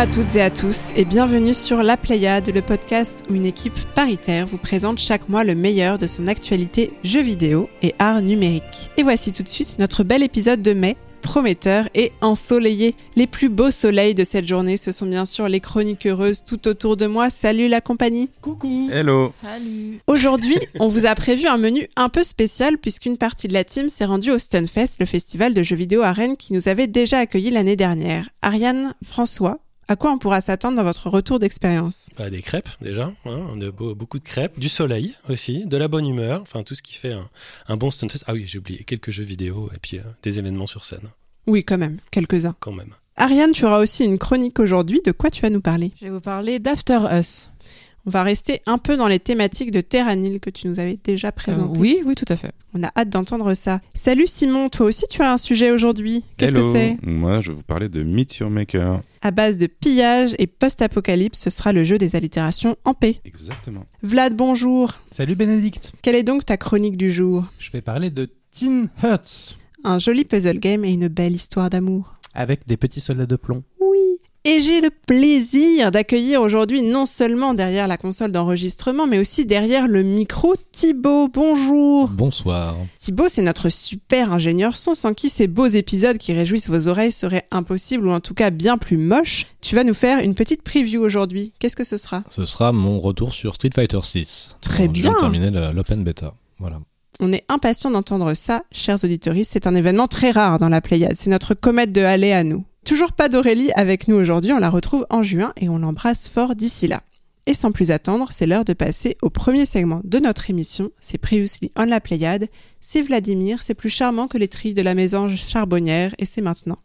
à toutes et à tous et bienvenue sur La Pléiade, le podcast où une équipe paritaire vous présente chaque mois le meilleur de son actualité jeux vidéo et art numérique. Et voici tout de suite notre bel épisode de mai prometteur et ensoleillé. Les plus beaux soleils de cette journée, ce sont bien sûr les chroniques heureuses tout autour de moi. Salut la compagnie Coucou Hello Salut Aujourd'hui, on vous a prévu un menu un peu spécial puisqu'une partie de la team s'est rendue au Stunfest, le festival de jeux vidéo à Rennes qui nous avait déjà accueillis l'année dernière. Ariane, François, à quoi on pourra s'attendre dans votre retour d'expérience? Bah, Des crêpes déjà, hein, de, beaucoup de crêpes, du soleil aussi, de la bonne humeur, enfin tout ce qui fait un, un bon Stunfest. Ah oui, j'ai oublié quelques jeux vidéo et puis euh, des événements sur scène. Oui, quand même, quelques-uns. Quand même. Ariane, tu auras aussi une chronique aujourd'hui. De quoi tu vas nous parler? Je vais vous parler d'After Us. On va rester un peu dans les thématiques de Terranil que tu nous avais déjà présentées. Euh, oui, oui, tout à fait. On a hâte d'entendre ça. Salut Simon, toi aussi tu as un sujet aujourd'hui? Qu'est-ce que c'est? Moi, je vais vous parler de Meet Your Maker. À base de pillage et post-apocalypse, ce sera le jeu des allitérations en paix. Exactement. Vlad, bonjour. Salut Bénédicte, Quelle est donc ta chronique du jour? Je vais parler de Teen Huts Un joli puzzle game et une belle histoire d'amour. avec des petits soldats de plomb. Et j'ai le plaisir d'accueillir aujourd'hui non seulement derrière la console d'enregistrement, mais aussi derrière le micro Thibaut. Bonjour. Bonsoir. Thibaut, c'est notre super ingénieur son sans qui ces beaux épisodes qui réjouissent vos oreilles seraient impossibles ou en tout cas bien plus moches. Tu vas nous faire une petite preview aujourd'hui. Qu'est-ce que ce sera? Ce sera mon retour sur Street Fighter 6. Très Je viens bien. de terminer l'open beta. Voilà. On est impatient d'entendre ça, chers auditeurs. C'est un événement très rare dans la Pléiade. C'est notre comète de Halley à nous. Toujours pas d'Aurélie avec nous aujourd'hui. On la retrouve en juin et on l'embrasse fort d'ici là. Et sans plus attendre, c'est l'heure de passer au premier segment de notre émission. C'est Previously on la Pléiade. C'est Vladimir. C'est plus charmant que les trilles de la mésange charbonnière et c'est maintenant.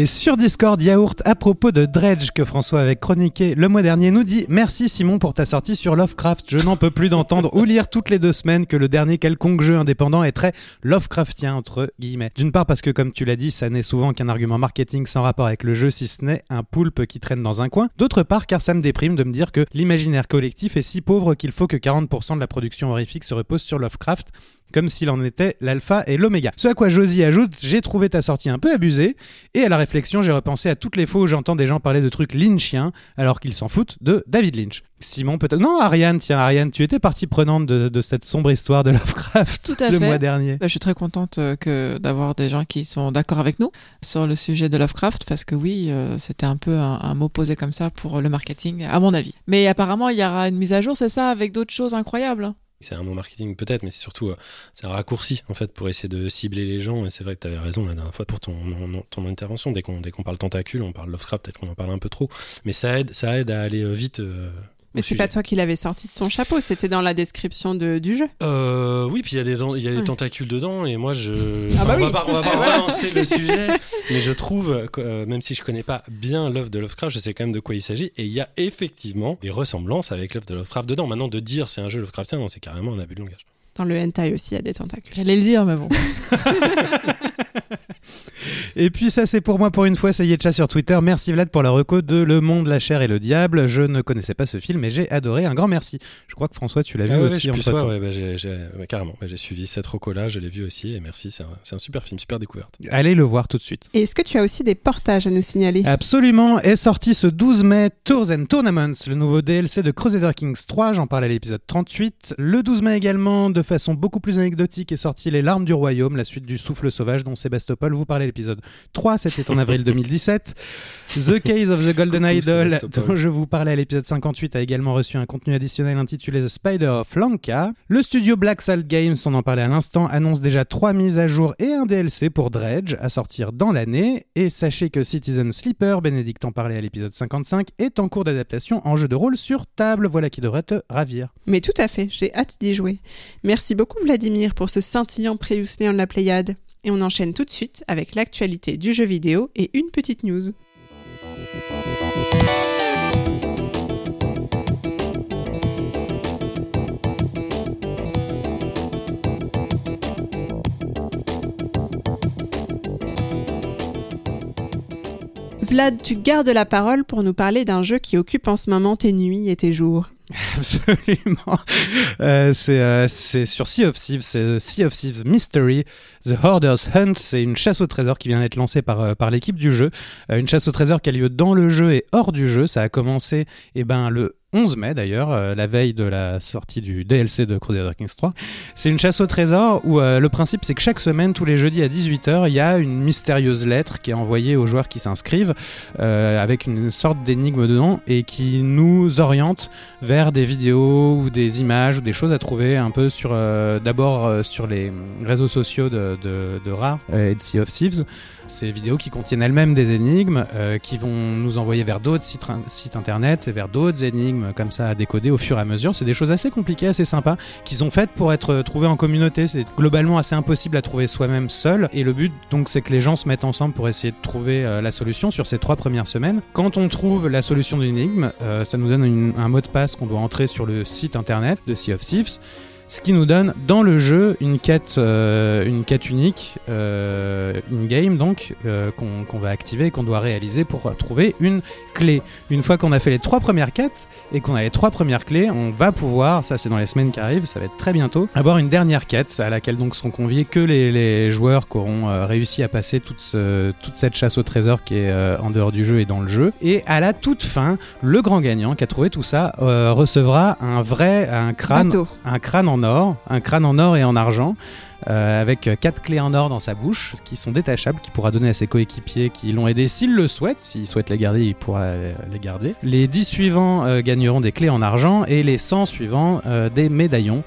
Et sur Discord, Yaourt, à propos de Dredge que François avait chroniqué le mois dernier, nous dit Merci Simon pour ta sortie sur Lovecraft. Je n'en peux plus d'entendre ou lire toutes les deux semaines que le dernier quelconque jeu indépendant est très Lovecraftien, entre guillemets. D'une part parce que, comme tu l'as dit, ça n'est souvent qu'un argument marketing sans rapport avec le jeu, si ce n'est un poulpe qui traîne dans un coin. D'autre part car ça me déprime de me dire que l'imaginaire collectif est si pauvre qu'il faut que 40% de la production horrifique se repose sur Lovecraft comme s'il en était l'alpha et l'oméga. Ce à quoi Josie ajoute, j'ai trouvé ta sortie un peu abusée, et à la réflexion, j'ai repensé à toutes les fois où j'entends des gens parler de trucs lynchiens, alors qu'ils s'en foutent de David Lynch. Simon, peut-être... Non, Ariane, tiens, Ariane, tu étais partie prenante de, de cette sombre histoire de Lovecraft Tout à le fait. mois dernier. Bah, je suis très contente euh, que d'avoir des gens qui sont d'accord avec nous sur le sujet de Lovecraft parce que oui, euh, c'était un peu un, un mot posé comme ça pour le marketing, à mon avis. Mais apparemment, il y aura une mise à jour, c'est ça, avec d'autres choses incroyables. C'est un mot marketing peut-être, mais c'est surtout euh, c'est un raccourci en fait pour essayer de cibler les gens. Et c'est vrai que tu avais raison la dernière fois pour ton, ton intervention. Dès qu'on dès parle tentacule, on parle Lovecraft, peut-être qu'on en parle un peu trop. Mais ça aide, ça aide à aller euh, vite. Mais c'est pas toi qui l'avais sorti de ton chapeau, c'était dans la description de- du jeu. Euh, oui, puis il y a des, il y a des Ouais. tentacules dedans, et moi je. Ah bah on va oui. pas, on va pas relancer le sujet, mais je trouve, que, euh, même si je connais pas bien l'œuvre de Lovecraft, je sais quand même de quoi il s'agit, et il y a effectivement des ressemblances avec l'œuvre de Lovecraft dedans. Maintenant, de dire c'est un jeu Lovecraftien, non, c'est carrément un abus de langage. Dans le hentai aussi, il y a des tentacules. J'allais le dire, mais bon. Et puis ça c'est pour moi pour une fois, ça y est, chat sur Twitter. Merci Vlad pour la reco de Le Monde, la chair et le diable. Je ne connaissais pas ce film et j'ai adoré. Un grand merci. Je crois que François, tu l'as vu Ah ouais, aussi en soir, ouais, bah, j'ai, j'ai- ouais, carrément. Bah, j'ai suivi cette roco-là, je l'ai vu aussi, et merci, c'est un, super film, super découverte. Allez le voir tout de suite. Et est-ce que tu as aussi des portages à nous signaler? Absolument, est sorti ce 12 mai Tours and Tournaments, le nouveau DLC de Crusader Kings 3, j'en parle à l'épisode 38. Le 12 mai également, de façon beaucoup plus anecdotique, est sorti Les Larmes du Royaume, la suite du Souffle Sauvage dont Sébastopol vous parlait à l'épisode 3, c'était en avril 2017. The Case of the Golden Coucou, Idol, dont je vous parlais à l'épisode 58, a également reçu un contenu additionnel intitulé The Spider of Lanka. Le studio Black Salt Games, on en parlait à l'instant, annonce déjà trois mises à jour et un DLC pour Dredge à sortir dans l'année. Et sachez que Citizen Sleeper, Bénédicte en parlait à l'épisode 55, est en cours d'adaptation en jeu de rôle sur table. Voilà qui devrait te ravir. Mais tout à fait, j'ai hâte d'y jouer. Merci beaucoup Vladimir pour ce scintillant Previously on la Pléiade. Et on enchaîne tout de suite avec l'actualité du jeu vidéo et une petite news. Vlad, tu gardes la parole pour nous parler d'un jeu qui occupe en ce moment tes nuits et tes jours. Absolument. Euh, c'est euh, sur Sea of Thieves, c'est Sea of Thieves Mystery, The Hoarder's Hunt. C'est une chasse au trésor qui vient d'être lancée par, euh, par l'équipe du jeu. Euh, une chasse au trésor qui a lieu dans le jeu et hors du jeu. Ça a commencé eh ben, le 11 mai d'ailleurs, euh, la veille de la sortie du DLC de Crusader Kings 3. C'est une chasse au trésor où euh, le principe c'est que chaque semaine, tous les jeudis à 18h, il y a une mystérieuse lettre qui est envoyée aux joueurs qui s'inscrivent euh, avec une sorte d'énigme dedans et qui nous oriente vers des vidéos ou des images ou des choses à trouver un peu sur d'abord sur les réseaux sociaux de, de, Rare et de Sea of Thieves. Ces vidéos qui contiennent elles-mêmes des énigmes, qui vont nous envoyer vers d'autres sites, sites internet et vers d'autres énigmes comme ça à décoder au fur et à mesure. C'est des choses assez compliquées, assez sympas, qui sont faites pour être trouvées en communauté. C'est globalement assez impossible à trouver soi-même seul. Et le but, donc, c'est que les gens se mettent ensemble pour essayer de trouver euh, la solution sur ces trois premières semaines. Quand on trouve la solution d'une énigme, euh, ça nous donne un mot de passe qu'on doit entrer sur le site internet de Sea of Thieves. Ce qui nous donne dans le jeu une quête, euh, une quête unique, euh, in-game donc, euh, qu'on va activer et qu'on doit réaliser pour trouver une clé. Une fois qu'on a fait les trois premières quêtes et qu'on a les trois premières clés, on va pouvoir, ça c'est dans les semaines qui arrivent, ça va être très bientôt, avoir une dernière quête à laquelle donc seront conviés que les, les joueurs qui auront euh, réussi à passer toute, ce- toute cette chasse au trésor qui est euh, en dehors du jeu et dans le jeu. Et à la toute fin, le grand gagnant qui a trouvé tout ça euh, recevra un vrai, un crâne Bateau. un crâne en or, un crâne en or et en argent, euh, avec quatre clés en or dans sa bouche, qui sont détachables, qui pourra donner à ses coéquipiers qui l'ont aidé s'ils le souhaitent. S'il souhaite les garder, il pourra euh, les garder. Les 10 suivants euh, gagneront des clés en argent et les 100 suivants des médaillons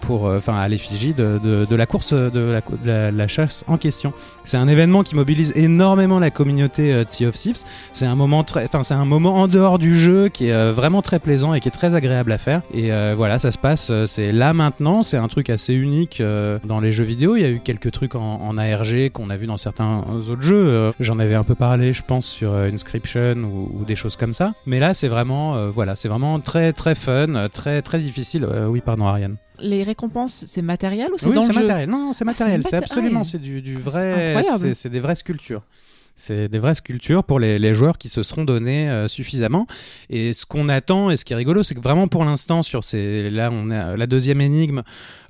pour, enfin, à l'effigie de, la course de la, chasse en question. C'est un événement qui mobilise énormément la communauté de Sea of Thieves. C'est un moment très, enfin, c'est un moment en dehors du jeu qui est vraiment très plaisant et qui est très agréable à faire. Et voilà, ça se passe, c'est là maintenant. C'est un truc assez unique dans les jeux vidéo. Il y a eu quelques trucs en, en ARG qu'on a vu dans certains autres jeux. Euh, J'en avais un peu parlé, je pense, sur euh, Inscription ou, ou des choses comme ça. Mais là, c'est vraiment, euh, voilà, c'est vraiment très très fun, euh, très très difficile. Euh, oui, pardon, Ariane. Les récompenses, c'est matériel ou c'est Oui, dans le jeu matériel. Non, non, c'est Ah, matériel. c'est c'est maté- absolument, ah ouais. c'est du, du C'est vrai, c'est des vraies sculptures. C'est des vraies sculptures pour les, joueurs qui se seront donnés euh, suffisamment. Et ce qu'on attend, et ce qui est rigolo, c'est que vraiment pour l'instant, sur ces, là, on a la deuxième énigme,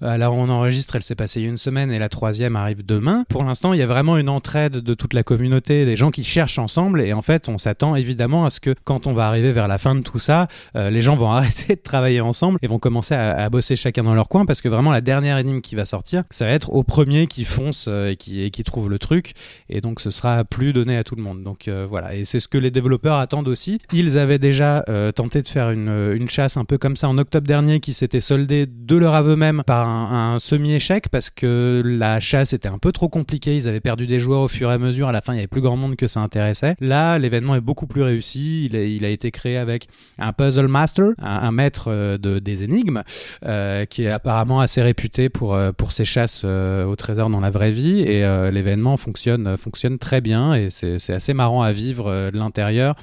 euh, là on enregistre, elle s'est passée une semaine, et la troisième arrive demain. Pour l'instant, il y a vraiment une entraide de toute la communauté, des gens qui cherchent ensemble. Et en fait, on s'attend évidemment à ce que quand on va arriver vers la fin de tout ça, euh, les gens vont arrêter de travailler ensemble et vont commencer à, à bosser chacun dans leur coin parce que vraiment la dernière énigme qui va sortir, ça va être au premier qui fonce euh, et qui, et qui trouve le truc et donc ce sera plus donné à tout le monde. Donc euh, voilà, et c'est ce que les développeurs attendent aussi. Ils avaient déjà euh, tenté de faire une, une chasse un peu comme ça en octobre dernier qui s'était soldée de leur aveu même par un, semi-échec parce que la chasse était un peu trop compliquée. Ils avaient perdu des joueurs au fur et à mesure. À la fin, il y avait plus grand monde que ça intéressait. Là, l'événement est beaucoup plus réussi. Il, a été créé avec un puzzle master, un, maître euh, de, des énigmes, euh, qui est apparemment assez réputé pour, euh, pour ses chasses euh, au trésor dans la vraie vie. Et euh, l'événement fonctionne, fonctionne très bien c'est assez marrant à vivre euh, de l'intérieur.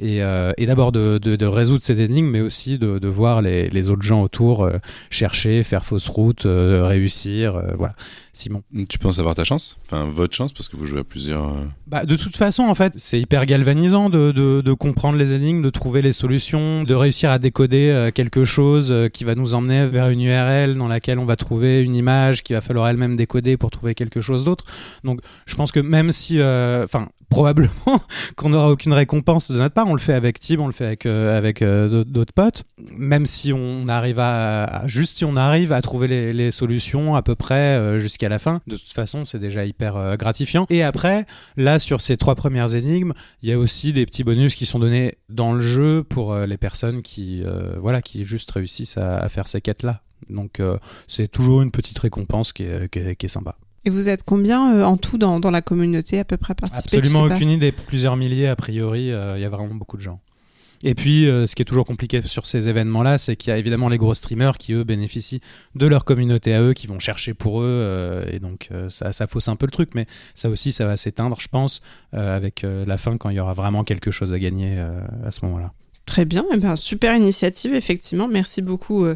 Et, euh, et d'abord de, de, de résoudre ces énigmes, mais aussi de, de voir les, les autres gens autour euh, chercher, faire fausse route, euh, réussir. euh, voilà. Simon. Tu penses avoir ta chance Enfin, votre chance, parce que vous jouez à plusieurs. euh, Bah, de toute façon, en fait, c'est hyper galvanisant de, de, de comprendre les énigmes, de trouver les solutions, de réussir à décoder euh, quelque chose qui va nous emmener vers une URL dans laquelle on va trouver une image qu'il va falloir elle-même décoder pour trouver quelque chose d'autre. Donc, je pense que même si, euh, enfin, probablement qu'on n'aura aucune récompense de notre part, on le fait avec Tim, on le fait avec euh, euh, d'autres- potes. Même si on arrive à, juste si on arrive à trouver les, solutions à peu près euh, jusqu'à la fin, de toute façon, c'est déjà hyper gratifiant. Et après, Là, sur ces trois premières énigmes, il y a aussi des petits bonus qui sont donnés dans le jeu pour les personnes qui, voilà, qui juste réussissent à, faire ces quêtes-là. Donc, c'est toujours une petite récompense qui est sympa. Et vous êtes combien euh, en tout dans, dans la communauté à peu près participés Absolument aucune idée. Plusieurs milliers, a priori, euh, il y a vraiment beaucoup de gens. Et puis, euh, ce qui est toujours compliqué sur ces événements-là, c'est qu'il y a évidemment les gros streamers qui, eux, bénéficient de leur communauté à eux, qui vont chercher pour eux, euh, et donc euh, ça, ça fausse un peu le truc, mais ça aussi, ça va s'éteindre, je pense, avec la fin, quand il y aura vraiment quelque chose à gagner à ce moment-là. Très bien, eh ben, super initiative, effectivement. Merci beaucoup,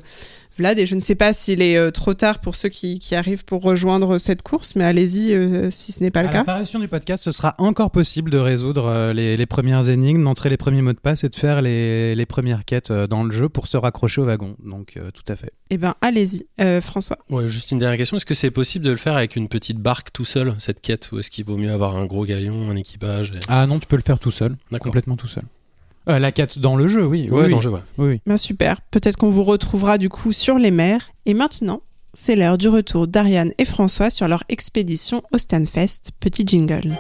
Vlad, et je ne sais pas s'il est euh, trop tard pour ceux qui, qui arrivent pour rejoindre cette course, mais allez-y euh, si ce n'est pas le À cas. l'apparition du podcast, ce sera encore possible de résoudre euh, les, les premières énigmes, d'entrer les premiers mots de passe et de faire les, les premières quêtes euh, dans le jeu pour se raccrocher au wagon. Donc euh, tout à fait. Eh ben, allez-y, Euh, François. Ouais, juste une dernière question. Est-ce que c'est possible de le faire avec une petite barque tout seul, cette quête, ou est-ce qu'il vaut mieux avoir un gros galion, un équipage et- Ah non, tu peux le faire tout seul, D'accord. complètement tout seul. Euh, la quête dans le jeu, oui. Oui, dans le jeu, ouais. Oui, oui. Ben, super, peut-être qu'on vous retrouvera du coup sur les mers. Et maintenant, c'est l'heure du retour d'Ariane et François sur leur expédition au Stanfest. Petit jingle.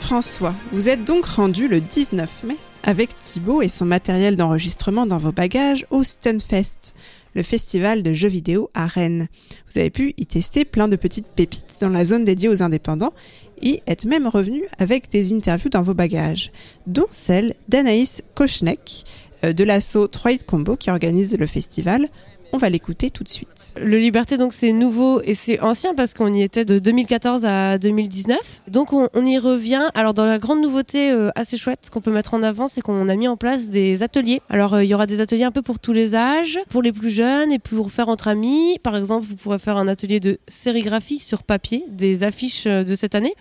François, vous êtes donc rendus le 19 mai avec Thibaut et son matériel d'enregistrement dans vos bagages au Stunfest, le festival de jeux vidéo à Rennes. Vous avez pu y tester plein de petites pépites dans la zone dédiée aux indépendants et êtes même revenu avec des interviews dans vos bagages, dont celle d'Anaïs Kochnek euh, de l'asso 3 Combo qui organise le festival. On va l'écouter tout de suite. Le Liberté, donc c'est nouveau et c'est ancien parce qu'on y était de 2014 à 2019. Donc on, y revient. Alors dans la grande nouveauté euh, assez chouette qu'on peut mettre en avant, c'est qu'on a mis en place des ateliers. Alors euh, il y aura des ateliers un peu pour tous les âges, pour les plus jeunes et pour faire entre amis. Par exemple, vous pourrez faire un atelier de sérigraphie sur papier, des affiches euh, de cette année.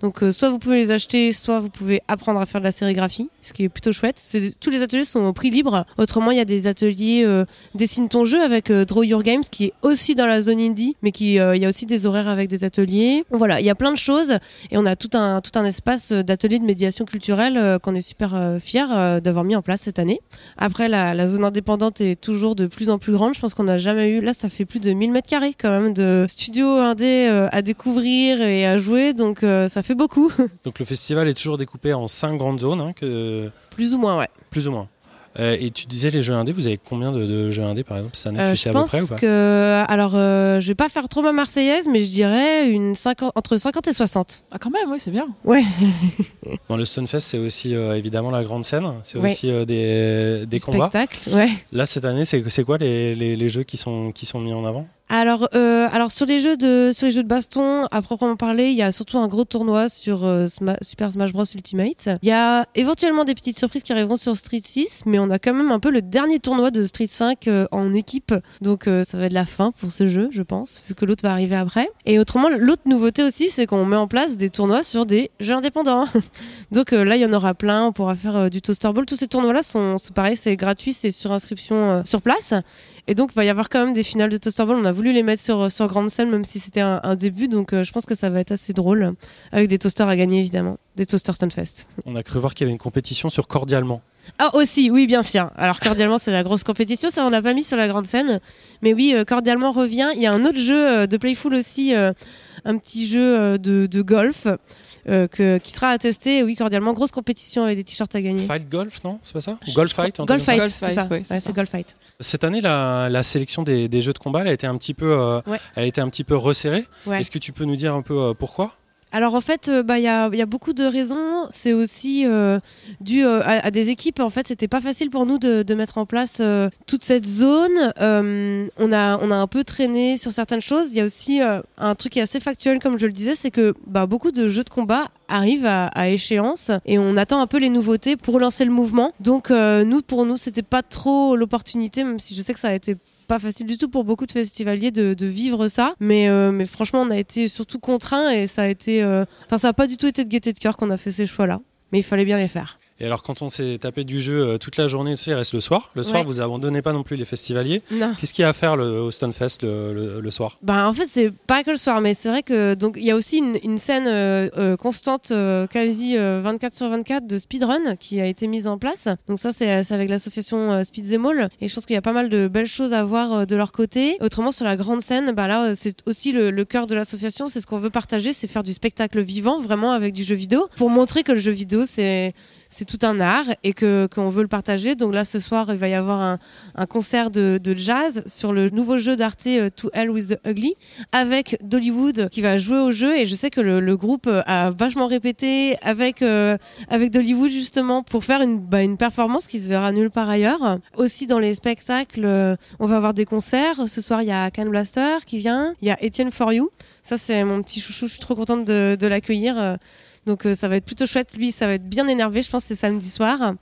Donc euh, soit vous pouvez les acheter, soit vous pouvez apprendre à faire de la sérigraphie, ce qui est plutôt chouette. C'est- Tous les ateliers sont au prix libre. Autrement, il y a des ateliers euh, dessine ton jeu avec euh, Draw Your Games qui est aussi dans la zone indie, mais qui euh, il y a aussi des horaires avec des ateliers. Voilà, il y a plein de choses et on a tout un tout un espace euh, d'ateliers de médiation culturelle qu'on est super fiers d'avoir mis en place cette année. Après, la, la zone indépendante est toujours de plus en plus grande. Je pense qu'on n'a jamais eu. Là, ça fait plus de 1000 mètres carrés quand même de studios indés euh, à découvrir et à jouer, donc ça fait beaucoup, Donc le festival est toujours découpé en cinq grandes zones, hein, que, plus ou moins, ouais. plus ou moins. Euh, et tu disais les jeux indés, vous avez combien de, de jeux indés par exemple cette année Euh, Tu je sais à peu pense près ou pas? que, alors, euh, je vais pas faire trop ma Marseillaise, mais je dirais une 50, entre 50 et 60. Ah, quand même, oui, c'est bien. Ouais. Dans le Stunfest, c'est aussi euh, évidemment la grande scène, c'est Ouais. aussi euh, des, des combats. spectacle, ouais. Là cette année, c'est c'est quoi les, les, les jeux qui sont, qui sont mis en avant? Alors, euh, alors sur les jeux de sur les jeux de baston, à proprement parler, il y a surtout un gros tournoi sur euh, Super Smash Bros Ultimate. Il y a éventuellement des petites surprises qui arriveront sur Street 6, mais on a quand même un peu le dernier tournoi de Street 5 euh, en équipe, donc euh, ça va être la fin pour ce jeu, je pense, vu que l'autre va arriver après. Et autrement, l'autre nouveauté aussi, c'est qu'on met en place des tournois sur des jeux indépendants. donc là, il y en aura plein. On pourra faire du Toaster Ball. Tous ces tournois-là sont, pareil, c'est gratuit, c'est sur inscription sur place. Et donc, il va y avoir quand même des finales de Toaster Ball. Voulu les mettre sur, sur grande scène, même si c'était un, un début. Donc, euh, je pense que ça va être assez drôle. Avec des toasters à gagner, évidemment. Des toasters Stunfest. On a cru voir qu'il y avait une compétition sur Cordialement. Ah, aussi, oui, bien sûr. Alors, cordialement, c'est la grosse compétition. Ça, on l'a pas mis sur la grande scène. Mais oui, euh, cordialement revient. Il y a un autre jeu euh, de Playful aussi, un petit jeu de, de golf. Euh, que, qui sera tester, oui, cordialement, grosse compétition avec des t-shirts à gagner. Fight Golf, non C'est pas ça Ou Golf Fight Golf Fight, Golf c'est Fight, ça. ouais, c'est Ouais, Golf Fight. Cette année, la, la sélection des, des jeux de combat, elle a été un petit peu, euh, Ouais. elle a été un petit peu resserrée. Ouais. Est-ce que tu peux nous dire un peu euh, pourquoi Alors en fait, euh, bah il y a, y a beaucoup de raisons. C'est aussi euh, dû euh, à, à des équipes. En fait, c'était pas facile pour nous de, de mettre en place euh, toute cette zone. Euh, on a on a un peu traîné sur certaines choses. Il y a aussi euh, un truc qui est assez factuel, comme je le disais, c'est que bah, beaucoup de jeux de combat arrivent à, à échéance et on attend un peu les nouveautés pour lancer le mouvement. Donc euh, nous, pour nous, c'était pas trop l'opportunité, même si je sais que ça a été pas facile du tout pour beaucoup de festivaliers de, de vivre ça. Mais, euh, mais franchement, on a été surtout contraints et ça a été. euh, Enfin, ça a pas du tout été de gaieté de cœur qu'on a fait ces choix-là. Mais il fallait bien les faire. Et alors, quand on s'est tapé du jeu euh, toute la journée, il reste le soir. Le soir, Ouais. vous abandonnez pas non plus les festivaliers. Non. Qu'est-ce qu'il y a à faire le, au Stunfest le, le, le soir? Bah en fait c'est pas que le soir mais c'est vrai que donc il y a aussi une, une scène euh, euh, constante euh, quasi euh, 24 sur 24 de speedrun qui a été mise en place. Donc ça c'est avec l'association euh, Speed Zemol et je pense qu'il y a pas mal de belles choses à voir de leur côté. Autrement sur la grande scène bah là c'est aussi le, le cœur de l'association, c'est ce qu'on veut partager, c'est faire du spectacle vivant vraiment avec du jeu vidéo pour montrer que le jeu vidéo c'est tout un art et que qu'on veut le partager. Donc là, ce soir, il va y avoir un, un concert de, de jazz sur le nouveau jeu d'Arte euh, To Hell with the Ugly avec Dollywood qui va jouer au jeu. Et je sais que le, le groupe euh, a vachement répété avec euh, avec Dollywood justement pour faire une bah, une performance qui se verra nulle part ailleurs. Aussi dans les spectacles, euh, on va avoir des concerts. Ce soir, il y a Can Blaster qui vient. Il y a Etienne For You. Ça, c'est mon petit chouchou. Je suis trop contente de, de l'accueillir. Donc euh, ça va être plutôt chouette. Lui, ça va être bien énervé. Je pense c'est samedi soir.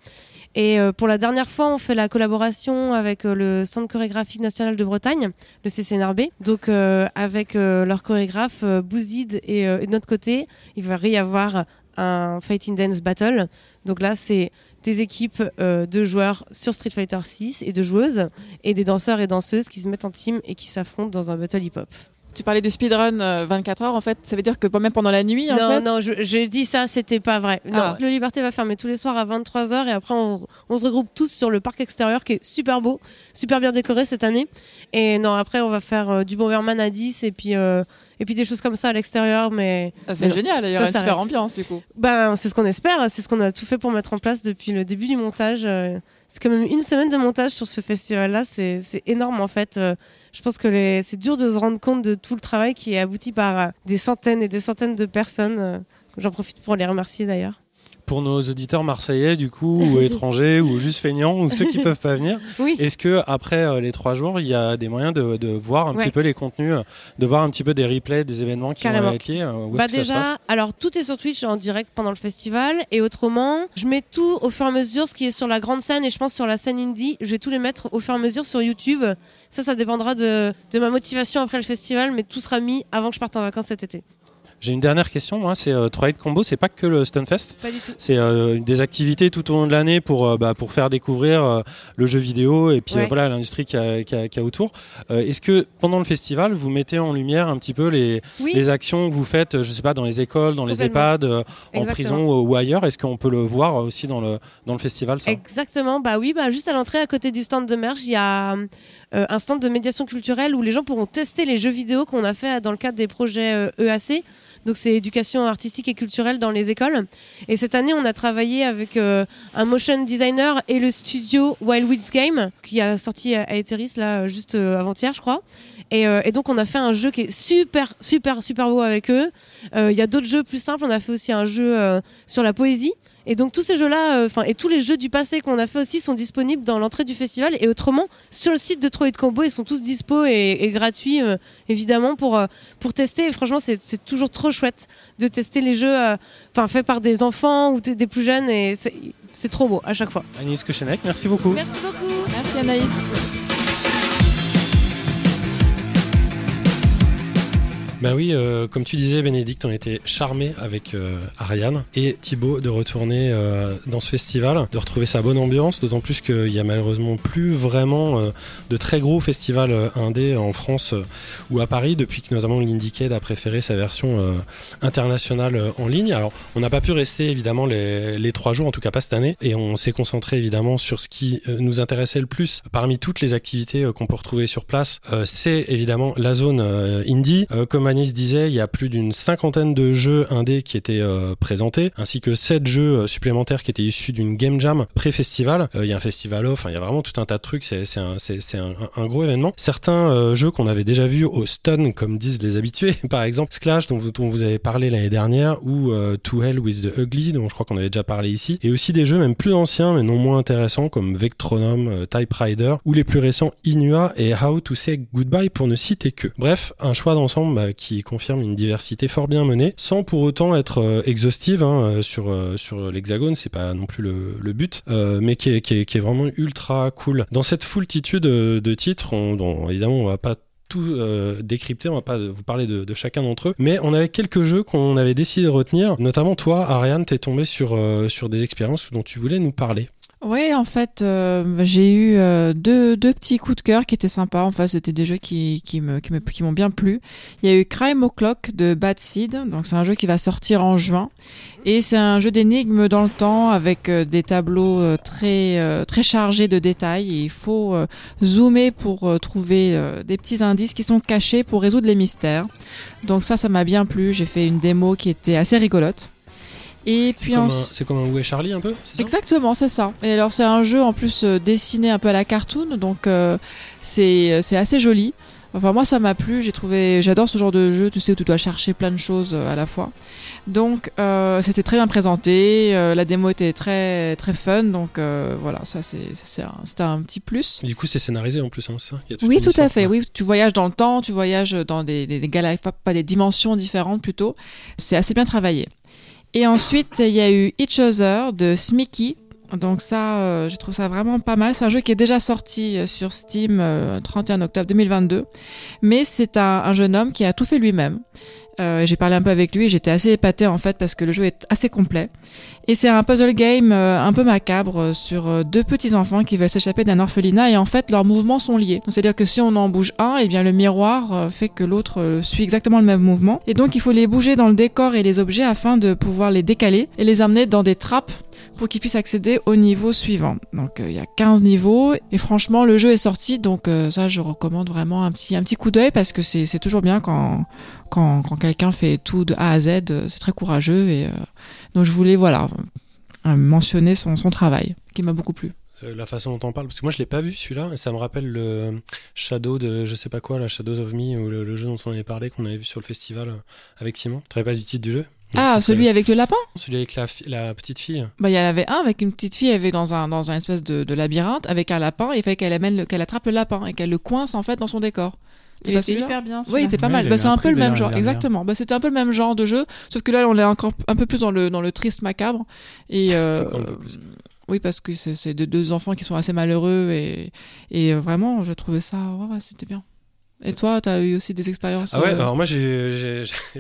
Et euh, pour la dernière fois, on fait la collaboration avec euh, le Centre chorégraphique national de Bretagne, le CCNRB. Donc avec leur chorégraphe Bouzid et, et de notre côté, il va y avoir un Fighting Dance Battle. Donc là, c'est des équipes de joueurs sur Street Fighter 6 et de joueuses et des danseurs et danseuses qui se mettent en team et qui s'affrontent dans un battle hip-hop. Tu parlais du speedrun euh, 24 heures, en fait, ça veut dire que même pendant la nuit, en non, fait. non, je- j'ai dit ça, c'était pas vrai. Non, Ah. le Liberté va fermer tous les soirs à 23h et après on, on se regroupe tous sur le parc extérieur qui est super beau, super bien décoré cette année. Et non, après on va faire euh, du Bomberman à 10 et puis euh, et puis des choses comme ça à l'extérieur, mais Ah, c'est génial, il y aura une super ambiance du coup. ben c'est ce qu'on espère, c'est ce qu'on a tout fait pour mettre en place depuis le début du montage. euh, C'est quand même une semaine de montage sur ce festival-là, c'est énorme en fait. Euh, Je pense que les- c'est dur de se rendre compte de tout le travail qui est abouti par euh, des centaines et des centaines de personnes. J'en profite pour les remercier d'ailleurs. Pour nos auditeurs marseillais, du coup, ou étrangers, ou juste feignants, ou ceux qui peuvent pas venir, Oui. est-ce que après euh, les trois jours, il y a des moyens de, de voir un Ouais. petit peu les contenus, euh, de voir un petit peu des replays des événements qui Carrément. vont être liés euh, Où Bah que ça se passe déjà, alors tout est sur Twitch en direct pendant le festival et autrement, je mets tout au fur et à mesure, ce qui est sur la grande scène et je pense sur la scène indie, je vais tout les mettre au fur et à mesure sur YouTube. Ça, ça dépendra de, de ma motivation après le festival, mais tout sera mis avant que je parte en vacances cet été. J'ai une dernière question, moi, c'est euh, Hit Combo, c'est pas que le Stunfest, Pas du tout. c'est euh, des activités tout au long de l'année pour, euh, bah, pour faire découvrir euh, le jeu vidéo et puis Ouais. voilà l'industrie qu'il y a, y y autour. Est-ce que pendant le festival, vous mettez en lumière un petit peu les, Oui, les actions que vous faites, je sais pas, dans les écoles, dans les. EHPAD, en prison ou, ou ailleurs? Est-ce qu'on peut le voir aussi dans le, dans le festival ça? Exactement, bah oui, bah juste à l'entrée, à côté du stand de merge, il y a un stand de médiation culturelle où les gens pourront tester les jeux vidéo qu'on a fait dans le cadre des projets euh, EAC. Donc c'est éducation artistique et culturelle dans les écoles. Et cette année, on a travaillé avec euh, un motion designer et le studio Wild Weeds Game qui a sorti à Etheris là euh, juste euh, avant-hier, je crois. Et, euh, donc on a fait un jeu qui est super, super, super beau avec eux. Euh, Il y a d'autres jeux plus simples. On a fait aussi un jeu euh, sur la poésie. Et donc tous ces jeux-là, euh, enfin et tous les jeux du passé qu'on a fait aussi sont disponibles dans l'entrée du festival et autrement sur le site de Troy de Combo, ils sont tous dispo et, et gratuits euh, évidemment pour euh, pour tester. Et franchement, c'est c'est toujours trop chouette de tester les jeux, euh, enfin faits par des enfants ou des plus jeunes et c'est c'est trop beau à chaque fois. Agnès Kochenek, merci beaucoup. Merci beaucoup. Merci Anaïs. Bah oui, euh, comme tu disais, Bénédicte, on était charmé avec euh, Ariane et Thibaut de retourner euh, dans ce festival, de retrouver sa bonne ambiance, d'autant plus qu'il y a malheureusement plus vraiment euh, de très gros festivals euh, indés en France euh, ou à Paris, depuis que notamment l'Indiecade a préféré sa version internationale en ligne. Alors, on n'a pas pu rester évidemment les, les trois jours, en tout cas pas cette année, et on s'est concentré évidemment sur ce qui nous intéressait le plus parmi toutes les activités qu'on peut retrouver sur place. C'est évidemment la zone indie. Comme Anis disait, il y a plus d'une cinquantaine de jeux indés qui étaient euh, présentés, ainsi que sept jeux euh, supplémentaires qui étaient issus d'une game jam pré-festival. Euh, Il y a un festival off, il y a vraiment tout un tas de trucs. C'est un, gros événement. Certains jeux qu'on avait déjà vus au stun, comme disent les habitués, par exemple Sklash, dont, dont vous avez parlé l'année dernière, ou To Hell with the Ugly, dont je crois qu'on avait déjà parlé ici, et aussi des jeux même plus anciens mais non moins intéressants comme Vectronome, Type Rider, ou les plus récents Inua et How to Say Goodbye pour ne citer que. Bref, un choix d'ensemble qui confirme une diversité fort bien menée, sans pour autant être euh, exhaustive hein, euh, sur euh, sur l'hexagone, c'est pas non plus le, but, mais qui est, vraiment ultra cool. Dans cette foultitude de, titres, on, évidemment on va pas tout euh, décrypter, on va pas vous parler de, chacun d'entre eux, mais on avait quelques jeux qu'on avait décidé de retenir, notamment toi, Ariane, t'es tombé sur sur des expériences dont tu voulais nous parler. Oui, en fait, euh, j'ai eu euh, deux, deux petits coups de cœur qui étaient sympas. Enfin, c'était des jeux qui, qui me, qui m'ont bien plu. Il y a eu Crime O'Clock de Bad Seed. Donc, c'est un jeu qui va sortir en juin. Et c'est un jeu d'énigmes dans le temps avec euh, des tableaux euh, très, euh, très chargés de détails. Il faut zoomer pour trouver des petits indices qui sont cachés pour résoudre les mystères. Donc ça, ça m'a bien plu. J'ai fait une démo qui était assez rigolote. Et C'est puis comme, en... un- c'est comme un Où est Charlie un peu ça Exactement, c'est ça. Et alors c'est un jeu en plus euh, dessiné un peu à la cartoon, donc euh, c'est c'est assez joli. Enfin moi ça m'a plu, j'ai trouvé, j'adore ce genre de jeu, tu sais où tu dois chercher plein de choses euh, à la fois. Donc euh, c'était très bien présenté, euh, la démo était très très fun, donc euh, voilà ça c'est un- c'était un petit plus. Du coup, c'est scénarisé en plus, hein, ça Il y a toute Oui, tout à fait. Oui, tu voyages dans le temps, tu voyages dans des, des, des galaxies, pas, pas des dimensions différentes plutôt. C'est assez bien travaillé. Et ensuite, il y a eu Each Other de Smicky. Donc ça, euh, je trouve ça vraiment pas mal. C'est un jeu qui est déjà sorti euh, sur Steam euh, 31 octobre 2022. Mais c'est un, un jeune homme qui a tout fait lui-même. Euh, j'ai parlé un peu avec lui j'étais assez épatée en fait parce que le jeu est assez complet. Et c'est un puzzle game euh, un peu macabre euh, sur euh, deux petits enfants qui veulent s'échapper d'un orphelinat et en fait leurs mouvements sont liés. C'est-à-dire que si on en bouge un, et bien le miroir euh, fait que l'autre suit exactement le même mouvement. Et donc il faut les bouger dans le décor et les objets afin de pouvoir les décaler et les amener dans des trappes pour qu'ils puissent accéder au niveau suivant. Donc euh, il y a 15 niveaux et franchement le jeu est sorti donc euh, ça je recommande vraiment un petit un petit coup d'œil parce que c'est toujours bien quand quand, quand quelqu'un fait tout de A à Z, euh, c'est très courageux et donc je voulais voilà mentionner son, son travail qui m'a beaucoup plu. La façon dont on parle, parce que moi je l'ai pas vu celui-là, et ça me rappelle le Shadow de je sais pas quoi, la Shadows of Me, ou le, le jeu dont on avait parlé, qu'on avait vu sur le festival avec Simon. Tu pas du titre du jeu? Ah, celui avec le lapin Celui avec la, petite fille. Bah il y en avait un avec une petite fille, elle avait dans un dans un espèce de, de labyrinthe avec un lapin et il fallait qu'elle amène le- qu'elle attrape le lapin et qu'elle le coince en fait dans son décor. Il était hyper bien. Oui, il était pas mal. Bah, eu c'est un peu le même genre, exactement. Bah, c'était un peu le même genre de jeu, sauf que là, on est encore un peu plus dans le dans le triste macabre. Et euh, oui, parce que c'est c'est de deux enfants qui sont assez malheureux et et euh, vraiment, je trouvais ça, ouais, ouais, c'était bien. Et toi, t'as eu aussi des expériences Ah ouais, euh, alors moi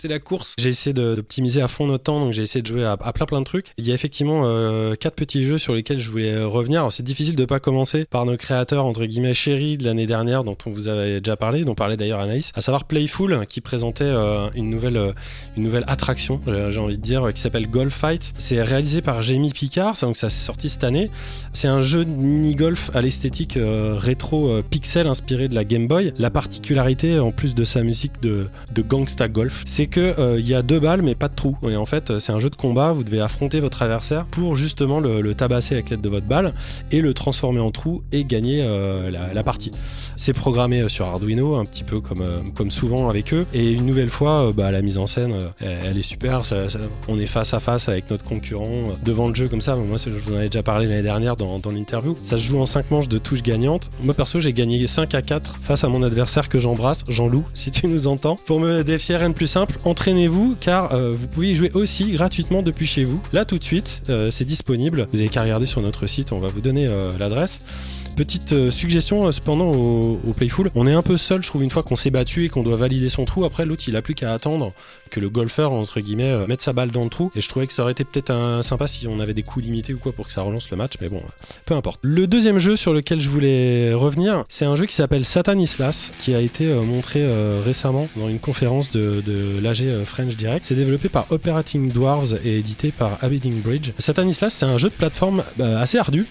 fait la course. J'ai essayé d'optimiser à fond notre temps, donc j'ai essayé de jouer à, à plein plein de trucs. Il y a effectivement euh, quatre petits jeux sur lesquels je voulais euh, revenir. Alors c'est difficile de pas commencer par nos créateurs entre guillemets chéris de l'année dernière, dont on vous avait déjà parlé, dont parlait d'ailleurs Anaïs, à savoir Playful, qui présentait euh, une nouvelle une nouvelle attraction, j'ai envie de dire, qui s'appelle Golf Fight. C'est réalisé par Jamie Picard, donc ça s'est sorti cette année. C'est un jeu de mini-golf à l'esthétique rétro pixel inspiré de la Game Boy. La particularité, en plus de sa musique de, de gangsta golf, c'est que euh, il y a deux balles mais pas de trous. Et en fait, c'est un jeu de combat. Vous devez affronter votre adversaire pour justement le, tabasser avec l'aide de votre balle et le transformer en trou et gagner euh, la, partie. C'est programmé euh, sur Arduino, un petit peu comme, euh, comme souvent avec eux. Et une nouvelle fois, euh, bah, la mise en scène, euh, elle, est super. On est face à face avec notre concurrent euh, devant le jeu comme ça. Moi, je vous en avais déjà parlé l'année dernière dans, dans l'interview. Ça se joue en 5 manches de touches gagnantes. Moi, perso, j'ai gagné 5 à 4 face à mon adversaire que j'embrasse, Jean-Loup, si tu nous entends. Pour me défier, rien de plus simple, entraînez-vous car euh, vous pouvez y jouer aussi gratuitement depuis chez vous. Là, tout de suite, euh, c'est disponible. Vous avez qu'à regarder sur notre site, on va vous donner euh, l'adresse. Petite euh, suggestion euh, cependant au, au Playful, on est un peu seul, je trouve, une fois qu'on s'est battu et qu'on doit valider son trou. Après, l'autre, il a plus qu'à attendre que le golfeur, entre guillemets, euh, mette sa balle dans le trou. Et je trouvais que ça aurait été peut-être sympa si on avait des coups limités ou quoi pour que ça relance le match, mais bon, peu importe. Le deuxième jeu sur lequel je voulais revenir, c'est un jeu qui s'appelle Satan Islas, qui a été montré récemment dans une conférence de, l'AG French Direct. C'est développé par Operating Dwarves et édité par Abiding Bridge. Satan Islas, c'est un jeu de plateforme bah, assez ardu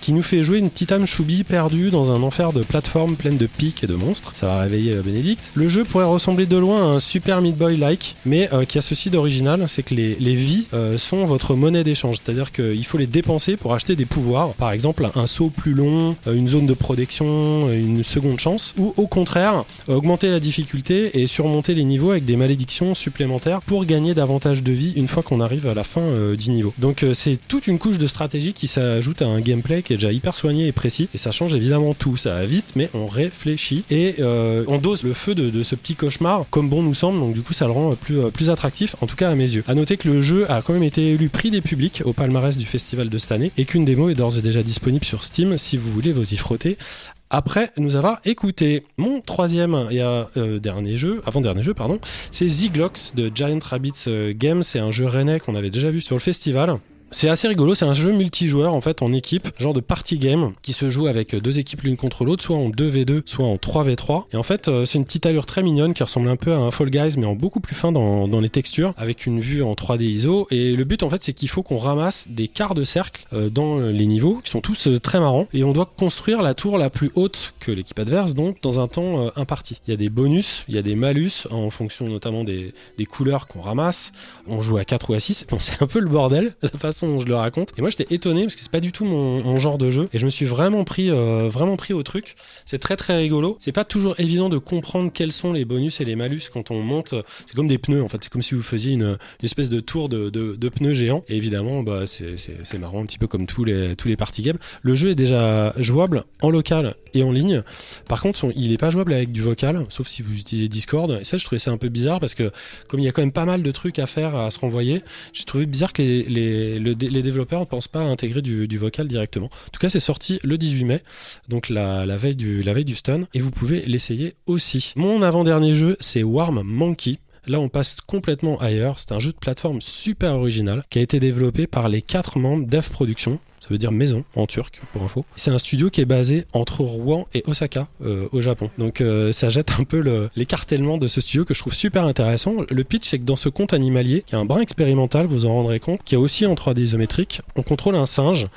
qui nous fait jouer une âme choubi perdue dans un enfer de plateformes pleines de pics et de monstres. Ça va réveiller euh, Bénédicte. Le jeu pourrait ressembler de loin à un Super Meat Boy-like, mais euh, qui a ceci d'original, c'est que les, les vies euh, sont votre monnaie d'échange. C'est-à-dire qu'il faut les dépenser pour acheter des pouvoirs. Par exemple, un saut plus long, une zone de protection, une seconde chance, ou au contraire, augmenter la difficulté et surmonter les niveaux avec des malédictions supplémentaires pour gagner davantage de vie une fois qu'on arrive à la fin euh, du niveau. Donc c'est toute une couche de stratégie qui s'ajoute à un gameplay qui est déjà hyper soigné et précis et ça change évidemment tout. Ça va vite mais on réfléchit et euh, on dose le feu de, ce petit cauchemar comme bon nous semble donc du coup ça le rend euh, plus, euh, plus attractif en tout cas à mes yeux. À noter que le jeu a quand même été élu prix des publics au palmarès du festival de cette année et qu'une démo est d'ores et déjà disponible sur Steam si vous voulez vous y frotter après nous avoir écouté. Mon troisième et dernier jeu, avant-dernier jeu, pardon, c'est Ziglox de Giant Rabbit euh, Games. C'est un jeu rennais qu'on avait déjà vu sur le festival. C'est assez rigolo, c'est un jeu multijoueur en fait en équipe, genre de party game qui se joue avec deux équipes l'une contre l'autre, soit en 2v2, soit en 3v3. Et en fait, euh, c'est une petite allure très mignonne qui ressemble un peu à un Fall Guys mais en beaucoup plus fin dans, les textures, avec une vue en 3D ISO. Et le but en fait, c'est qu'il faut qu'on ramasse des quarts de cercle euh, dans les niveaux qui sont tous euh, très marrants. Et on doit construire la tour la plus haute que l'équipe adverse, donc dans un temps imparti. Il y a des bonus, il y a des malus en fonction notamment des, des couleurs qu'on ramasse. On joue à 4 ou à 6. Bon, c'est un peu le bordel la façon je le raconte. Et moi, j'étais étonné parce que c'est pas du tout mon, genre de jeu. Et je me suis vraiment pris, euh, vraiment pris au truc. C'est très très rigolo. C'est pas toujours évident de comprendre quels sont les bonus et les malus quand on monte. C'est comme des pneus en fait. C'est comme si vous faisiez une, espèce de tour de, pneus géants. Et évidemment, bah, c'est, marrant un petit peu comme tous les, tous les party games. Le jeu est déjà jouable en local et en ligne. Par contre, il est pas jouable avec du vocal, sauf si vous utilisez Discord. Et ça, je trouvais ça un peu bizarre parce que comme il y a quand même pas mal de trucs à faire, à se renvoyer, j'ai trouvé bizarre que les, le les développeurs ne pensent pas à intégrer du, vocal directement. En tout cas, c'est sorti le 18 mai, donc la, veille du, la stun, et vous pouvez l'essayer aussi. Mon avant-dernier jeu, c'est Warm Monkey. Là, on passe complètement ailleurs. C'est un jeu de plateforme super original qui a été développé par les quatre membres d'Ev Productions. Veut dire maison en turc, pour info. C'est un studio qui est basé entre Rouen et Osaka, euh, au Japon. Donc euh, ça jette un peu le- l'écartèlement de ce studio que je trouve super intéressant. Le pitch, c'est que dans ce conte animalier, qui est un brin expérimental, vous en rendrez compte, qui est aussi en 3D isométrique, on contrôle un singe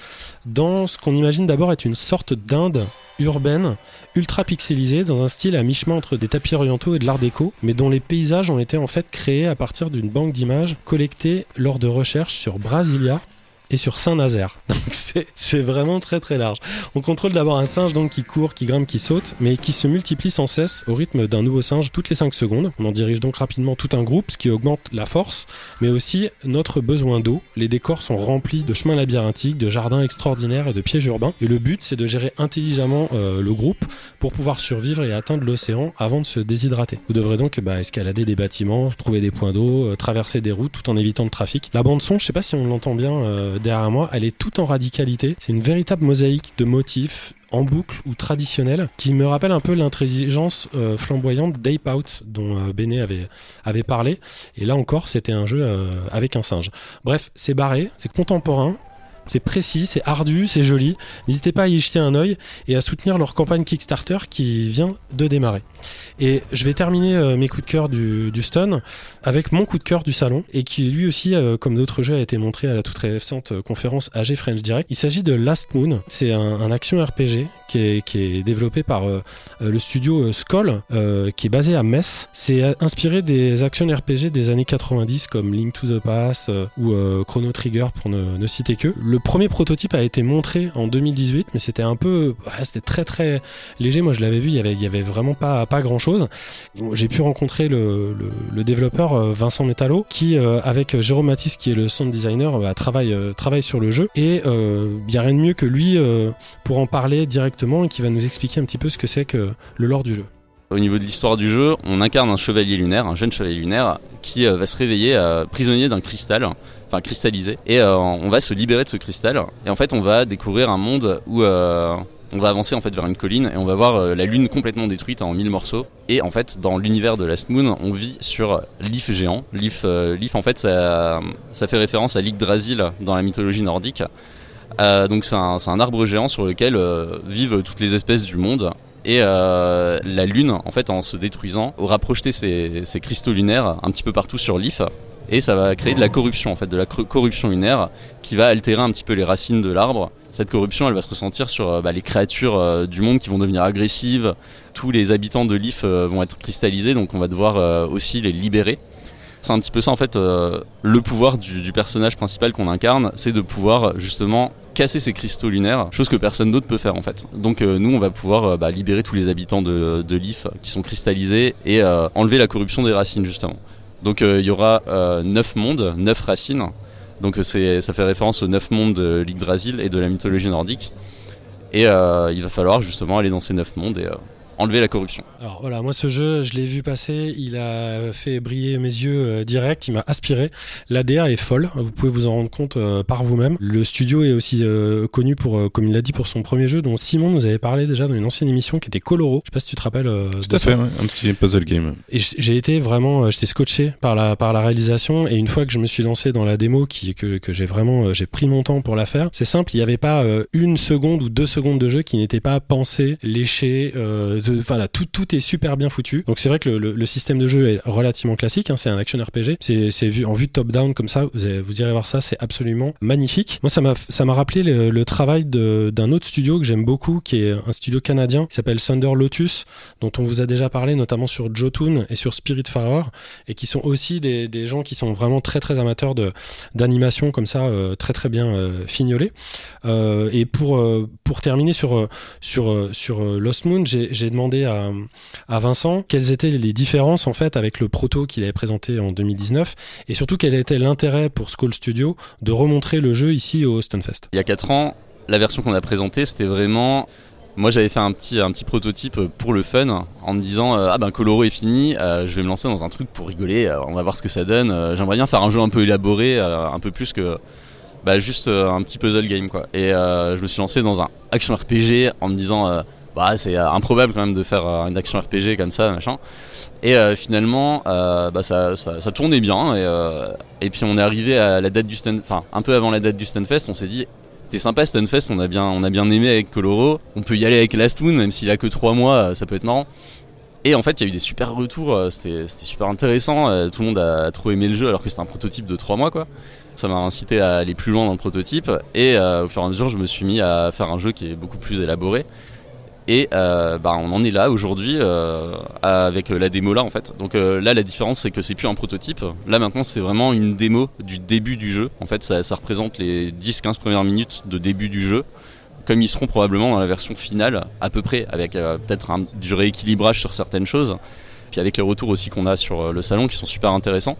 dans ce qu'on imagine d'abord être une sorte d'Inde urbaine, ultra pixelisée, dans un style à mi-chemin entre des tapis orientaux et de l'art déco, mais dont les paysages ont été en fait créés à partir d'une banque d'images collectées lors de recherches sur Brasilia et sur Saint-Nazaire. Donc c'est vraiment très très large. On contrôle d'abord un singe donc qui court, qui grimpe, qui saute, mais qui se multiplie sans cesse au rythme d'un nouveau singe toutes les 5 secondes. On en dirige donc rapidement tout un groupe, ce qui augmente la force, mais aussi notre besoin d'eau. Les décors sont remplis de chemins labyrinthiques, de jardins extraordinaires et de pièges urbains. Et le but, c'est de gérer intelligemment euh, le groupe pour pouvoir survivre et atteindre l'océan avant de se déshydrater. Vous devrez donc bah, escalader des bâtiments, trouver des points d'eau, euh, traverser des routes tout en évitant le trafic. La bande son, je sais pas si on l'entend bien euh, derrière moi, elle est toute en radicalité. C'est une véritable mosaïque de motifs en boucle ou traditionnels qui me rappelle un peu l'intelligence euh, flamboyante d'Ape Out dont euh, avait, avait parlé. Et là encore, c'était un jeu euh, avec un singe. Bref, c'est barré, c'est contemporain. C'est précis, c'est ardu, c'est joli. N'hésitez pas à y jeter un œil et à soutenir leur campagne Kickstarter qui vient de démarrer. Et je vais terminer euh, mes coups de cœur du, du stun avec mon coup de cœur du salon et qui lui aussi, euh, comme d'autres jeux, a été montré à la toute récente euh, conférence AG French Direct. Il s'agit de Last Moon. C'est un, action RPG qui est, qui est développé par le studio Skoll, qui est basé à Metz. C'est inspiré des actions RPG des années 90 comme Link to the Past ou Chrono Trigger pour ne, ne citer que. Le premier prototype a été montré en 2018, mais c'était un peu, c'était très très léger. Moi, je l'avais vu, il y avait, vraiment pas grand chose. J'ai pu rencontrer le, développeur euh, Vincent Metallo, qui euh, avec Jérôme Matisse, qui est le sound designer, travaille euh, travaille sur le jeu. Et il y a rien de mieux que lui pour en parler directement et qui va nous expliquer un petit peu ce que c'est que le lore du jeu. Au niveau de l'histoire du jeu, on incarne un chevalier lunaire, un jeune chevalier lunaire, qui va se réveiller prisonnier d'un cristal, enfin cristallisé, et euh, on va se libérer de ce cristal. Et en fait, on va découvrir un monde où euh, on va avancer en fait vers une colline et on va voir euh, la lune complètement détruite en mille morceaux. Et en fait, dans l'univers de Last Moon, on vit sur l'If géant. L'If, en fait, ça, fait référence à l'Yggdrasil dans la mythologie nordique. Donc c'est un, arbre géant sur lequel vivent toutes les espèces du monde. Et la Lune, en fait, en se détruisant, aura projeté ses, ses cristaux lunaires un petit peu partout sur l'IF. Et ça va créer de la corruption, en fait, de la cor- corruption lunaire, qui va altérer un petit peu les racines de l'arbre. Cette corruption, elle va se ressentir sur euh, bah, les créatures euh, du monde qui vont devenir agressives. Tous les habitants de l'IF euh, vont être cristallisés, donc on va devoir aussi les libérer. C'est un petit peu ça en fait le pouvoir du, personnage principal qu'on incarne, c'est de pouvoir justement casser ces cristaux lunaires, chose que personne d'autre peut faire en fait. Donc nous on va pouvoir bah, libérer tous les habitants de, l'IF qui sont cristallisés et enlever la corruption des racines justement. Donc euh, il y aura euh, neuf mondes, neuf racines. Donc euh, ça fait référence aux neuf mondes de l'Yggdrasil et de la mythologie nordique. Et euh, il va falloir justement aller dans ces neuf mondes et euh, enlever la corruption. Alors voilà, moi ce jeu, je l'ai vu passer, il a fait briller mes yeux euh, direct, il m'a aspiré. L'ADR est folle, vous pouvez vous en rendre compte euh, par vous-même. Le studio est aussi euh, connu pour, euh, comme il l'a dit, pour son premier jeu, dont Simon nous avait parlé déjà dans une ancienne émission qui était Coloro. Je sais pas si tu te rappelles. euh, Tout à fait, ouais, un petit puzzle game. Et j'ai été vraiment, euh, j'étais scotché par la par la réalisation. Et une fois que je me suis lancé dans la démo, qui que que j'ai vraiment, euh, j'ai pris mon temps pour la faire. C'est simple, il n'y avait pas euh, une seconde ou deux secondes de jeu qui n'était pas pensé, léché. Euh, de- enfin là, tout tout est super bien foutu. Donc c'est vrai que le, système de jeu est relativement classique. Hein, c'est un action RPG. C'est vu en vue de top down comme ça. Vous, irez voir ça. C'est absolument magnifique. Moi, ça m'a rappelé le, travail d'un autre studio que j'aime beaucoup, qui est un studio canadien qui s'appelle Thunder Lotus dont on vous a déjà parlé, notamment sur Jotun et sur Spiritfarer, et qui sont aussi des, des gens qui sont vraiment très très amateurs d'animation comme ça, euh, très très bien euh. Euh, et pour euh, pour terminer sur sur sur Lost Moon, j'ai demandé à Vincent quelles étaient les différences en fait avec le proto qu'il avait présenté en 2019, et surtout quel était l'intérêt pour Skull Studio de remontrer le jeu ici au Stunfest. Il y a 4 ans, la version qu'on a présentée, c'était vraiment. Moi, j'avais fait un petit, un petit prototype pour le fun, en me disant euh, Ah ben, Coloro est fini, euh, je vais me lancer dans un truc pour rigoler, euh, on va voir ce que ça donne. J'aimerais bien faire un jeu un peu élaboré, un peu plus que bah, juste un petit puzzle game, quoi. Et je me suis lancé dans un action RPG en me disant Bah, c'est euh, improbable quand même de faire euh, une action RPG comme ça, machin. Et euh, finalement, bah, ça, ça, tournait bien. Et, euh, et puis, on est arrivé à la date du Stun, enfin, un peu avant la date du Stunfest, on s'est dit c'était sympa Stunfest, on a bien, on a bien aimé avec Coloro. On peut y aller avec Last Moon, même s'il a que 3 mois, ça peut être marrant. Et en fait, il y a eu des super retours, c'était super intéressant. Tout le monde a trop aimé le jeu alors que c'était un prototype de 3 mois, quoi. Ça m'a incité à aller plus loin dans le prototype. Et au fur et à mesure, je me suis mis à faire un jeu qui est beaucoup plus élaboré. Et euh, bah, on en est là aujourd'hui euh, avec la démo là en fait. Donc euh, là la différence c'est que c'est plus un prototype. Là maintenant c'est vraiment une démo du début du jeu. En fait ça, représente les 10-15 premières minutes de début du jeu. Comme ils seront probablement dans la version finale à peu près avec euh, peut-être du rééquilibrage sur certaines choses. Puis avec les retours aussi qu'on a sur euh, le salon qui sont super intéressants.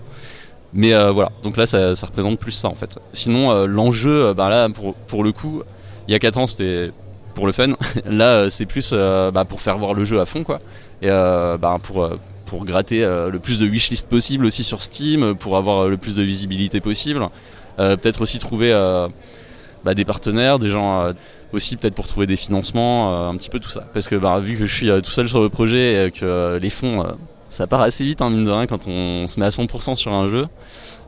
Mais euh, voilà, donc là ça, représente plus ça en fait. Sinon euh, l'enjeu, euh, bah là pour, pour le coup, il y a 4 ans c'était pour le fun. Là, euh, c'est plus euh, bah, pour faire voir le jeu à fond, quoi. Et euh, bah, pour pour gratter le plus de wishlist possible aussi sur Steam, pour avoir le plus de visibilité possible. Peut-être aussi trouver bah, des partenaires, des gens aussi peut-être pour trouver des financements, un petit peu tout ça. Parce que bah, vu que je suis tout seul sur le projet et que les fonds, ça part assez vite, hein, mine de rien, quand on se met à 100% sur un jeu.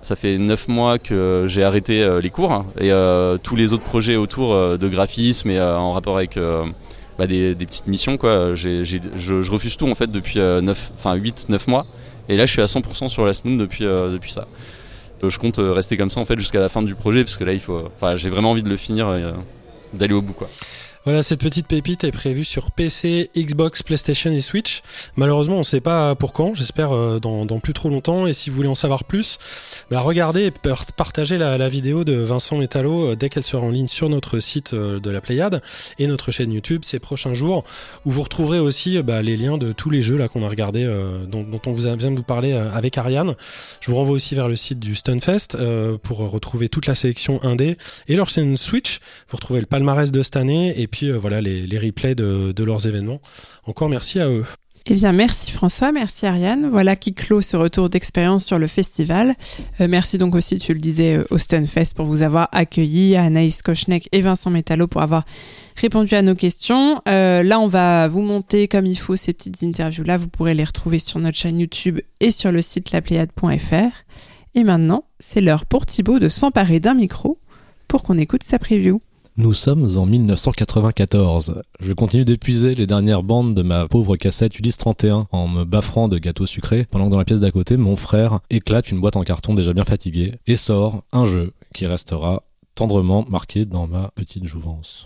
Ça fait 9 mois que j'ai arrêté euh, les cours hein, et euh, tous les autres projets autour euh, de graphisme et en rapport avec bah, des, petites missions quoi. Je, refuse tout en fait depuis 9, enfin 8-9 mois et là je suis à 100% sur Last Moon depuis, depuis ça. Je compte rester comme ça en fait jusqu'à la fin du projet parce que là il faut, enfin j'ai vraiment envie de le finir et d'aller au bout quoi. Voilà, cette petite pépite est prévue sur PC, Xbox, PlayStation et Switch. Malheureusement, on ne sait pas pour quand. J'espère euh, dans, dans plus trop longtemps. Et si vous voulez en savoir plus, bah regardez et par- partagez la, la vidéo de Vincent Metallo euh, dès qu'elle sera en ligne sur notre site euh, de la Pléiade et notre chaîne YouTube ces prochains jours, où vous retrouverez aussi bah, les liens de tous les jeux là qu'on a regardé, euh, dont, dont on vous a- vient de vous parler avec Ariane. Je vous renvoie aussi vers le site du Stunfest euh, pour retrouver toute la sélection indé et leur chaîne Switch. Vous retrouvez le palmarès de cette année et puis euh, voilà les, replays de, leurs événements. Encore merci à eux. Eh bien, merci François, merci Ariane. Voilà qui clôt ce retour d'expérience sur le festival. Euh, merci donc aussi, tu le disais, euh, au Stunfest pour vous avoir accueilli, à Anaïs Kochnek et Vincent Metallo pour avoir répondu à nos questions. Là, on va vous monter comme il faut ces petites interviews-là. Vous pourrez les retrouver sur notre chaîne YouTube et sur le site lapléiade.fr. Et maintenant, c'est l'heure pour Thibaut de s'emparer d'un micro pour qu'on écoute sa preview. Nous sommes en 1994. Je continue d'épuiser les dernières bandes de ma pauvre cassette Ulysse 31 en me baffrant de gâteaux sucrés, pendant que dans la pièce d'à côté, mon frère éclate une boîte en carton déjà bien fatiguée et sort un jeu qui restera tendrement marqué dans ma petite jouvence.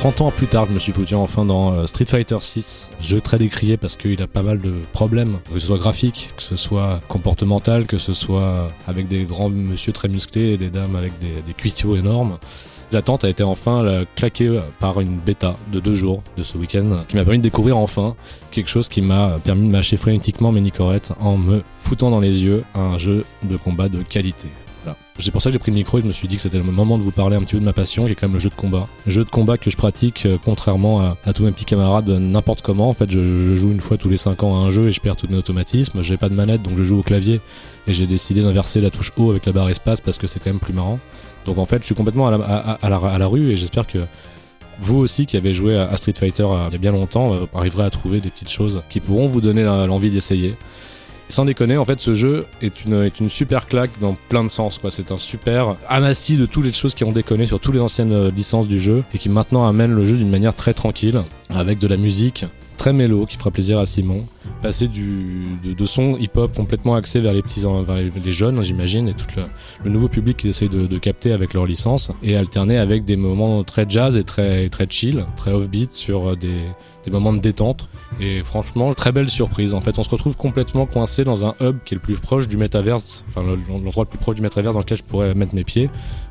30 ans plus tard, je me suis foutu enfin dans euh, Street Fighter 6. Jeu très décrié parce qu'il a pas mal de problèmes, que ce soit graphique, que ce soit comportemental, que ce soit avec des grands monsieur très musclés et des dames avec des, des énormes. L'attente a été enfin euh, claquée par une bêta de deux jours de ce week-end qui m'a permis de découvrir enfin quelque chose qui m'a permis de mâcher frénétiquement mes nicorettes en me foutant dans les yeux un jeu de combat de qualité. C'est pour ça que j'ai pris le micro et je me suis dit que c'était le moment de vous parler un petit peu de ma passion, qui est quand même le jeu de combat. Le jeu de combat que je pratique, euh, contrairement à, tous mes petits camarades, euh, n'importe comment. En fait, je, joue une fois tous les 5 ans à un jeu et je perds tous mes automatismes. J'ai pas de manette, donc je joue au clavier et j'ai décidé d'inverser la touche haut avec la barre espace parce que c'est quand même plus marrant. Donc en fait, je suis complètement à la, à- la, rue et j'espère que vous aussi qui avez joué à Street Fighter euh, il y a bien longtemps arriverez à trouver des petites choses qui pourront vous donner l'envie d'essayer. Sans déconner, en fait, ce jeu est une, est une super claque dans plein de sens. quoi. C'est un super amassis de toutes les choses qui ont déconné sur toutes les anciennes euh, licences du jeu et qui maintenant amènent le jeu d'une manière très tranquille, avec de la musique très mélo qui fera plaisir à Simon. Passer du, de, de son hip-hop complètement axé vers les petits, vers les, jeunes, j'imagine, et tout le, le nouveau public qu'ils essayent de, de capter avec leur licence, et alterner avec des moments très jazz et très, très chill, très offbeat sur euh, des, des moments de détente. Et franchement, très belle surprise. En fait, on se retrouve complètement coincé dans un hub qui est le plus proche du métaverse, enfin le- l'endroit le plus proche du métaverse dans lequel je pourrais mettre mes pieds,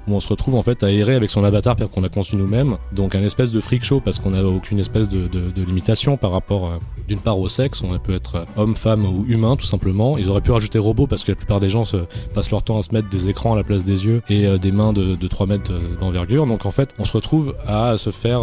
où on se retrouve en fait à errer avec son avatar qu'on a conçu nous-mêmes. Donc un espèce de freak show parce qu'on n'a aucune espèce de, limitation par rapport euh, d'une part au sexe. On peut être euh, homme, femme ou humain tout simplement. Ils auraient pu rajouter robot parce que la plupart des gens se passent leur temps à se mettre des écrans à la place des yeux et euh, des mains de, de 3 mètres d'envergure. Donc en fait, on se retrouve à se faire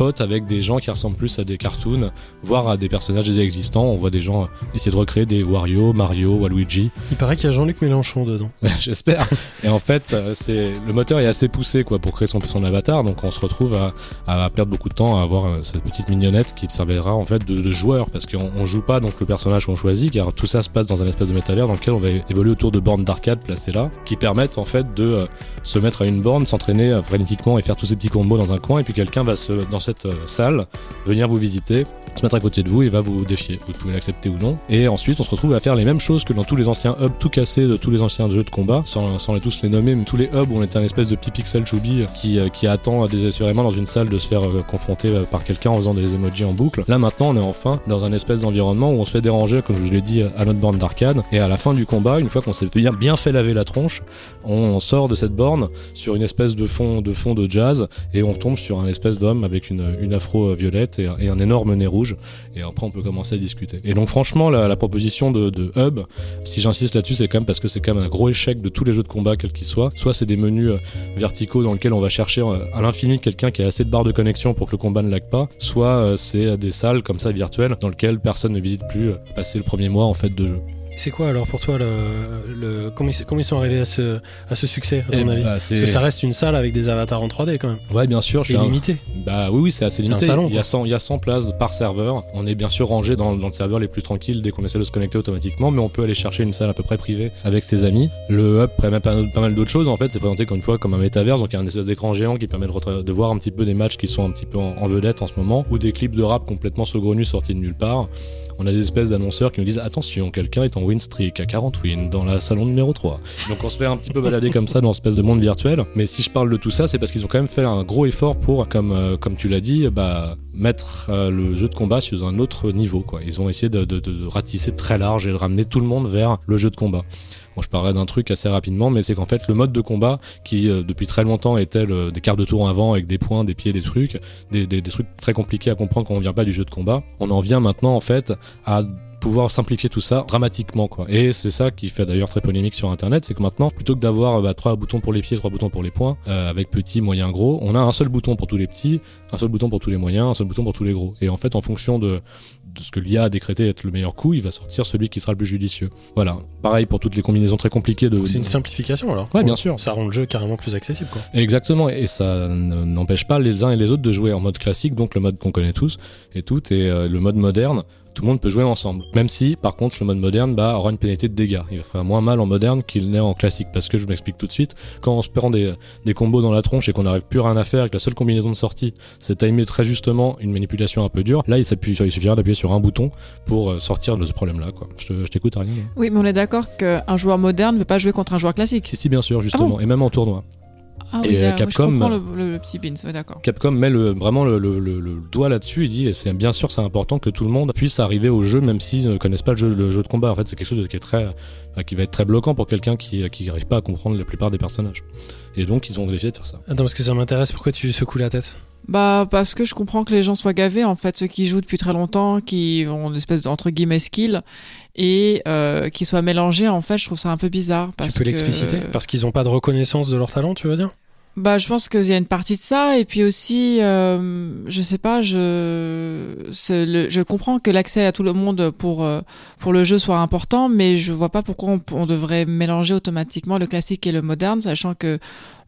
pote avec des gens qui ressemblent plus à des cartoons, voire à des personnages déjà existants. On voit des gens euh, essayer de recréer des Wario, Mario, Waluigi. Il paraît qu'il y a Jean-Luc Mélenchon dedans. J'espère. Et en fait, euh, c'est le moteur est assez poussé quoi pour créer son, son avatar, donc on se retrouve à, à perdre beaucoup de temps à avoir euh, cette petite mignonnette qui servira en fait de, de joueur parce qu'on on joue pas donc le personnage qu'on choisit, car tout ça se passe dans un espèce de métavers dans lequel on va évoluer autour de bornes d'arcade placées là, qui permettent en fait de se mettre à une borne, s'entraîner frénétiquement et faire tous ces petits combos dans un coin, et puis quelqu'un va se dans cette euh, salle venir vous visiter se mettre à côté de vous et va vous défier. Vous pouvez l'accepter ou non. Et ensuite, on se retrouve à faire les mêmes choses que dans tous les anciens hubs tout cassés de tous les anciens jeux de combat, sans, sans les tous les nommer, mais tous les hubs où on était un espèce de petit pixel choubi qui, euh, qui attend désespérément dans une salle de se faire euh, confronter par quelqu'un en faisant des emojis en boucle. Là maintenant, on est enfin dans un espèce d'environnement où on se fait déranger, comme je vous l'ai dit, à notre borne d'arcade. Et à la fin du combat, une fois qu'on s'est bien, bien fait laver la tronche, on sort de cette borne sur une espèce de fond de fond de jazz et on tombe sur un espèce d'homme avec une, afro violette et, un- énorme nez rouge. Et après, on peut commencer à discuter. Et donc, franchement, la, proposition de, Hub, si j'insiste là-dessus, c'est quand même parce que c'est quand même un gros échec de tous les jeux de combat, quels qu'ils soient. Soit c'est des menus euh, verticaux dans lesquels on va chercher euh, à l'infini quelqu'un qui a assez de barres de connexion pour que le combat ne lag pas. Soit euh, c'est euh, des salles comme ça virtuelles dans lesquelles personne ne visite plus euh, passer le premier mois en fait de jeu. C'est quoi alors pour toi le, le comment, ils, comment ils sont arrivés à ce, à ce succès à ton Eh avis bah, Parce que ça reste une salle avec des avatars en 3D quand même. Ouais, bien sûr, je un- limité. Bah oui, oui, c'est assez un limité. salon, il, y a 100, il y a 100 places par serveur. On est bien sûr rangé dans, dans le serveur les plus tranquilles dès qu'on essaie de se connecter automatiquement, mais on peut aller chercher une salle à peu près privée avec ses amis. Le hub permet pas, pas mal d'autres choses. En fait, c'est présenté comme une fois comme un métaverse, donc il y a un espèce d'écran géant qui permet de voir un petit peu des matchs qui sont un petit peu en, en vedette en ce moment, ou des clips de rap complètement saugrenus sortis de nulle part. On a des espèces d'annonceurs qui nous disent attention, quelqu'un est en win streak à 40 wins dans la salon numéro 3. Donc on se fait un petit peu balader comme ça dans une espèce de monde virtuel. Mais si je parle de tout ça, c'est parce qu'ils ont quand même fait un gros effort pour, comme, euh, tu l'as dit, bah, mettre euh, le jeu de combat sur un autre niveau. Ils ont essayé de ratisser très large et de ramener tout le monde vers le jeu de combat. Bon, je parlerai d'un truc assez rapidement, mais c'est qu'en fait, le mode de combat, qui euh, depuis très longtemps était le- des cartes de tour avant avec des points, des pieds, des trucs, des, des, des trucs très compliqués à comprendre quand on vient pas du jeu de combat, on en vient maintenant en fait à pouvoir simplifier tout ça dramatiquement quoi. Et c'est ça qui fait d'ailleurs très polémique sur internet, c'est que maintenant plutôt que d'avoir bah, trois boutons pour les pieds, trois boutons pour les points, euh, avec petit, moyen, gros, on a un seul bouton pour tous les petits, un seul bouton pour tous les moyens, un seul bouton pour tous les gros. Et en fait, en fonction de, de ce que l'IA a décrété être le meilleur coup, il va sortir celui qui sera le plus judicieux. Voilà. Pareil pour toutes les combinaisons très compliquées de. C'est une simplification alors. Ouais, bien sûr. Ça rend le jeu carrément plus accessible quoi. Exactement, et ça n'empêche pas les uns et les autres de jouer en mode classique, donc le mode qu'on connaît tous et toutes, et euh, le mode moderne, tout le monde peut jouer ensemble. Même si, par contre, le mode moderne bah, aura une pénalité de dégâts. Il va faire moins mal en moderne qu'il n'est en classique, parce que je m'explique tout de suite, quand on se prend des, des combos dans la tronche et qu'on n'arrive plus rien à faire, et que la seule combinaison de sortie, c'est timer très justement une manipulation un peu dure, là il, s'appuie il suffira d'appuyer sur un bouton pour euh, sortir de ce problème-là. Quoi. Je, te- je t'écoute, Ariane. Oui, mais on est d'accord qu'un joueur moderne ne veut pas jouer contre un joueur classique. Si, si, bien sûr, justement, et même en tournoi. Ah Et, oui, là, oui, Capcom- je comprends le, le- le petit beans, ouais, d'accord. Capcom met le, vraiment le, le- le- le doigt là-dessus. Il dit, et c'est bien sûr, c'est important que tout le monde puisse arriver au jeu, même s'ils ne connaissent pas le jeu, le jeu de combat. En fait, c'est quelque chose qui est très, enfin, qui va être très bloquant pour quelqu'un qui, qui n'arrive pas à comprendre la plupart des personnages. Et donc, ils ont décidé de faire ça. Attends parce que ça m'intéresse. Pourquoi tu secoues la tête? Bah parce que je comprends que les gens soient gavés en fait ceux qui jouent depuis très longtemps, qui ont une espèce d'entre guillemets skill et euh, qui soient mélangés en fait je trouve ça un peu bizarre. Parce tu peux l'expliciter Parce qu'ils n'ont pas de reconnaissance de leur talent, tu veux dire? Bah, je pense qu'il y a une partie de ça, et puis aussi, euh, je sais pas, je, le- je comprends que l'accès à tout le monde pour euh, pour le jeu soit important, mais je vois pas pourquoi on, on devrait mélanger automatiquement le classique et le moderne, sachant que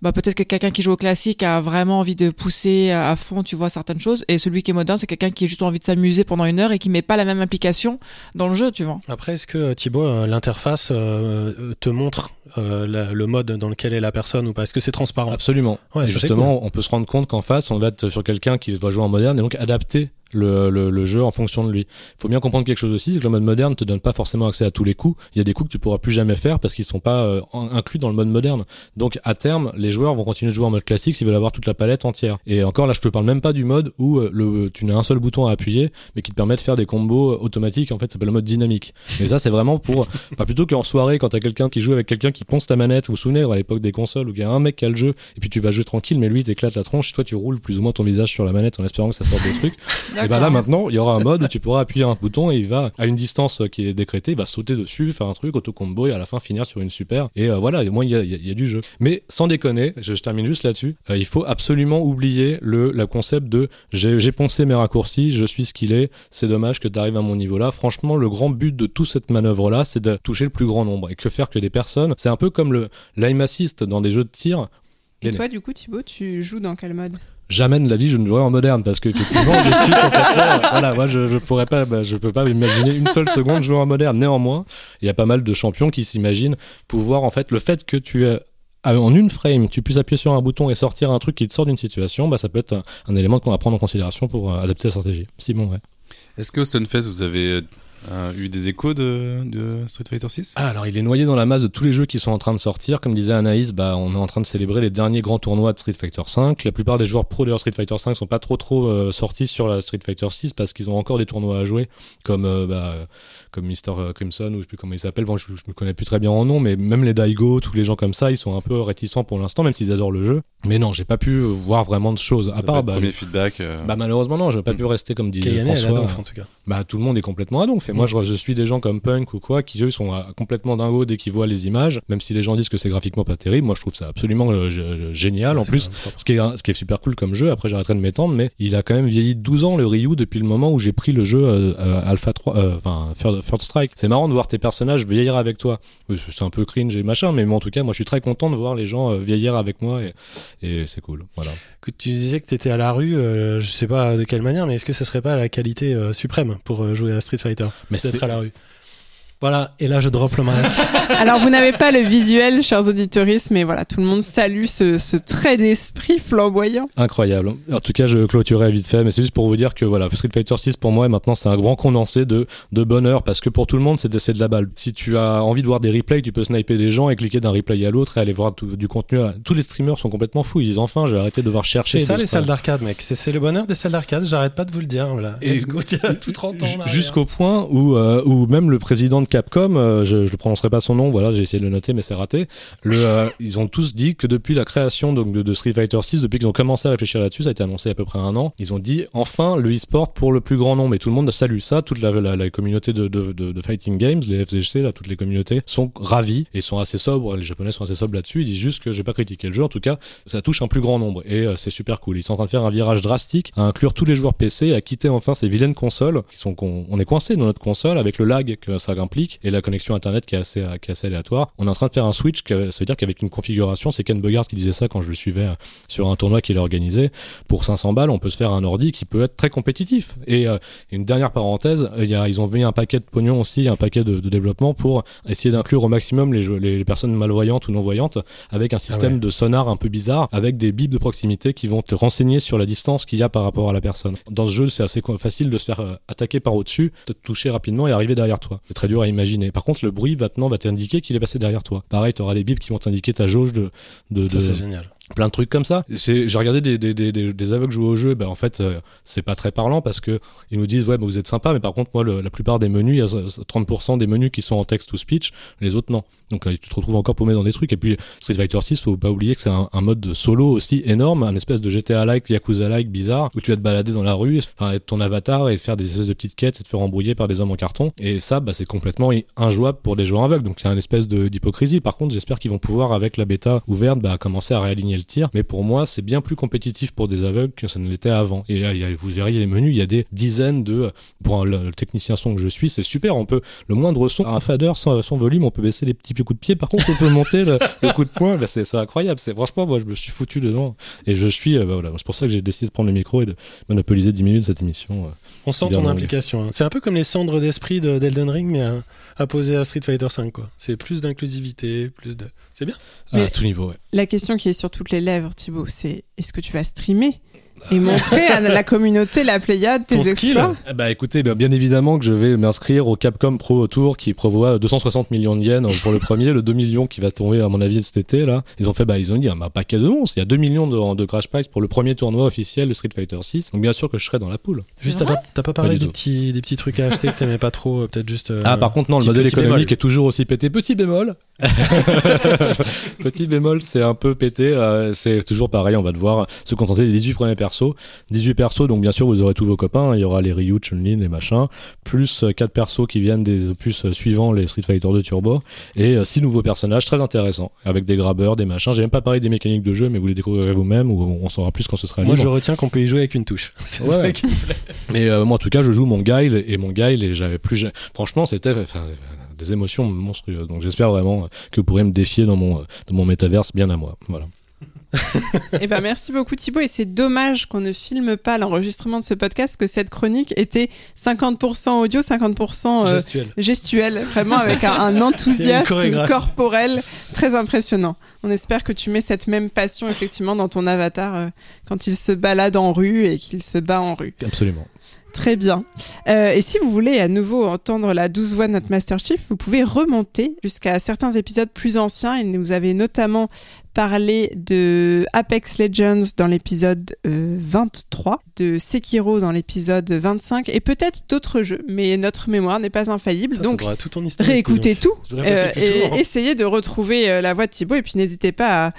bah peut-être que quelqu'un qui joue au classique a vraiment envie de pousser à à fond, tu vois certaines choses, et celui qui est moderne, c'est quelqu'un qui a juste envie de s'amuser pendant une heure et qui met pas la même implication dans le jeu, tu vois. Après, est-ce que euh, Thibaut, euh, l'interface euh, euh, te montre euh, la- le mode dans lequel est la personne ou pas? Est-ce que c'est transparent? Absolument. Ouais, justement, on peut se rendre compte qu'en face, on va être sur quelqu'un qui doit jouer en moderne et donc adapter le, le, le jeu en fonction de lui. Il faut bien comprendre quelque chose aussi, c'est que le mode moderne te donne pas forcément accès à tous les coups. Il y a des coups que tu pourras plus jamais faire parce qu'ils sont pas euh, inclus dans le mode moderne. Donc à terme, les joueurs vont continuer de jouer en mode classique s'ils veulent avoir toute la palette entière. Et encore là, je te parle même pas du mode où euh, le, tu n'as un seul bouton à appuyer, mais qui te permet de faire des combos automatiques. En fait, ça s'appelle le mode dynamique. Mais ça, c'est vraiment pour, pas plutôt qu'en soirée quand t'as quelqu'un qui joue avec quelqu'un qui ponce ta manette. Vous vous souvenez à l'époque des consoles où il y a un mec qui a le jeu et puis tu vas jouer tranquille, mais lui t'éclate la tronche. Toi, tu roules plus ou moins ton visage sur la manette en espérant que ça sorte des trucs. Et ben là maintenant, il y aura un mode où tu pourras appuyer un bouton et il va à une distance qui est décrétée, il va sauter dessus, faire un truc auto combo et à la fin finir sur une super. Et euh, voilà, au moins il y a, y y du jeu. Mais sans déconner, je, je termine juste là-dessus. euh, il faut absolument oublier le la concept de j'ai poncé mes raccourcis, je suis ce qu'il est. C'est dommage que tu arrives à mon niveau là. Franchement, le grand but de toute cette manœuvre là, c'est de toucher le plus grand nombre et que faire que des personnes. C'est un peu comme le l'aim assist dans des jeux de tir. Et Bien. toi, du coup, Thibaut, tu joues dans quel mode? Jamais de la vie je ne jouerai en moderne parce que effectivement je suis complètement voilà moi je, je pourrais pas bah, je peux pas imaginer une seule seconde jouer en moderne néanmoins il y a pas mal de champions qui s'imaginent pouvoir en fait le fait que tu es en une frame, tu puisses appuyer sur un bouton et sortir un truc qui te sort d'une situation, bah ça peut être un, un élément qu'on va prendre en considération pour euh, adapter la stratégie. Simon, ouais. Est-ce qu'au Stunfest, vous avez euh, eu des échos de, de Street Fighter 6 Ah, alors il est noyé dans la masse de tous les jeux qui sont en train de sortir. Comme disait Anaïs, bah, on est en train de célébrer les derniers grands tournois de Street Fighter 5. La plupart des joueurs pro de Street Fighter 5 sont pas trop trop euh, sortis sur la Street Fighter 6 parce qu'ils ont encore des tournois à jouer, comme euh, bah, comme Mr Crimson ou je sais plus comment il s'appelle. Bon, je, je me connais plus très bien en nom, mais même les Daigo, tous les gens comme ça, ils sont un peu réticents pour l'instant, même s'ils adorent le jeu. Mais non, j'ai pas pu voir vraiment de choses. À part bah, premier feedback euh, bah malheureusement non, j'ai pas pu rester comme dit Kayane, François. donf, en tout cas. Bah tout le monde est complètement à donf. Et moi je, je suis des gens comme Punk ou quoi qui eux sont euh, complètement dingos dès qu'ils voient les images, même si les gens disent que c'est graphiquement pas terrible. Moi je trouve ça absolument euh, g- génial. En plus, ce qui est ce qui est super cool comme jeu. Après j'arrêterai de m'étendre, mais il a quand même vieilli de 12 ans le Ryu depuis le moment où j'ai pris le jeu euh, euh, Alpha 3, euh, enfin Third, Third Strike. C'est marrant de voir tes personnages vieillir avec toi. Euh, C'est un peu cringe et machin, mais en tout cas moi je suis très content de voir les gens euh, vieillir avec moi et, et c'est cool. Voilà. Tu disais que tu étais à la rue, euh, je sais pas de quelle manière, mais est-ce que ce serait pas la qualité euh, suprême pour euh, jouer à Street Fighter? Mais D'être à la rue. Voilà, et là je drop le mic. Alors, vous n'avez pas le visuel, chers auditeurs, mais voilà, tout le monde salue ce, ce trait d'esprit flamboyant. Incroyable. En tout cas, je clôturerai vite fait, mais c'est juste pour vous dire que voilà, Street Fighter 6 pour moi, maintenant, c'est un grand condensé de, de bonheur parce que pour tout le monde, c'est c'est de la balle. Si tu as envie de voir des replays, tu peux sniper des gens et cliquer d'un replay à l'autre et aller voir tout- du contenu. Tous les streamers sont complètement fous. Ils disent enfin, j'ai arrêté de devoir chercher. C'est ça de les salles d'arcade, mec. C'est c'est le bonheur des salles d'arcade, j'arrête pas de vous le dire. Voilà. Et- Let's go, tiens, tout 30 ans. Jusqu'au point où, euh, où même le président de Capcom, euh, je, je ne prononcerai pas son nom, voilà, j'ai essayé de le noter, mais c'est raté. Euh, ils ont tous dit que depuis la création donc, de, Street Fighter 6, depuis qu'ils ont commencé à réfléchir là-dessus, ça a été annoncé à peu près un an, ils ont dit enfin le e-sport pour le plus grand nombre. Et tout le monde salue ça, toute la, communauté de, fighting games, les FGC, là, toutes les communautés sont ravis et sont assez sobres. Les Japonais sont assez sobres là-dessus. Ils disent juste que j'ai pas critiqué le jeu. En tout cas, ça touche un plus grand nombre et euh, c'est super cool. Ils sont en train de faire un virage drastique à inclure tous les joueurs PC, à quitter enfin ces vilaines consoles qui sont qu'on on est coincé dans notre console avec le lag que ça implique et la connexion internet qui est assez qui est assez aléatoire. On est en train de faire un switch, ça veut dire qu'avec une configuration, c'est Ken Bogard qui disait ça quand je le suivais euh, sur un tournoi qu'il a organisé. Pour 500 balles, on peut se faire un ordi qui peut être très compétitif. Et euh, une dernière parenthèse, il y a, ils ont mis un paquet de pognon aussi, un paquet de, de développement pour essayer d'inclure au maximum les, jeux- les personnes malvoyantes ou non voyantes avec un système ouais. de sonar un peu bizarre, avec des bips de proximité qui vont te renseigner sur la distance qu'il y a par rapport à la personne. Dans ce jeu, c'est assez facile de se faire euh, attaquer par au-dessus, te toucher rapidement et arriver derrière toi. C'est très dur à imaginer. Par contre, le bruit maintenant va t'indiquer qu'il est passé derrière toi. Pareil, tu auras des bips qui vont t'indiquer ta jauge de, de, Ça, de- c'est génial. Plein de trucs comme ça. J'ai regardé des, des, aveugles jouer au jeu, ben en fait, euh, c'est pas très parlant parce que ils nous disent ouais, bah, vous êtes sympa, mais par contre, moi, la plupart des menus, il y a 30% des menus qui sont en texte ou speech, les autres non. Donc euh, tu te retrouves encore paumé dans des trucs. Et puis Street Fighter 6, faut pas oublier que c'est un, un mode de solo aussi énorme, un espèce de GTA-like, Yakuza-like bizarre, où tu vas te balader dans la rue, enfin, être ton avatar et faire des espèces de petites quêtes et te faire embrouiller par des hommes en carton. Et ça, bah, c'est complètement injouable pour des joueurs aveugles. Donc il y a une espèce d'hypocrisie. Par contre, j'espère qu'ils vont pouvoir, avec la bêta ouverte, bah, commencer à réaligner tir. Mais pour moi, c'est bien plus compétitif pour des aveugles que ça ne l'était avant. Et a- vous verriez les menus, il y a des dizaines de, pour un- le, technicien son que je suis, c'est super. On peut, le moindre son, un fader sans, volume, on peut baisser les petits coups de pied. Par contre, on peut monter le, coup de poing. Bah, c'est incroyable. C'est franchement, moi, je me suis foutu dedans. Et je suis, euh, bah, voilà. C'est pour ça que j'ai décidé de prendre le micro et de monopoliser 10 minutes cette émission. On sent ton implication. hein. C'est un peu comme les cendres d'esprit de- d'Elden Ring, mais à, à poser à Street Fighter 5, quoi. C'est plus d'inclusivité, plus de. C'est bien. Mais- à tout niveau, ouais. La question qui est sur toutes les lèvres, Thibaut, c'est est-ce que tu vas streamer et montrer à la communauté, la Pléiade, tes Ton skill. exploits Eh Bah écoutez, bien, bien évidemment que je vais m'inscrire au Capcom Pro Tour qui prévoit 260 millions de yens pour le premier, le 2 millions qui va tomber à mon avis cet été là. Ils ont fait bah ils ont dit un paquet de monstres. Il y a 2 millions de, de crash prize pour le premier tournoi officiel de Street Fighter 6. Donc bien sûr que je serai dans la poule. Juste, t'as pas, t'as pas parlé Pas des petits, des petits trucs à acheter que t'aimais pas trop, euh, peut-être juste. euh, ah par contre non, le petit- modèle économique bémol. est toujours aussi pété. Petit bémol. Petit bémol, c'est un peu pété. euh, c'est toujours pareil, on va devoir se contenter des 18 premiers persos. 18 persos, donc bien sûr vous aurez tous vos copains. Il y aura les Ryu, Chun-Li, les machins. Plus 4 persos qui viennent des opus euh, suivants, les Street Fighter 2 Turbo. Et 6 nouveaux personnages très intéressants. Avec des grabbeurs, des machins. J'ai même pas parlé des mécaniques de jeu, mais vous les découvrirez vous-même ou on saura plus quand ce sera Moi, libre. je retiens qu'on peut y jouer avec une touche. C'est Ouais. ça qui me plaît. Mais euh, moi, en tout cas, je joue mon guile et mon guile et j'avais plus. Franchement, c'était euh, des émotions monstrueuses. Donc, j'espère vraiment que vous pourrez me défier dans mon dans mon métaverse bien à moi. Voilà. Eh ben merci beaucoup Thibaut et c'est dommage qu'on ne filme pas l'enregistrement de ce podcast que cette chronique était 50% audio, 50% euh, Gestuel. gestuel, vraiment avec un, un enthousiasme corporel très impressionnant. On espère que tu mets cette même passion effectivement dans ton avatar euh, quand il se balade en rue et qu'il se bat en rue. Absolument. Très bien. Euh, et si vous voulez à nouveau entendre la douce voix de notre Master Chief, vous pouvez remonter jusqu'à certains épisodes plus anciens. Et nous avez notamment parlé de Apex Legends dans l'épisode euh, 23, de Sekiro dans l'épisode 25 et peut-être d'autres jeux. Mais notre mémoire n'est pas infaillible. Ça donc tout ton réécoutez tout euh, et souvent. essayez de retrouver euh, la voix de Thibaut. Et puis n'hésitez pas à,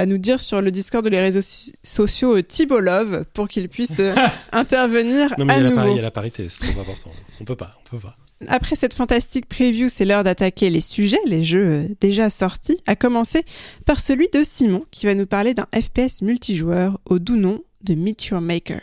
à nous dire sur le Discord de les réseaux so- sociaux euh, Thibaut Love pour qu'il puisse euh, intervenir Non, mais à il y, a la il y a la parité, c'est trop important. On peut pas, on peut pas. Après cette fantastique preview, c'est l'heure d'attaquer les sujets, les jeux euh, déjà sortis, à commencer par celui de Simon qui va nous parler d'un FPS multijoueur au doux nom de Meet Your Maker.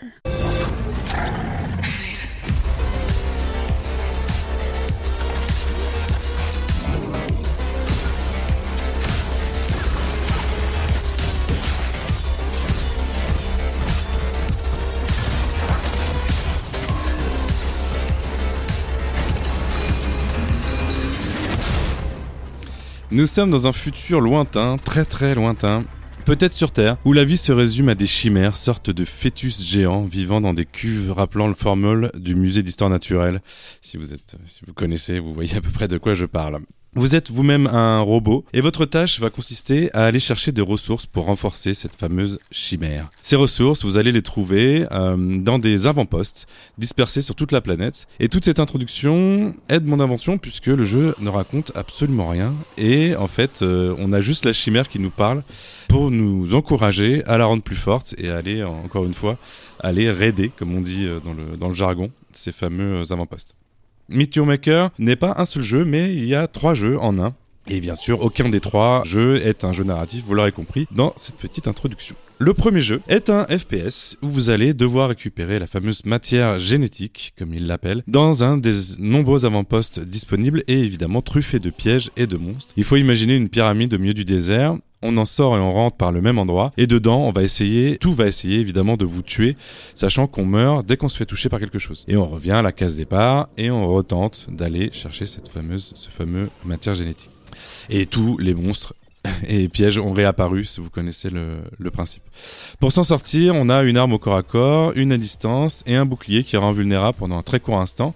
Nous sommes dans un futur lointain, très très lointain. Peut-être sur Terre, où la vie se résume à des chimères, sortes de fœtus géants vivant dans des cuves rappelant le formol du musée d'histoire naturelle. Si vous êtes, si vous connaissez, vous voyez à peu près de quoi je parle. Vous êtes vous-même un robot et votre tâche va consister à aller chercher des ressources pour renforcer cette fameuse chimère. Ces ressources, vous allez les trouver euh, dans des avant-postes dispersés sur toute la planète. Et toute cette introduction aide mon invention puisque le jeu ne raconte absolument rien. Et en fait, euh, on a juste la chimère qui nous parle pour nous encourager à la rendre plus forte et à aller, encore une fois, aller raider, comme on dit euh, dans le, dans le jargon, ces fameux avant-postes. Meet Maker n'est pas un seul jeu, mais il y a trois jeux en un. Et bien sûr, aucun des trois jeux est un jeu narratif, vous l'aurez compris, dans cette petite introduction. Le premier jeu est un FPS où vous allez devoir récupérer la fameuse matière génétique, comme il l'appelle, dans un des nombreux avant-postes disponibles et évidemment truffé de pièges et de monstres. Il faut imaginer une pyramide au milieu du désert. On en sort et on rentre par le même endroit. Et dedans, on va essayer, tout va essayer évidemment de vous tuer, sachant qu'on meurt dès qu'on se fait toucher par quelque chose. Et on revient à la case départ et on retente d'aller chercher cette fameuse, ce fameux matière génétique. Et tous les monstres et pièges ont réapparu, si vous connaissez le, le principe. Pour s'en sortir, on a une arme au corps à corps, une à distance et un bouclier qui rend vulnérable pendant un très court instant.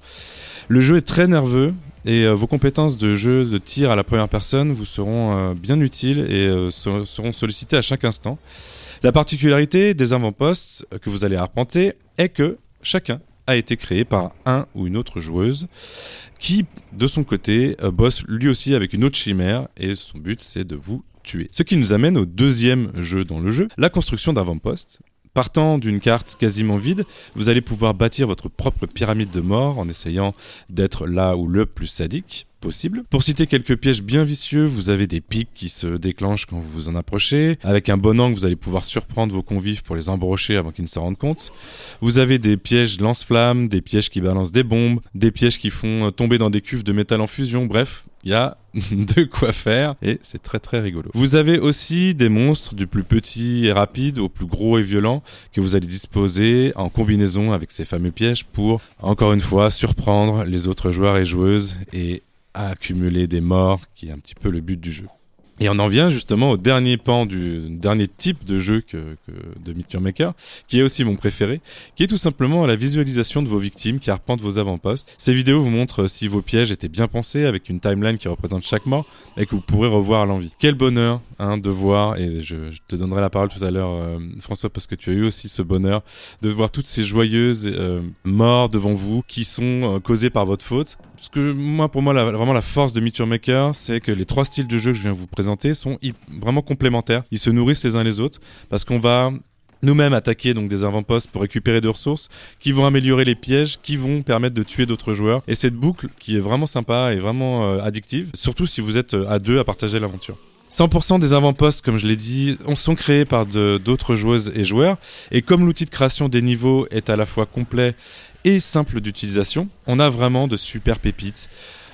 Le jeu est très nerveux et euh, vos compétences de jeu de tir à la première personne vous seront euh, bien utiles et euh, ser- seront sollicitées à chaque instant. La particularité des avant-postes que vous allez arpenter est que chacun a été créé par un ou une autre joueuse qui, de son côté, bosse lui aussi avec une autre chimère et son but c'est de vous tuer. Ce qui nous amène au deuxième jeu dans le jeu, la construction d'avant-postes. Partant d'une carte quasiment vide, vous allez pouvoir bâtir votre propre pyramide de mort en essayant d'être là ou le plus sadique possible. Pour citer quelques pièges bien vicieux, vous avez des pics qui se déclenchent quand vous vous en approchez. Avec un bon angle, vous allez pouvoir surprendre vos convives pour les embrocher avant qu'ils ne se rendent compte. Vous avez des pièges lance-flammes, des pièges qui balancent des bombes, des pièges qui font tomber dans des cuves de métal en fusion. Bref, il y a de quoi faire et c'est très très rigolo. Vous avez aussi des monstres du plus petit et rapide au plus gros et violent que vous allez disposer en combinaison avec ces fameux pièges pour encore une fois surprendre les autres joueurs et joueuses et accumuler des morts qui est un petit peu le but du jeu. Et on en vient justement au dernier pan du dernier type de jeu que, de Meteor Maker, qui est aussi mon préféré, qui est tout simplement la visualisation de vos victimes qui arpentent vos avant-postes. Ces vidéos vous montrent si vos pièges étaient bien pensés avec une timeline qui représente chaque mort et que vous pourrez revoir à l'envie. Quel bonheur hein, de voir, et je, je te donnerai la parole tout à l'heure euh, François parce que tu as eu aussi ce bonheur de voir toutes ces joyeuses euh, morts devant vous qui sont euh, causées par votre faute. Ce que moi, pour moi, la- vraiment la force de Meet Your Maker, c'est que les trois styles de jeu que je viens vous présenter sont vraiment complémentaires. Ils se nourrissent les uns les autres parce qu'on va nous-mêmes attaquer donc des avant-postes pour récupérer des ressources qui vont améliorer les pièges, qui vont permettre de tuer d'autres joueurs. Et cette boucle qui est vraiment sympa et vraiment euh, addictive, surtout si vous êtes euh, à deux à partager l'aventure. 100% des avant-postes, comme je l'ai dit, on- sont créés par de- d'autres joueuses et joueurs. Et comme l'outil de création des niveaux est à la fois complet et simple d'utilisation, on a vraiment de super pépites,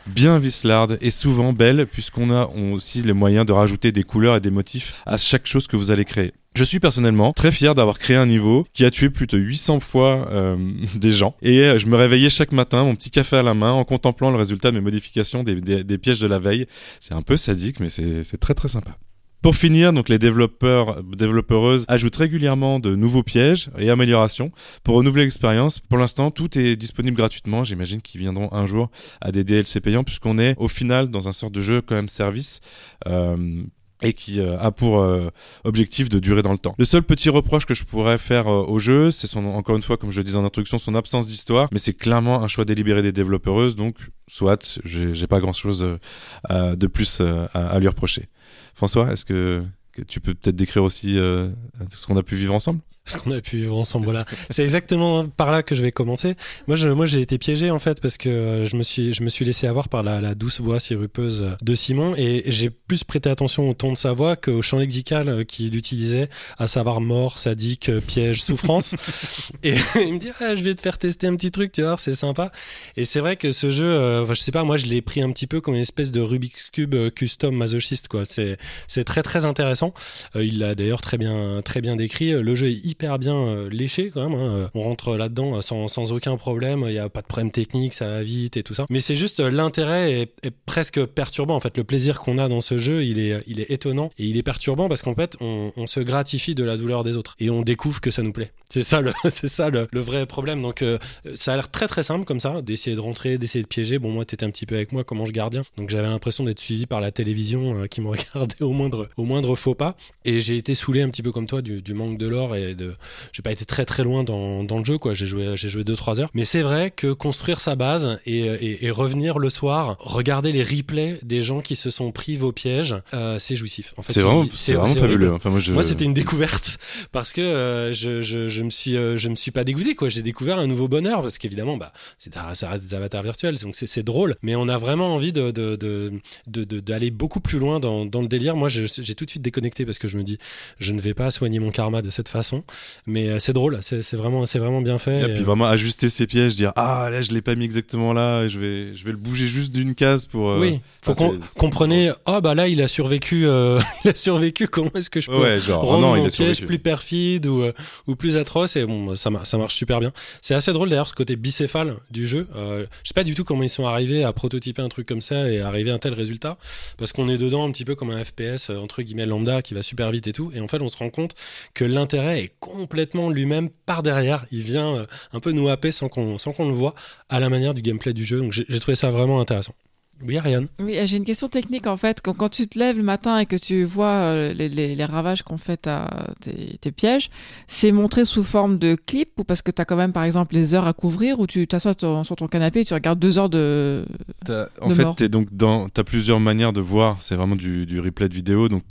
bien vislardes et souvent belles, puisqu'on a aussi les moyens de rajouter des couleurs et des motifs à chaque chose que vous allez créer. Je suis personnellement très fier d'avoir créé un niveau qui a tué plus de 800 fois euh, des gens. Et euh, je me réveillais chaque matin, mon petit café à la main, en contemplant le résultat de mes modifications des, des- pièges de la veille. C'est un peu sadique, mais c'est très très sympa. Pour finir, donc les développeurs, développeuses ajoutent régulièrement de nouveaux pièges et améliorations pour renouveler l'expérience. Pour l'instant, tout est disponible gratuitement. J'imagine qu'ils viendront un jour à des DLC payants puisqu'on est au final dans un sort de jeu quand même service. euh, et qui euh, a pour euh, objectif de durer dans le temps. Le seul petit reproche que je pourrais faire euh, au jeu, c'est son encore une fois comme je le disais en introduction, son absence d'histoire, mais c'est clairement un choix délibéré des développeuses, donc soit j'ai pas grand chose de plus à lui reprocher. François, est-ce que, tu peux peut-être décrire aussi euh, ce qu'on a pu vivre ensemble? Ce qu'on a pu vivre ensemble. Voilà, c'est exactement par là que je vais commencer. Moi, je, moi, j'ai été piégé en fait parce que euh, je me suis, je me suis laissé avoir par la, la douce voix sirupeuse de Simon et j'ai plus prêté attention au ton de sa voix qu'au champ lexical euh, qu'il utilisait, à savoir mort, sadique, euh, piège, souffrance. et il me dit, ah, je vais te faire tester un petit truc, tu vois, c'est sympa. Et c'est vrai que ce jeu, euh, je sais pas, moi, je l'ai pris un petit peu comme une espèce de Rubik's cube custom masochiste, quoi. C'est, c'est très très intéressant. Euh, il l'a d'ailleurs très bien, très bien décrit. Le jeu est hyper bien euh, léché quand même. hein. On rentre là-dedans euh, sans, sans aucun problème. Il n'y a pas de problème technique, ça va vite et tout ça. Mais c'est juste euh, l'intérêt est, presque perturbant. En fait, le plaisir qu'on a dans ce jeu, il est, il est étonnant et il est perturbant parce qu'en fait, on, se gratifie de la douleur des autres et on découvre que ça nous plaît. C'est ça le, c'est ça le, vrai problème. Donc, ça a l'air très très simple comme ça, d'essayer de rentrer, d'essayer de piéger. Bon, moi, t'étais un petit peu avec moi comme ange gardien, donc j'avais l'impression d'être suivi par la télévision qui me regardait au moindre, au moindre faux pas. Et j'ai été saoulé un petit peu comme toi du, du manque de l'or et de, j'ai pas été très très loin dans, dans le jeu quoi. J'ai joué, j'ai joué deux trois heures. Mais c'est vrai que construire sa base et, et, et revenir le soir, regarder les replays des gens qui se sont pris vos pièges, euh, c'est jouissif. En fait, C'est vraiment, c'est vraiment fabuleux. Enfin, moi, je... moi, c'était une découverte parce que euh, je, je, je me suis euh, je me suis pas dégoûté quoi. J'ai découvert un nouveau bonheur parce qu'évidemment bah c'est ça reste des avatars virtuels donc c'est drôle mais on a vraiment envie de de de de- de- d'aller beaucoup plus loin dans dans le délire. Moi j'ai tout de suite déconnecté parce que je me dis je ne vais pas soigner mon karma de cette façon mais euh, c'est drôle c'est vraiment c'est vraiment bien fait. Et et, puis euh, vraiment ajuster ses pièges, dire ah là je l'ai pas mis exactement là, et je vais je vais le bouger juste d'une case pour. euh, oui, faut qu'on comprenez. Ah bah là, il a survécu. il a survécu. Comment est-ce que je peux Ouais, genre, oh rendre non, il mon a piège plus perfide ou, ou plus atroce? Et bon ça, mar- ça marche super bien c'est assez drôle d'ailleurs ce côté bicéphale du jeu euh, je sais pas du tout comment ils sont arrivés à prototyper un truc comme ça et arriver à un tel résultat parce qu'on est dedans un petit peu comme un FPS entre guillemets lambda qui va super vite et tout et en fait on se rend compte que l'intérêt est complètement lui-même par derrière il vient euh, un peu nous happer sans qu'on sans qu'on le voit à la manière du gameplay du jeu donc j'ai trouvé ça vraiment intéressant Oui, Ariane. Oui, j'ai une question technique en fait. Quand, quand, tu te lèves le matin et que tu vois euh, les, les, les, ravages qu'on fait à tes, tes pièges, c'est montré sous forme de clip ou parce que tu as quand même par exemple les heures à couvrir ou tu t'assois sur ton canapé et tu regardes deux heures de. As, en de fait, tu donc dans, as plusieurs manières de voir. C'est vraiment du, du replay de vidéo. Donc,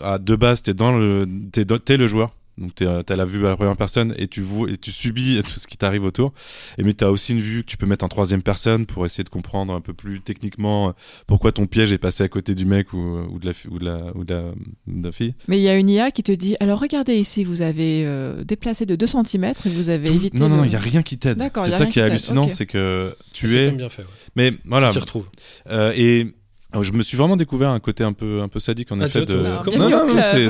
à de base, tu es, dans le, es, es le joueur. Donc tu as la vue à la première personne et tu vois et tu subis tout ce qui t'arrive autour. Et mais tu as aussi une vue que tu peux mettre en troisième personne pour essayer de comprendre un peu plus techniquement pourquoi ton piège est passé à côté du mec ou, ou de la ou de la ou de la, de la fille. Mais il y a une IA qui te dit alors regardez ici vous avez euh, déplacé de 2 cm et vous avez tout, évité Non non, le... il y a rien qui t'aide. C'est ça qui est hallucinant, okay. c'est que tu es bien fait. Ouais. Mais voilà. Tu t'y retrouves. Euh, et je me suis vraiment découvert un côté un peu un peu sadique en ah, effet de toi, non non, non c'est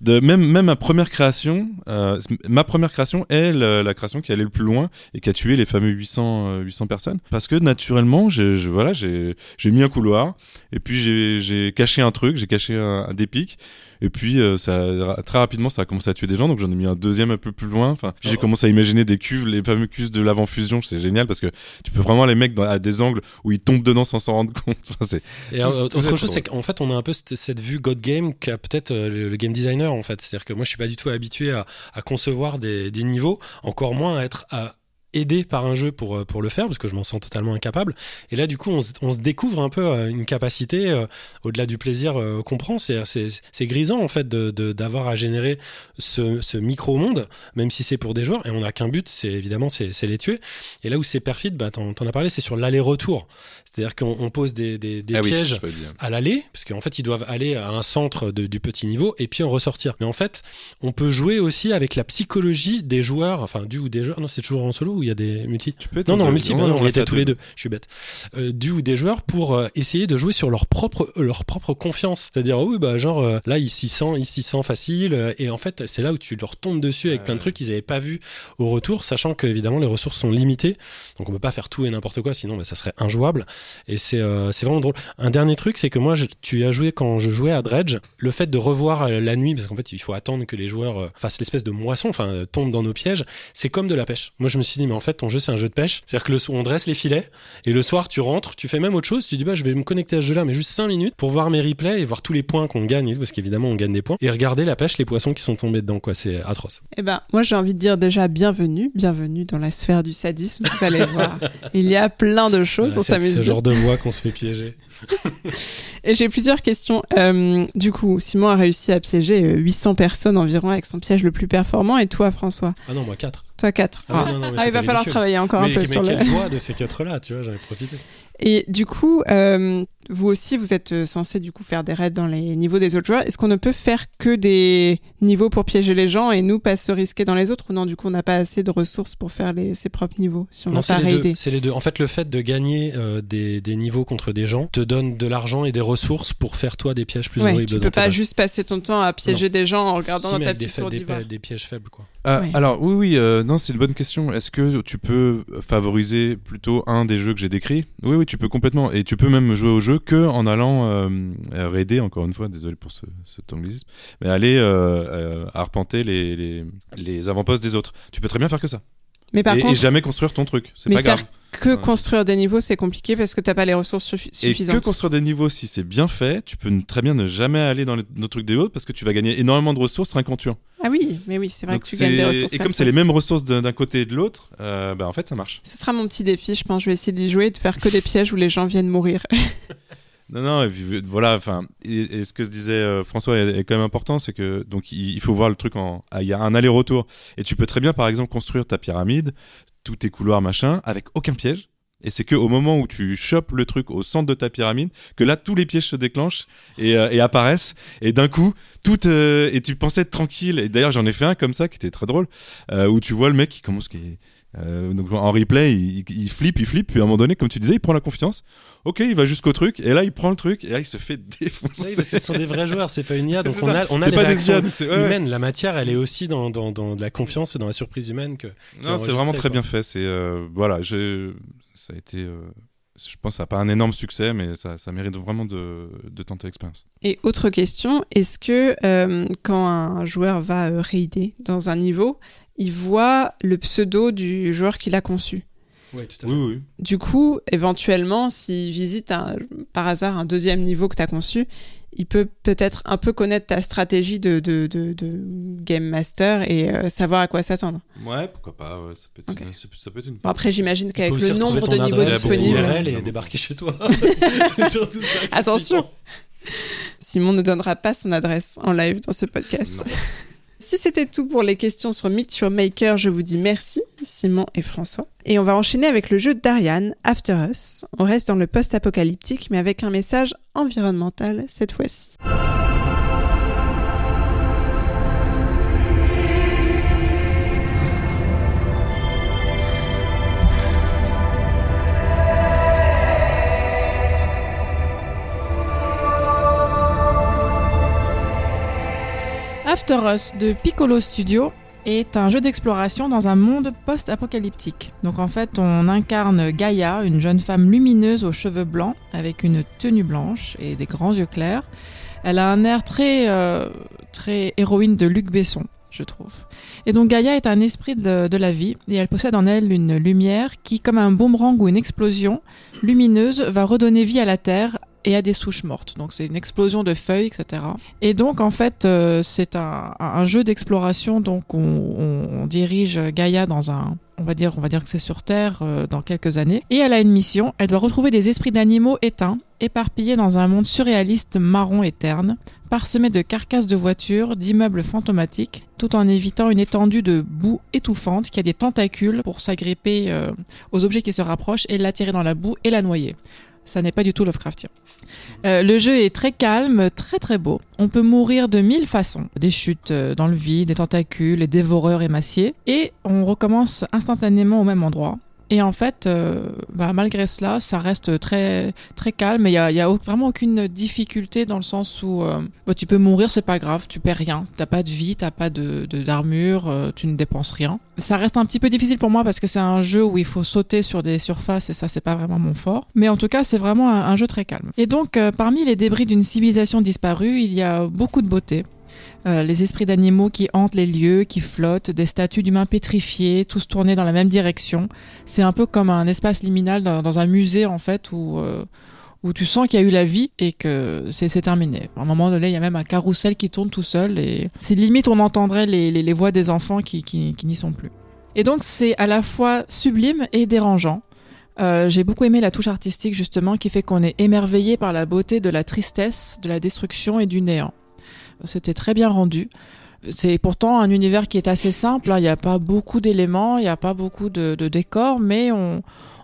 de même même ma première création euh, ma première création est la, la, création qui allait le plus loin et qui a tué les fameux 800 euh, 800 personnes. Parce que naturellement j'ai je, voilà j'ai j'ai mis un couloir et puis j'ai j'ai caché un truc j'ai caché un, un des pics et puis euh, ça très rapidement ça a commencé à tuer des gens donc j'en ai mis un deuxième un peu plus loin. Enfin j'ai Oh. commencé à imaginer des cuves les fameux cuves de l'avant fusion c'est génial parce que tu peux vraiment les mecs dans, à des angles où ils tombent dedans sans s'en rendre compte. Enfin, c'est et tout, autre tout chose, c'est qu'en fait, on a un peu cette, cette vue God Game qu'a peut-être euh, le, le, game designer, en fait. C'est-à-dire que moi, je suis pas du tout habitué à, à concevoir des, des, niveaux, encore moins à être à aidé par un jeu pour pour le faire parce que je m'en sens totalement incapable. Et là du coup on se, on se découvre un peu euh, une capacité euh, au-delà du plaisir euh, qu'on prend. C'est c'est grisant en fait de d'avoir à générer ce, ce micro monde même si c'est pour des joueurs et on n'a qu'un but c'est évidemment c'est les tuer. Et là où c'est perfide bah t'en as parlé c'est sur l'aller-retour c'est-à-dire qu'on pose des, des, des ah pièges oui, à l'aller, parce qu'en fait, ils doivent aller à un centre de, du petit niveau et puis en ressortir. Mais en fait, on peut jouer aussi avec la psychologie des joueurs, enfin, du ou des joueurs. Non, c'est toujours en solo ou il y a des multi? Tu peux Non, non, en multi, non, non, on on était tous les deux. Je suis bête. Euh, du ou des joueurs pour euh, essayer de jouer sur leur propre, euh, leur propre confiance. C'est-à-dire, oh, oui, bah, genre, euh, là, il s'y sent, il s'y sent facile. et en fait, c'est là où tu leur tombes dessus avec plein de trucs qu'ils n'avaient pas vu au retour, sachant que, évidemment, les ressources sont limitées. Donc, on peut pas faire tout et n'importe quoi, sinon, bah, ça serait injouable. Et c'est, euh, c'est vraiment drôle. Un dernier truc, c'est que moi, je, tu as joué quand je jouais à Dredge, le fait de revoir euh, la nuit, parce qu'en fait, il faut attendre que les joueurs euh, fassent l'espèce de moisson, enfin, tombent dans nos pièges, c'est comme de la pêche. Moi, je me suis dit, mais en fait, ton jeu, c'est un jeu de pêche. C'est-à-dire que le, on dresse les filets, et le soir, tu rentres, tu fais même autre chose, tu dis, bah, je vais me connecter à ce jeu-là, mais juste 5 minutes pour voir mes replays et voir tous les points qu'on gagne, parce qu'évidemment, on gagne des points, et regarder la pêche, les poissons qui sont tombés dedans, quoi. C'est atroce. Eh ben, moi, j'ai envie de dire déjà bienvenue, bienvenue dans la sphère du sadisme. Vous allez voir, il y a plein de choses, Voilà, on s'amuse bien. De voix qu'on se fait piéger. Et j'ai plusieurs questions. Euh, du coup, Simon a réussi à piéger euh, 800 personnes environ avec son piège le plus performant. Et toi, François? Ah non, moi 4. Toi, 4. Ah ouais, non, non, mais il va falloir ridicule. travailler encore mais, un peu mais sur quelle le... joie de ces 4-là, tu vois, j'en ai profité. Et du coup, euh, vous aussi, vous êtes euh, censé du coup faire des raids dans les niveaux des autres joueurs. Est-ce qu'on ne peut faire que des niveaux pour piéger les gens et nous pas se risquer dans les autres ou non Du coup, on n'a pas assez de ressources pour faire les, ses propres niveaux si on n'a pas raidé? c'est les deux. En fait, le fait de gagner euh, des, des niveaux contre des gens te donne de l'argent et des ressources pour faire toi des pièges plus Ouais, horribles. tu peux pas juste passer ton temps à piéger des gens en regardant Si, dans ta des, petite tour des, pa- des pièges faibles, quoi. Euh, Ouais. Alors oui, oui, euh, non, c'est une bonne question. Est-ce que tu peux favoriser plutôt un des jeux que j'ai décrits? Oui, oui, tu peux complètement. Et tu peux même jouer au jeu que en allant euh, raider, encore une fois, désolé pour ce, cet anglicisme, mais aller euh, euh, arpenter les, les, les avant-postes des autres. Tu peux très bien faire que ça. Mais par et, contre, et jamais construire ton truc. C'est pas faire grave. que Ouais. construire des niveaux, c'est compliqué parce que t'as pas les ressources suffi- Et suffisantes. que construire des niveaux, si c'est bien fait, tu peux très bien ne jamais aller dans les, nos trucs des autres parce que tu vas gagner énormément de ressources rien qu'en tuant. Ah oui, mais oui, c'est vrai Donc que tu gagnes des ressources. Et comme c'est les mêmes ressources d'un côté et de l'autre, euh, bah en fait ça marche. Ce sera mon petit défi, je pense. Je vais essayer d'y jouer et de faire que des pièges où les gens viennent mourir. Non, non, et puis, voilà, enfin, et, et ce que disait euh, François est, est quand même important, c'est que donc il, il faut voir le truc en, ah, il y a un aller-retour, et tu peux très bien, par exemple, construire ta pyramide, tous tes couloirs, machin, avec aucun piège. Et c'est que au moment où tu chopes le truc au centre de ta pyramide, que là tous les pièges se déclenchent et, euh, et apparaissent, et d'un coup tout euh, et tu pensais être tranquille. Et d'ailleurs j'en ai fait un comme ça qui était très drôle, euh, où tu vois le mec qui commence qui euh, donc en replay, il, flippe, il flippe, puis à un moment donné, comme tu disais, il prend la confiance. Ok, il va jusqu'au truc, et là il prend le truc, et là il se fait défoncer. Oui, parce que ce sont des vrais joueurs, c'est pas une IA, donc on a, on a les pas des IA, ouais. La matière, elle est aussi dans, dans, la confiance et dans la surprise humaine que. Non, c'est vraiment très bien fait. C'est euh, voilà, j'ai ça a été. euh, je pense que ça n'a pas un énorme succès, mais ça, ça mérite vraiment de, de tenter l'expérience. Et autre question, est-ce que euh, quand un joueur va euh, raider dans un niveau, il voit le pseudo du joueur qui l'a conçu? Ouais, tout à fait. Oui, oui. Du coup, éventuellement, s'il visite un- par hasard un deuxième niveau que tu as conçu, il peut peut-être un peu connaître ta stratégie de, de, de, de game master et euh, savoir à quoi s'attendre. Ouais, pourquoi pas. Ouais, ça, peut être Ok. une, ça peut- ça peut être une. Bon, après, j'imagine qu'avec le nombre de niveaux disponibles. IRL et débarquer chez toi. C'est surtout ça Attention. Simon ne donnera pas son adresse en live dans ce podcast. Si c'était tout pour les questions sur Meet Maker, je vous dis merci, Simon et François. Et on va enchaîner avec le jeu d'Ariane, After Us. On reste dans le post-apocalyptique, mais avec un message environnemental cette fois-ci. After de Piccolo Studio est un jeu d'exploration dans un monde post-apocalyptique. Donc en fait, on incarne Gaïa, une jeune femme lumineuse aux cheveux blancs avec une tenue blanche et des grands yeux clairs. Elle a un air très euh, très héroïne de Luc Besson, je trouve. Et donc Gaïa est un esprit de, de la vie et elle possède en elle une lumière qui, comme un boomerang ou une explosion lumineuse, va redonner vie à la Terre et à des souches mortes. Donc c'est une explosion de feuilles, etc. Et donc en fait euh, c'est un, jeu d'exploration. Donc on, on- on dirige Gaïa dans un, on va dire, on va dire que c'est sur Terre euh, dans quelques années. Et elle a une mission. Elle doit retrouver des esprits d'animaux éteints, éparpillés dans un monde surréaliste marron et terne, parsemé de carcasses de voitures, d'immeubles fantomatiques, tout en évitant une étendue de boue étouffante qui a des tentacules pour s'agripper euh, aux objets qui se rapprochent et l'attirer dans la boue et la noyer. Ça n'est pas du tout Lovecraftien. Euh, le jeu est très calme, très très beau. On peut mourir de mille façons. Des chutes euh, dans le vide, des tentacules, des dévoreurs émaciés. Et on recommence instantanément au même endroit. Et en fait, euh, bah, malgré cela, ça reste très très calme. Il y a, y a vraiment aucune difficulté dans le sens où euh, bah, tu peux mourir, c'est pas grave, tu perds rien. T'as pas de vie, t'as pas de- d'armure, euh, tu ne dépenses rien. Ça reste un petit peu difficile pour moi parce que c'est un jeu où il faut sauter sur des surfaces et ça c'est pas vraiment mon fort. Mais en tout cas, c'est vraiment un, un jeu très calme. Et donc, euh, parmi les débris d'une civilisation disparue, il y a beaucoup de beauté. Euh, les esprits d'animaux qui hantent les lieux, qui flottent, des statues d'humains pétrifiés, tous tournés dans la même direction. C'est un peu comme un espace liminal dans, un musée en fait où euh, où tu sens qu'il y a eu la vie et que c'est c'est terminé. À un moment donné, il y a même un carrousel qui tourne tout seul et c'est limite on entendrait les, les, les voix des enfants qui, qui, qui n'y sont plus. Et donc c'est à la fois sublime et dérangeant. Euh, J'ai beaucoup aimé la touche artistique justement qui fait qu'on est émerveillé par la beauté de la tristesse, de la destruction et du néant. C'était très bien rendu. C'est pourtant un univers qui est assez simple. hein. Il n'y a pas beaucoup d'éléments, il n'y a pas beaucoup de, de décors, mais on,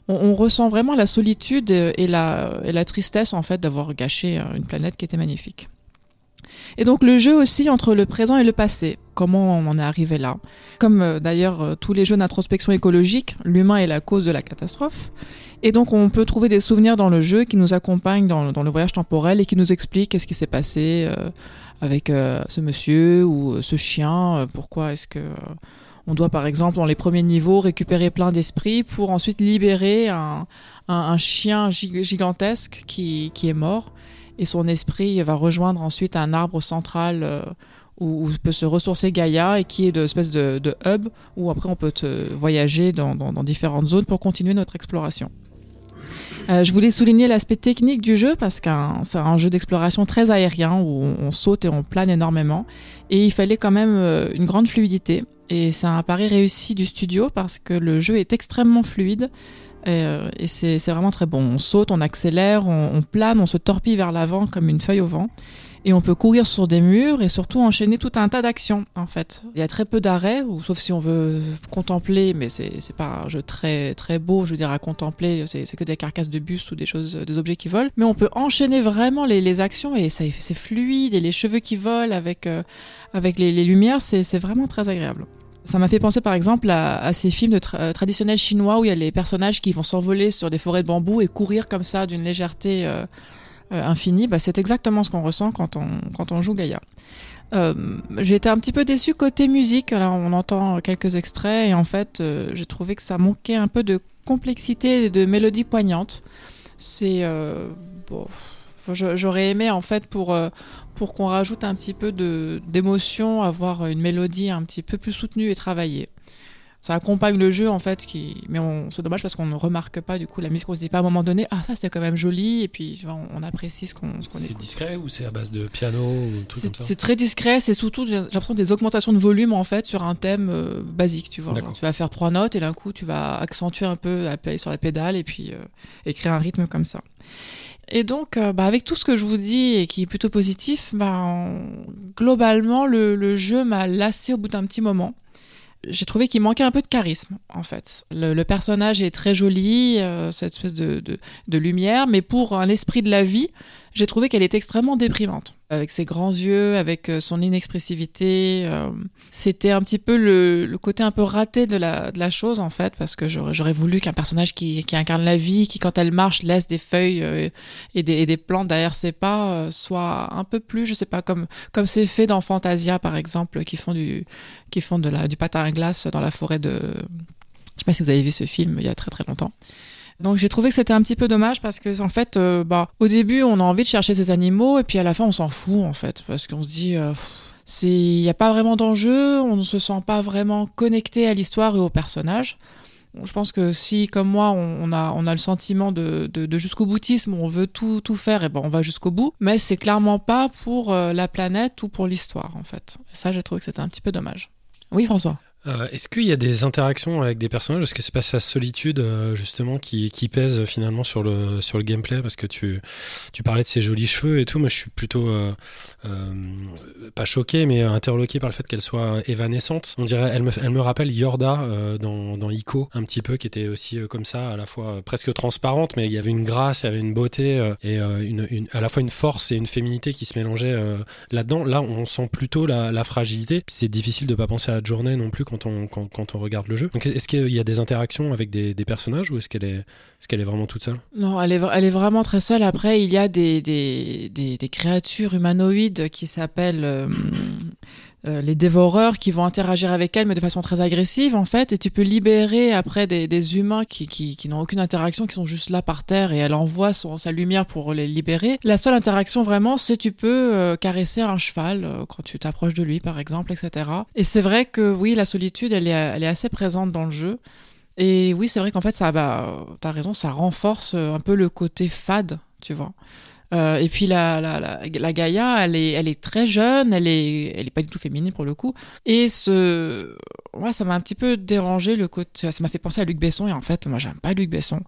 on, on ressent vraiment la solitude et la, et la tristesse en fait d'avoir gâché euh, une planète qui était magnifique. Et donc le jeu aussi entre le présent et le passé. Comment on en est arrivé là? Comme euh, d'ailleurs euh, tous les jeux d'introspection écologique, l'humain est la cause de la catastrophe. Et donc on peut trouver des souvenirs dans le jeu qui nous accompagnent dans, le voyage temporel et qui nous expliquent qu'est-ce qui s'est passé euh, avec ce monsieur ou ce chien. pourquoi est-ce que on doit par exemple dans les premiers niveaux récupérer plein d'esprits pour ensuite libérer un, chien gig- gigantesque qui est mort et son esprit va rejoindre ensuite un arbre central euh, où, peut se ressourcer Gaïa et qui est de espèce de, hub où après on peut voyager dans différentes zones pour continuer notre exploration. Euh, je voulais souligner l'aspect technique du jeu parce que c'est un jeu d'exploration très aérien où on, on saute et on plane énormément. Et il fallait quand même euh, une grande fluidité. Et c'est un pari réussi du studio parce que le jeu est extrêmement fluide et, euh, c'est vraiment très bon. On saute, on accélère, on, plane, on se torpille vers l'avant comme une feuille au vent et on peut courir sur des murs et surtout enchaîner tout un tas d'actions en fait. Il y a très peu d'arrêts, sauf si on veut contempler, mais c'est c'est pas un jeu très très beau, je veux dire à contempler, c'est que des carcasses de bus ou des choses, des objets qui volent. Mais on peut enchaîner vraiment les, actions et c'est fluide et les cheveux qui volent avec euh, avec les, lumières, c'est vraiment très agréable. Ça m'a fait penser par exemple à, ces films euh, traditionnels chinois où il y a les personnages qui vont s'envoler sur des forêts de bambou et courir comme ça d'une légèreté euh, euh, infinie. Bah, c'est exactement ce qu'on ressent quand on, quand on joue Gaïa. Euh, j'ai été un petit peu déçu côté musique. Alors on entend quelques extraits et en fait j'ai trouvé que ça manquait un peu de complexité et de mélodie poignante. C'est bon, j'aurais aimé en fait pour euh, pour qu'on rajoute un petit peu d'émotion, avoir une mélodie un petit peu plus soutenue et travaillée. ça accompagne le jeu en fait. Qui... Mais c'est dommage parce qu'on ne remarque pas du coup la musique. On se dit pas à un moment donné, ah ça c'est quand même joli, et puis tu vois, on, on apprécie ce qu'on ce C'est écoute. discret ou c'est à base de piano ou C'est comme ça c'est très discret, c'est surtout j'ai l'impression des augmentations de volume en fait sur un thème euh, basique, tu vois. Genre, tu vas faire trois notes et d'un coup tu vas accentuer un peu, appuyer sur la pédale et puis euh, et créer un rythme comme ça. Et donc, euh, bah, avec tout ce que je vous dis et qui est plutôt positif, bah, globalement, le, jeu m'a lassé au bout d'un petit moment. J'ai trouvé qu'il manquait un peu de charisme, en fait. Le, personnage est très joli, euh, cette espèce de lumière, mais pour un esprit de la vie, j'ai trouvé qu'elle est extrêmement déprimante. Avec ses grands yeux, avec euh, son inexpressivité. euh, C'était un petit peu le, côté un peu raté de la, chose, en fait, parce que j'aurais voulu qu'un personnage qui, incarne la vie, qui, quand elle marche, laisse des feuilles euh, et, des, plantes derrière ses pas, soit un peu plus, je sais pas, comme comme c'est fait dans Fantasia, par exemple, qui font du, du patin à glace dans la forêt de... Je sais pas si vous avez vu ce film il y a très très longtemps. Donc j'ai trouvé que c'était un petit peu dommage parce que en fait, euh, bah, au début on a envie de chercher ces animaux et puis à la fin on s'en fout en fait parce qu'on se dit, euh, c'est, il n'y a pas vraiment d'enjeu, on ne se sent pas vraiment connecté à l'histoire et au personnage. Je pense que si, comme moi, on, a, on a le sentiment de, de, jusqu'au boutisme, on veut tout, tout faire, et ben on va jusqu'au bout, mais c'est clairement pas pour euh, la planète ou pour l'histoire, en fait. Et ça, j'ai trouvé que c'était un petit peu dommage. Oui, François. Euh, Est-ce qu'il y a des interactions avec des personnages? Est-ce que c'est pas sa solitude euh, justement qui, pèse euh, finalement sur le sur le gameplay? Parce que tu tu parlais de ses jolis cheveux et tout. Moi, je suis plutôt pas choqué, mais interloqué par le fait qu'elle soit évanescente. On dirait, elle me elle me rappelle Yorda dans dans Ico un petit peu, qui était aussi comme ça, à la fois presque transparente, mais il y avait une grâce, il y avait une beauté et une, à la fois une force et une féminité qui se mélangeaient là-dedans. Là, on sent plutôt la, la fragilité. C'est difficile de pas penser à Journey non plus quand on, regarde le jeu. Est-ce qu'il y a des interactions avec des, personnages ou est-ce qu'elle est, vraiment toute seule? Non, elle est, vraiment très seule. Après, il y a des créatures humanoïdes qui s'appellent euh, euh, les dévoreurs qui vont interagir avec elle, mais de façon très agressive, en fait. Et tu peux libérer après des, humains qui, qui, qui n'ont aucune interaction, qui sont juste là par terre, et elle envoie son, sa lumière pour les libérer. La seule interaction vraiment, c'est tu peux euh, caresser un cheval euh, quand tu t'approches de lui, par exemple, etc. Et c'est vrai que oui, la solitude, elle est, elle est assez présente dans le jeu. Et oui, c'est vrai qu'en fait, ça, bah, t'as raison, ça renforce euh, un peu le côté fade, tu vois. Euh, et puis la, la, la, la Gaïa, elle est, elle est très jeune, elle est, elle est pas du tout féminine pour le coup. Et ce, moi, ça m'a un petit peu dérangé le côté, ça m'a fait penser à Luc Besson. Et en fait, moi, j'aime pas Luc Besson.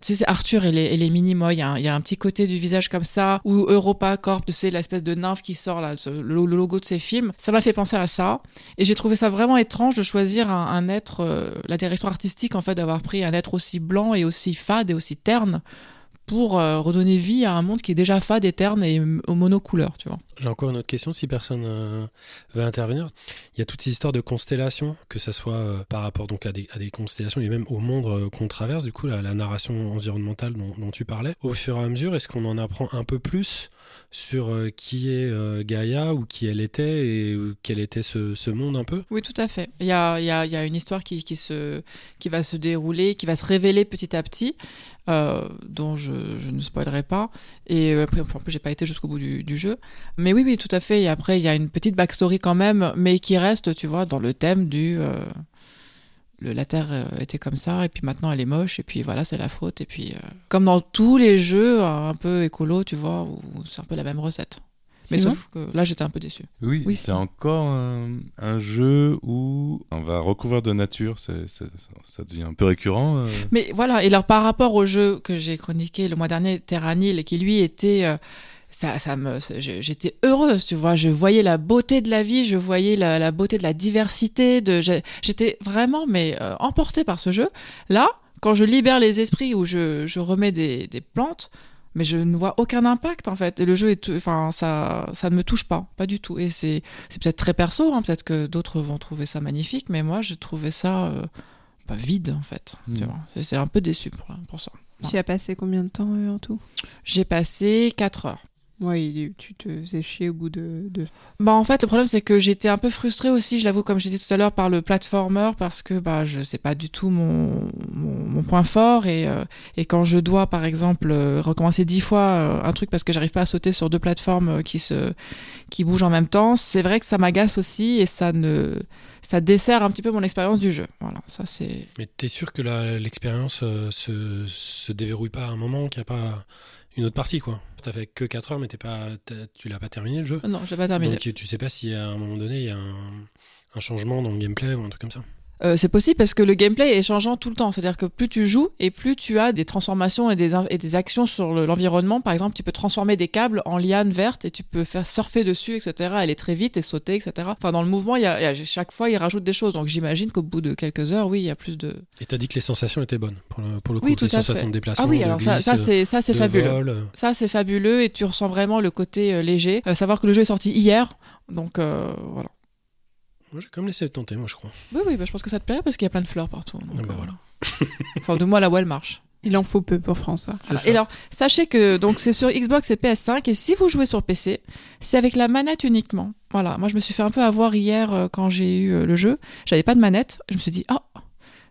Tu sais, Arthur et les, et les mini-mois, il y, a il y a un petit côté du visage comme ça, ou Europa Corp, tu sais, l'espèce de nymphe qui sort là, le, logo de ces films. Ça m'a fait penser à ça. Et j'ai trouvé ça vraiment étrange de choisir un, un être, euh, la direction artistique en fait, d'avoir pris un être aussi blanc et aussi fade et aussi terne pour euh, redonner vie à un monde qui est déjà fade et terne et m- aux monocouleurs, tu vois. J'ai encore une autre question si personne euh, veut intervenir. Il y a toutes ces histoires de constellations, que ça soit euh, par rapport donc à des, constellations et même au monde euh, qu'on traverse, du coup la, narration environnementale dont, tu parlais. Au fur et à mesure, est-ce qu'on en apprend un peu plus sur euh, qui est Gaïa ou qui elle était et quel était ce, ce monde un peu? Oui, tout à fait. Il y a, une histoire qui, va se dérouler, qui va se révéler petit à petit, dont je, ne spoilerai pas. Et après, en plus, j'ai pas été jusqu'au bout du, jeu. Oui, oui, tout à fait. Et après, il y a une petite backstory quand même, mais qui reste, tu vois, dans le thème du. euh, le, la Terre euh, était comme ça, et puis maintenant elle est moche, et puis voilà, c'est la faute. Et puis, euh, comme dans tous les jeux un peu écolo, tu vois, où c'est un peu la même recette. Mais Sinon sauf que là, j'étais un peu déçu. Oui, Oui, c'est encore un, un jeu où on va recouvrir de nature. ça, ça devient un peu récurrent. euh. Mais voilà, et alors par rapport au jeu que j'ai chroniqué le mois dernier, Terranil, qui lui était... euh, ça, ça me, j'étais heureuse, tu vois. Je voyais la beauté de la vie, je voyais la, la beauté de la diversité. De, j'étais vraiment mais euh, emportée par ce jeu. Là, quand je libère les esprits ou je, je remets des, des plantes, mais je ne vois aucun impact en fait. Et le jeu est, enfin ça, ça ne me touche pas, pas du tout. Et c'est, c'est peut-être très perso, hein, peut-être que d'autres vont trouver ça magnifique, mais moi j'ai trouvé ça euh, pas vide en fait. Tu vois. C'est- C'est un peu déçu pour, pour ça. Tu as passé combien de temps euh, en tout? J'ai passé 4 heures. Ouais, tu te faisais chier au bout de. de... Bah en fait le problème c'est que j'étais un peu frustrée aussi, je l'avoue comme j'ai dit tout à l'heure par le platformer parce que bah je sais pas du tout mon, mon, mon point fort et, euh, et quand je dois par exemple euh, recommencer dix fois euh, un truc parce que j'arrive pas à sauter sur deux plateformes qui se qui bougent en même temps, c'est vrai que ça m'agace aussi et ça ne ça dessert un petit peu mon expérience du jeu. Voilà, ça c'est Mais t'es sûr que la- l'expérience euh, se, se déverrouille pas à un moment, qu'il n'y a pas une autre partie, quoi T'as fait que 4 heures, mais t'es pas, tu l'as pas terminé le jeu? Non, j'ai pas terminé. Donc tu sais pas si à un moment donné il y a un, un changement dans le gameplay ou un truc comme ça. Euh, c'est possible parce que le gameplay est changeant tout le temps. C'est-à-dire que plus tu joues et plus tu as des transformations et des, in- et des actions sur le- l'environnement. Par exemple, tu peux transformer des câbles en lianes vertes et tu peux faire surfer dessus, etc. Aller très vite et sauter, etc. Enfin, dans le mouvement, il y a, il y a- chaque fois, il rajoute des choses. Donc j'imagine qu'au bout de quelques heures, oui, il y a plus de. Et t'as dit que les sensations étaient bonnes pour le, pour le coup. Oui, tout les à sensations fait. de déplacement. Ah oui, alors ça, glisse, ça c'est ça c'est fabuleux. vol, euh. Ça c'est fabuleux et tu ressens vraiment le côté euh, léger. Euh, savoir que le jeu est sorti hier, donc euh, voilà. Moi j'ai quand même laissé le tenter, moi je crois. Oui, oui, bah, je pense que ça te plairait parce qu'il y a plein de fleurs partout. donc, Ah bah euh, voilà. enfin, de moi là où elle marche. Il en faut peu pour François. Ça. Et alors, sachez que donc c'est sur Xbox et PS5 et si vous jouez sur PC, c'est avec la manette uniquement. Voilà, moi je me suis fait un peu avoir hier euh, quand j'ai eu euh, le jeu. J'avais pas de manette, je me suis dit oh.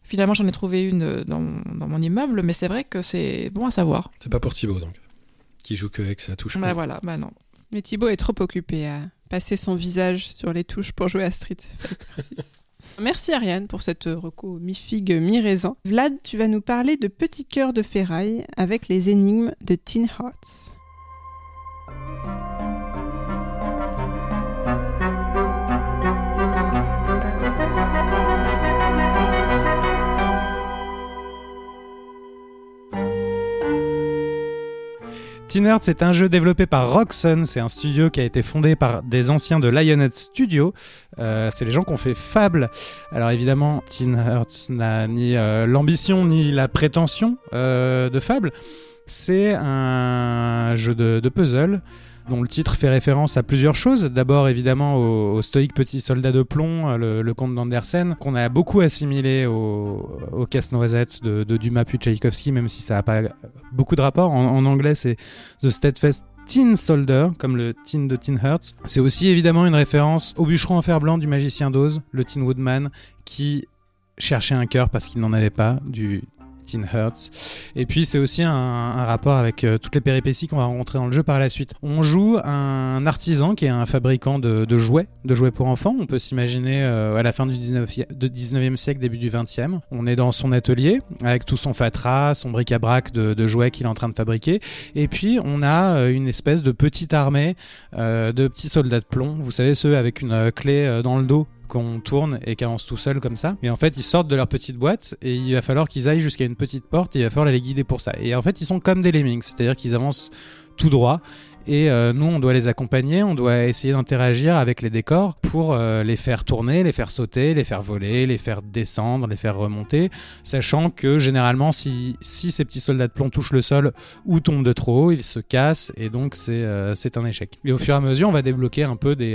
Finalement, j'en ai trouvé une dans, mon- dans mon immeuble, mais c'est vrai que c'est bon à savoir. C'est pas pour Thibaut donc. Qui joue que avec sa touche. Bah voilà, bah non. Mais Thibaut est trop occupé à passer son visage sur les touches pour jouer à Street Fighter 6. Merci Ariane pour cette reco mi-figue, mi-raisin. Vlad, tu vas nous parler de Petit cœur de ferraille avec les énigmes de Teen Hearts. Teen Hearts c'est un jeu développé par Roxon, c'est un studio qui a été fondé par des anciens de Lionhead Studio. Euh, c'est les gens qui ont fait Fable. Alors évidemment, Teen Hearts n'a ni euh, l'ambition ni la prétention euh, de Fable. C'est un jeu de puzzle dont le titre fait référence à plusieurs choses. D'abord, évidemment, au, stoïque petit soldat de plomb, euh, le, comte d'Andersen, qu'on a beaucoup assimilé au, casse-noisette de, Dumas puis Tchaïkovski, même si ça n'a pas beaucoup de rapport. En, anglais, c'est The Steadfast Tin Soldier, comme le Tin de Tin Hearts. C'est aussi évidemment une référence au bûcheron en fer blanc du magicien d'Oz, le Tin Woodman, qui cherchait un cœur parce qu'il n'en avait pas, du Et puis c'est aussi un, rapport avec euh, toutes les péripéties qu'on va rencontrer dans le jeu par la suite. On joue un artisan qui est un fabricant de, jouets, de jouets pour enfants. On peut s'imaginer euh, à la fin du 19e, de 19e siècle, début du 20e. On est dans son atelier avec tout son fatras, son bric-à-brac de, de jouets qu'il est en train de fabriquer. Et puis on a euh, une espèce de petite armée de petits soldats de plomb. Vous savez ceux avec une clé dans le dos qu'on tourne et qui avancent tout seul comme ça. Et en fait, ils sortent de leur petite boîte et il va falloir qu'ils aillent jusqu'à une petite porte et il va falloir les guider pour ça. Et en fait, ils sont comme des lemmings, c'est-à-dire qu'ils avancent tout droit. Et euh, nous, on doit les accompagner, on doit essayer d'interagir avec les décors pour euh, les faire tourner, les faire sauter, les faire voler, les faire descendre, les faire remonter, sachant que généralement, si, si ces petits soldats de plomb touchent le sol ou tombent de trop haut, ils se cassent et donc c'est euh, un échec. Et au fur et à mesure, on va débloquer un peu des,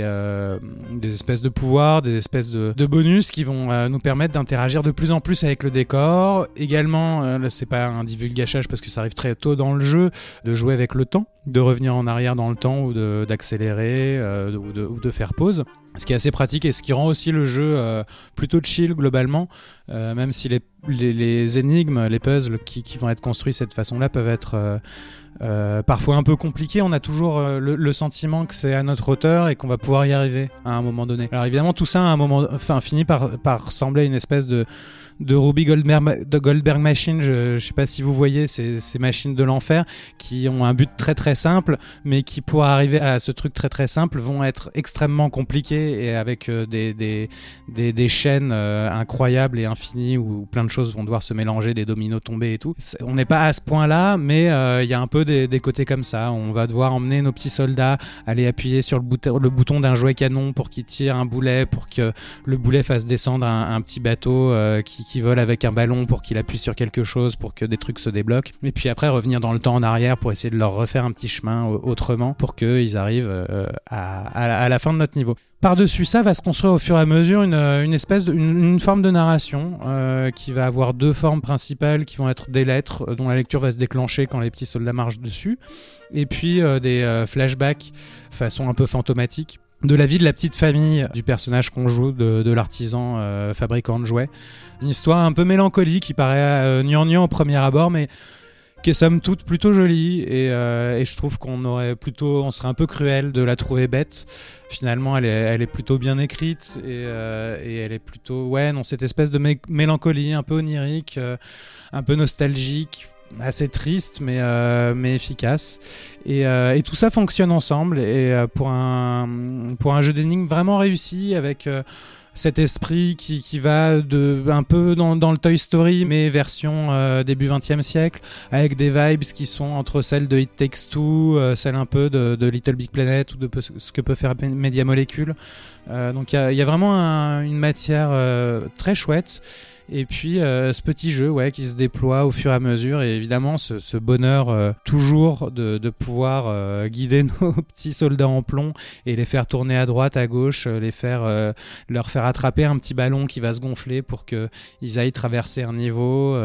des espèces de pouvoirs, des espèces de, bonus qui vont nous permettre d'interagir de plus en plus avec le décor. Également, là, c'est pas un divulgachage parce que ça arrive très tôt dans le jeu, de jouer avec le temps, de revenir en arrière dans le temps ou d'accélérer euh, ou, de, ou de faire pause. Ce qui est assez pratique et ce qui rend aussi le jeu euh, plutôt chill globalement, euh, même si les, les, les énigmes, les puzzles qui, qui vont être construits de cette façon-là peuvent être euh, parfois un peu compliqués. On a toujours le, sentiment que c'est à notre hauteur et qu'on va pouvoir y arriver à un moment donné. Alors évidemment, tout ça à un moment, enfin, finit par, par ressembler une espèce de de Ruby Goldberg, de Machine, je, je sais pas si vous voyez ces, machines de l'enfer qui ont un but très très simple, mais qui pour arriver à ce truc très très simple vont être extrêmement compliqués et avec euh, des, des, des, des chaînes euh, incroyables et infinies où plein de choses vont devoir se mélanger, des dominos tomber et tout. On n'est pas à ce point-là, mais euh, il y a un peu des, des côtés comme ça. On va devoir emmener nos petits soldats, aller appuyer sur le bouton, d'un jouet canon pour qu'il tire un boulet, pour que le boulet fasse descendre un, petit bateau qui, qui vole avec un ballon pour qu'il appuie sur quelque chose pour que des trucs se débloquent. Et puis après revenir dans le temps en arrière pour essayer de leur refaire un petit chemin autrement pour qu'ils arrivent euh, à, la- fin de notre niveau. Par-dessus ça, va se construire au fur et à mesure une, euh, espèce de, une, forme de narration euh, qui va avoir deux formes principales qui vont être des lettres dont la lecture va se déclencher quand les petits soldats marchent dessus, et puis des flashbacks façon un peu fantomatique de la vie de la petite famille du personnage qu'on joue, de, de l'artisan euh, fabricant de jouets. Une histoire un peu mélancolique qui paraît euh, gnangnan au premier abord, mais qui est somme toute plutôt jolie et, euh, et je trouve qu'on aurait plutôt on serait un peu cruel de la trouver bête finalement elle est, elle est plutôt bien écrite et, euh, et elle est plutôt ouais non cette espèce de mé- mélancolie un peu onirique euh, un peu nostalgique assez triste mais euh, mais efficace et, euh, et tout ça fonctionne ensemble et euh, pour un pour un jeu d'énigmes vraiment réussi avec cet esprit qui, qui va de un peu dans, dans le Toy Story mais version début 20e siècle avec des vibes qui sont entre celles de It Takes Two, celles un peu de, de Little Big Planet ou de ce que peut faire Media Molecule. Donc il y a, y a vraiment un- une matière très chouette. Et puis euh, ce petit jeu ouais, qui se déploie au fur et à mesure et évidemment ce, ce bonheur euh, toujours de, de pouvoir euh, guider nos petits soldats en plomb et les faire tourner à droite, à gauche, les faire, leur faire attraper un petit ballon qui va se gonfler pour que ils aillent traverser un niveau,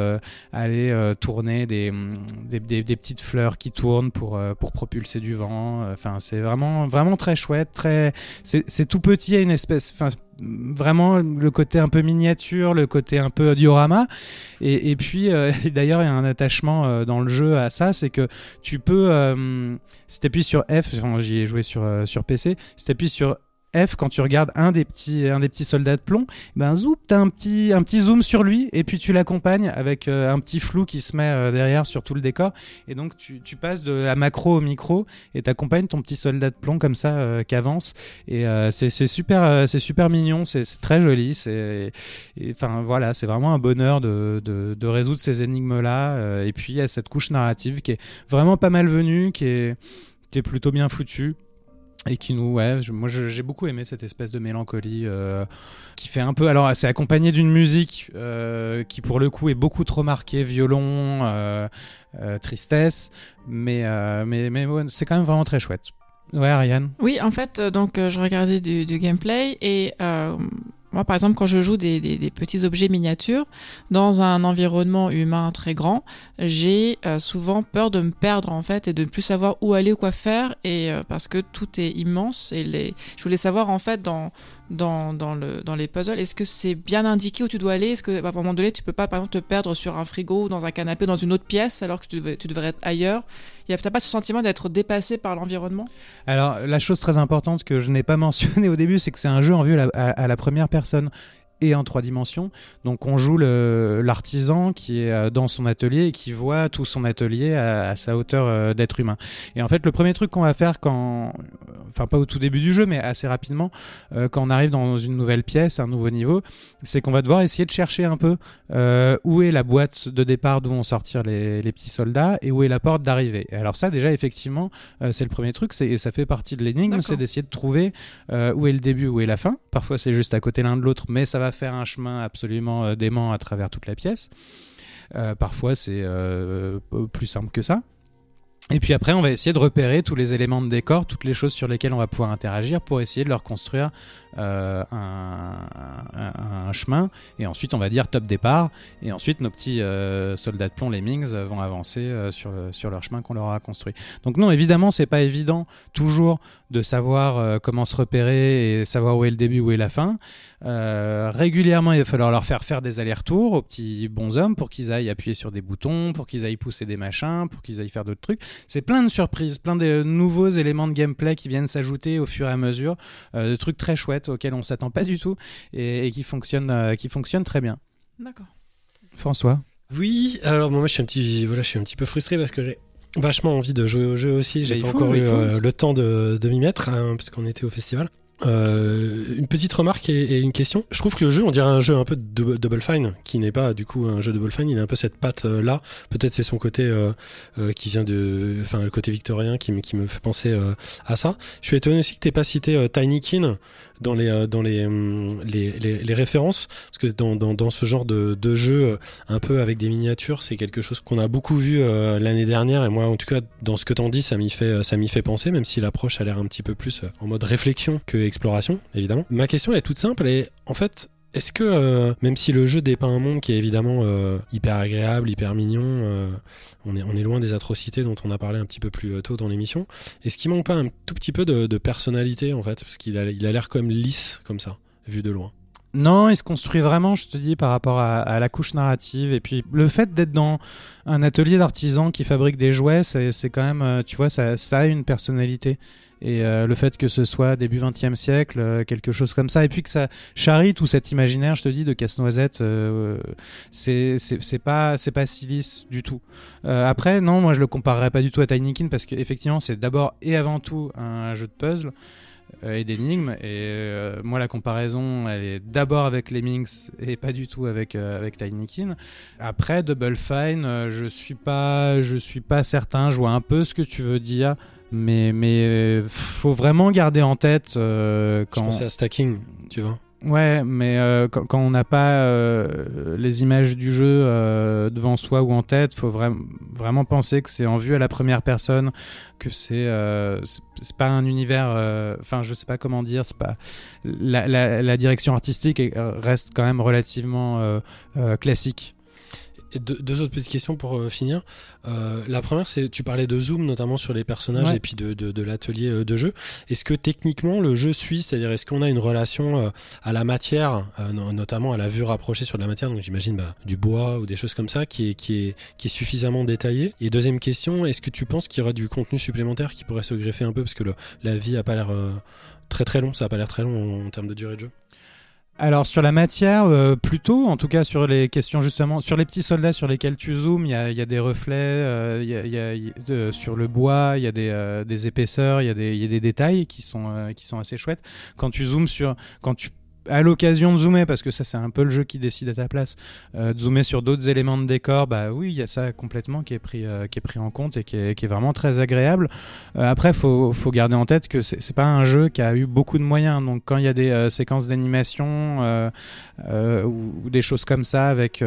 aller tourner des, hum, des, des- des petites fleurs qui tournent pour, pour propulser du vent. Enfin, c'est vraiment, vraiment très chouette. Très, c'est tout petit, a une espèce. Enfin, vraiment le côté un peu miniature, le côté un peu diorama. Et, et puis, euh, d'ailleurs, il y a un attachement euh, dans le jeu à ça, c'est que tu peux, euh, si t'appuies sur F, j'y ai joué sur, euh, sur PC, si t'appuies sur F quand tu regardes un des petits un des petits soldats de plomb ben zoom t'as un petit un petit zoom sur lui et puis tu l'accompagnes avec euh, un petit flou qui se met euh, derrière sur tout le décor. Et donc tu, tu passes de la macro au micro et t'accompagnes ton petit soldat de plomb comme ça euh, qui avance. Et euh, c'est super c'est super mignon c'est très joli c'est enfin voilà c'est vraiment un bonheur de, de, de résoudre ces énigmes là et puis il y a cette couche narrative qui est vraiment pas mal venue qui est qui est plutôt bien foutue et qui nous ouais moi j'ai beaucoup aimé cette espèce de mélancolie euh, qui fait un peu alors c'est accompagné d'une musique euh, qui pour le coup est beaucoup trop marquée violon euh, tristesse. Mais mais mais c'est quand même vraiment très chouette. Ouais Ariane? Oui, en fait, donc je regardais du, gameplay et moi, par exemple, quand je joue des, petits objets miniatures dans un environnement humain très grand, j'ai euh, souvent peur de me perdre en fait et de ne plus savoir où aller ou quoi faire et euh, parce que tout est immense et je voulais savoir en fait dans dans, dans, le, dans les puzzles, est-ce que c'est bien indiqué où tu dois aller? Est-ce que à un moment donné, tu peux pas par exemple te perdre sur un frigo ou dans un canapé dans une autre pièce alors que tu devrais être ailleurs? Il pas ce sentiment d'être dépassé par l'environnement? Alors, la chose très importante que je n'ai pas mentionnée au début, c'est que c'est un jeu en vue à la première personne et en trois dimensions. Donc, on joue l'artisan qui est euh, dans son atelier et qui voit tout son atelier à, à sa hauteur euh, d'être humain. Et en fait, le premier truc qu'on va faire quand, enfin pas au tout début du jeu, mais assez rapidement, euh, quand on arrive dans une nouvelle pièce, un nouveau niveau, c'est qu'on va devoir essayer de chercher un peu euh, où est la boîte de départ d'où vont sortir les, les petits soldats et où est la porte d'arrivée. Alors ça, déjà, effectivement, euh, c'est le premier truc, c'est, et ça fait partie de l'énigme, c'est d'essayer de trouver où est le début, où est la fin. Parfois, c'est juste à côté l'un de l'autre, mais ça va faire un chemin absolument euh, dément à travers toute la pièce. Euh, parfois, c'est euh, plus simple que ça. Et puis après, on va essayer de repérer tous les éléments de décor, toutes les choses sur lesquelles on va pouvoir interagir pour essayer de leur construire euh, un, chemin. Et ensuite, on va dire top départ. Et ensuite, nos petits euh, soldats de plomb, les Mings, vont avancer euh, sur, sur leur chemin qu'on leur a construit. Donc non, évidemment, c'est pas évident toujours de savoir comment se repérer et savoir où est le début, où est la fin. Régulièrement, il va falloir leur faire faire des allers-retours aux petits bonshommes pour qu'ils aillent appuyer sur des boutons, pour qu'ils aillent pousser des machins, pour qu'ils aillent faire d'autres trucs. C'est plein de surprises, plein de nouveaux éléments de gameplay qui viennent s'ajouter au fur et à mesure, de trucs très chouettes auxquels on s'attend pas du tout et, et qui fonctionnent, euh, qui fonctionnent très bien. D'accord. François. Oui, alors bon, moi je suis un petit, voilà, je suis un petit peu frustré parce que j'ai vachement envie de jouer au jeu aussi. J'ai pas faut, encore eu faut. euh, le temps de, de m'y mettre hein, parce qu'on était au festival. Euh, une petite remarque et, et une question. Je trouve que le jeu, on dirait un jeu un peu de Double Fine, qui n'est pas du coup un jeu Double Fine. Il a un peu cette patte euh, là. Peut-être c'est son côté euh, euh, qui vient de, enfin le côté victorien qui me qui me fait penser euh, à ça. Je suis étonné aussi que t'aies pas cité euh, Tiny Kin dans les euh, dans hum, les, les les références parce que dans dans, dans ce genre de de jeu euh, un peu avec des miniatures, c'est quelque chose qu'on a beaucoup vu euh, l'année dernière et moi en tout cas dans ce que t'en dis, ça m'y fait ça m'y fait penser même si l'approche a l'air un petit peu plus en mode réflexion que exploration, évidemment. Ma question est toute simple et en fait, est-ce que, euh, même si le jeu dépeint un monde qui est évidemment euh, hyper agréable, hyper mignon, euh, on, est, loin des atrocités dont on a parlé un petit peu plus tôt dans l'émission, est-ce qu'il manque pas un tout petit peu de, personnalité en fait? Parce qu'il a il a l'air même lisse comme ça, vu de loin. Non, il se construit vraiment, je te dis, par rapport à, la couche narrative. Et puis, le fait d'être dans un atelier d'artisans qui fabrique des jouets, c'est quand même, euh, tu vois, ça, ça a une personnalité. Et euh, le fait que ce soit début 20e siècle, euh, quelque chose comme ça, et puis que ça charrie tout cet imaginaire, je te dis, de casse-noisette, c'est pas pas si lisse du tout. Après, non, moi je le comparerais pas du tout à Tinykin parce qu'effectivement, c'est d'abord et avant tout un jeu de puzzle et d'énigmes. Et euh, moi, la comparaison, elle est d'abord avec Lemmings et pas du tout avec euh, avec Tinykin. Après, Double Fine, euh, je suis pas, je suis pas certain. Je vois un peu ce que tu veux dire, mais mais euh, faut vraiment garder en tête euh, Je quand. pensais à stacking, tu vois. Ouais, mais euh, quand, quand on n'a pas euh, les images du jeu euh, devant soi ou en tête, faut vraiment vraiment penser que c'est en vue à la première personne, que c'est euh, c'est- pas un univers. euh, Enfin, je sais pas comment dire. C'est pas la, la, la direction artistique est- reste quand même relativement euh, classique. Et deux, deux autres petites questions pour euh, finir. Euh, la première, c'est tu parlais de zoom notamment sur les personnages Ouais. et puis de, de, de l'atelier euh, de jeu. Est-ce que techniquement le jeu suit, c'est-à-dire est-ce qu'on a une relation euh, à la matière, no- notamment à la vue rapprochée sur la matière, donc j'imagine bah, du bois ou des choses comme ça, qui est, qui est, qui est suffisamment détaillée Et deuxième question, est-ce que tu penses qu'il y aurait du contenu supplémentaire qui pourrait se greffer un peu? Parce que le, la vie a pas l'air très très long, ça a pas l'air très long en, en termes de durée de jeu. Alors sur la matière, euh, plutôt, en tout cas sur les questions justement, sur les petits soldats sur lesquels tu zoomes, il y a, y a des reflets, euh, y a, y a- de- sur le bois, il y a des, euh, des épaisseurs, il y, a des- il y a des détails qui sont, euh, qui sont assez chouettes. Quand tu zoomes sur, quand tu à l'occasion de zoomer, parce que ça c'est un peu le jeu qui décide à ta place, euh, de zoomer sur d'autres éléments de décor, bah oui, il y a ça complètement qui est pris, euh, qui est pris en compte et qui est, vraiment très agréable. Euh, après, faut, faut garder en tête que c'est pas un jeu qui a eu beaucoup de moyens. Donc, quand il y a des séquences d'animation ou, des choses comme ça, avec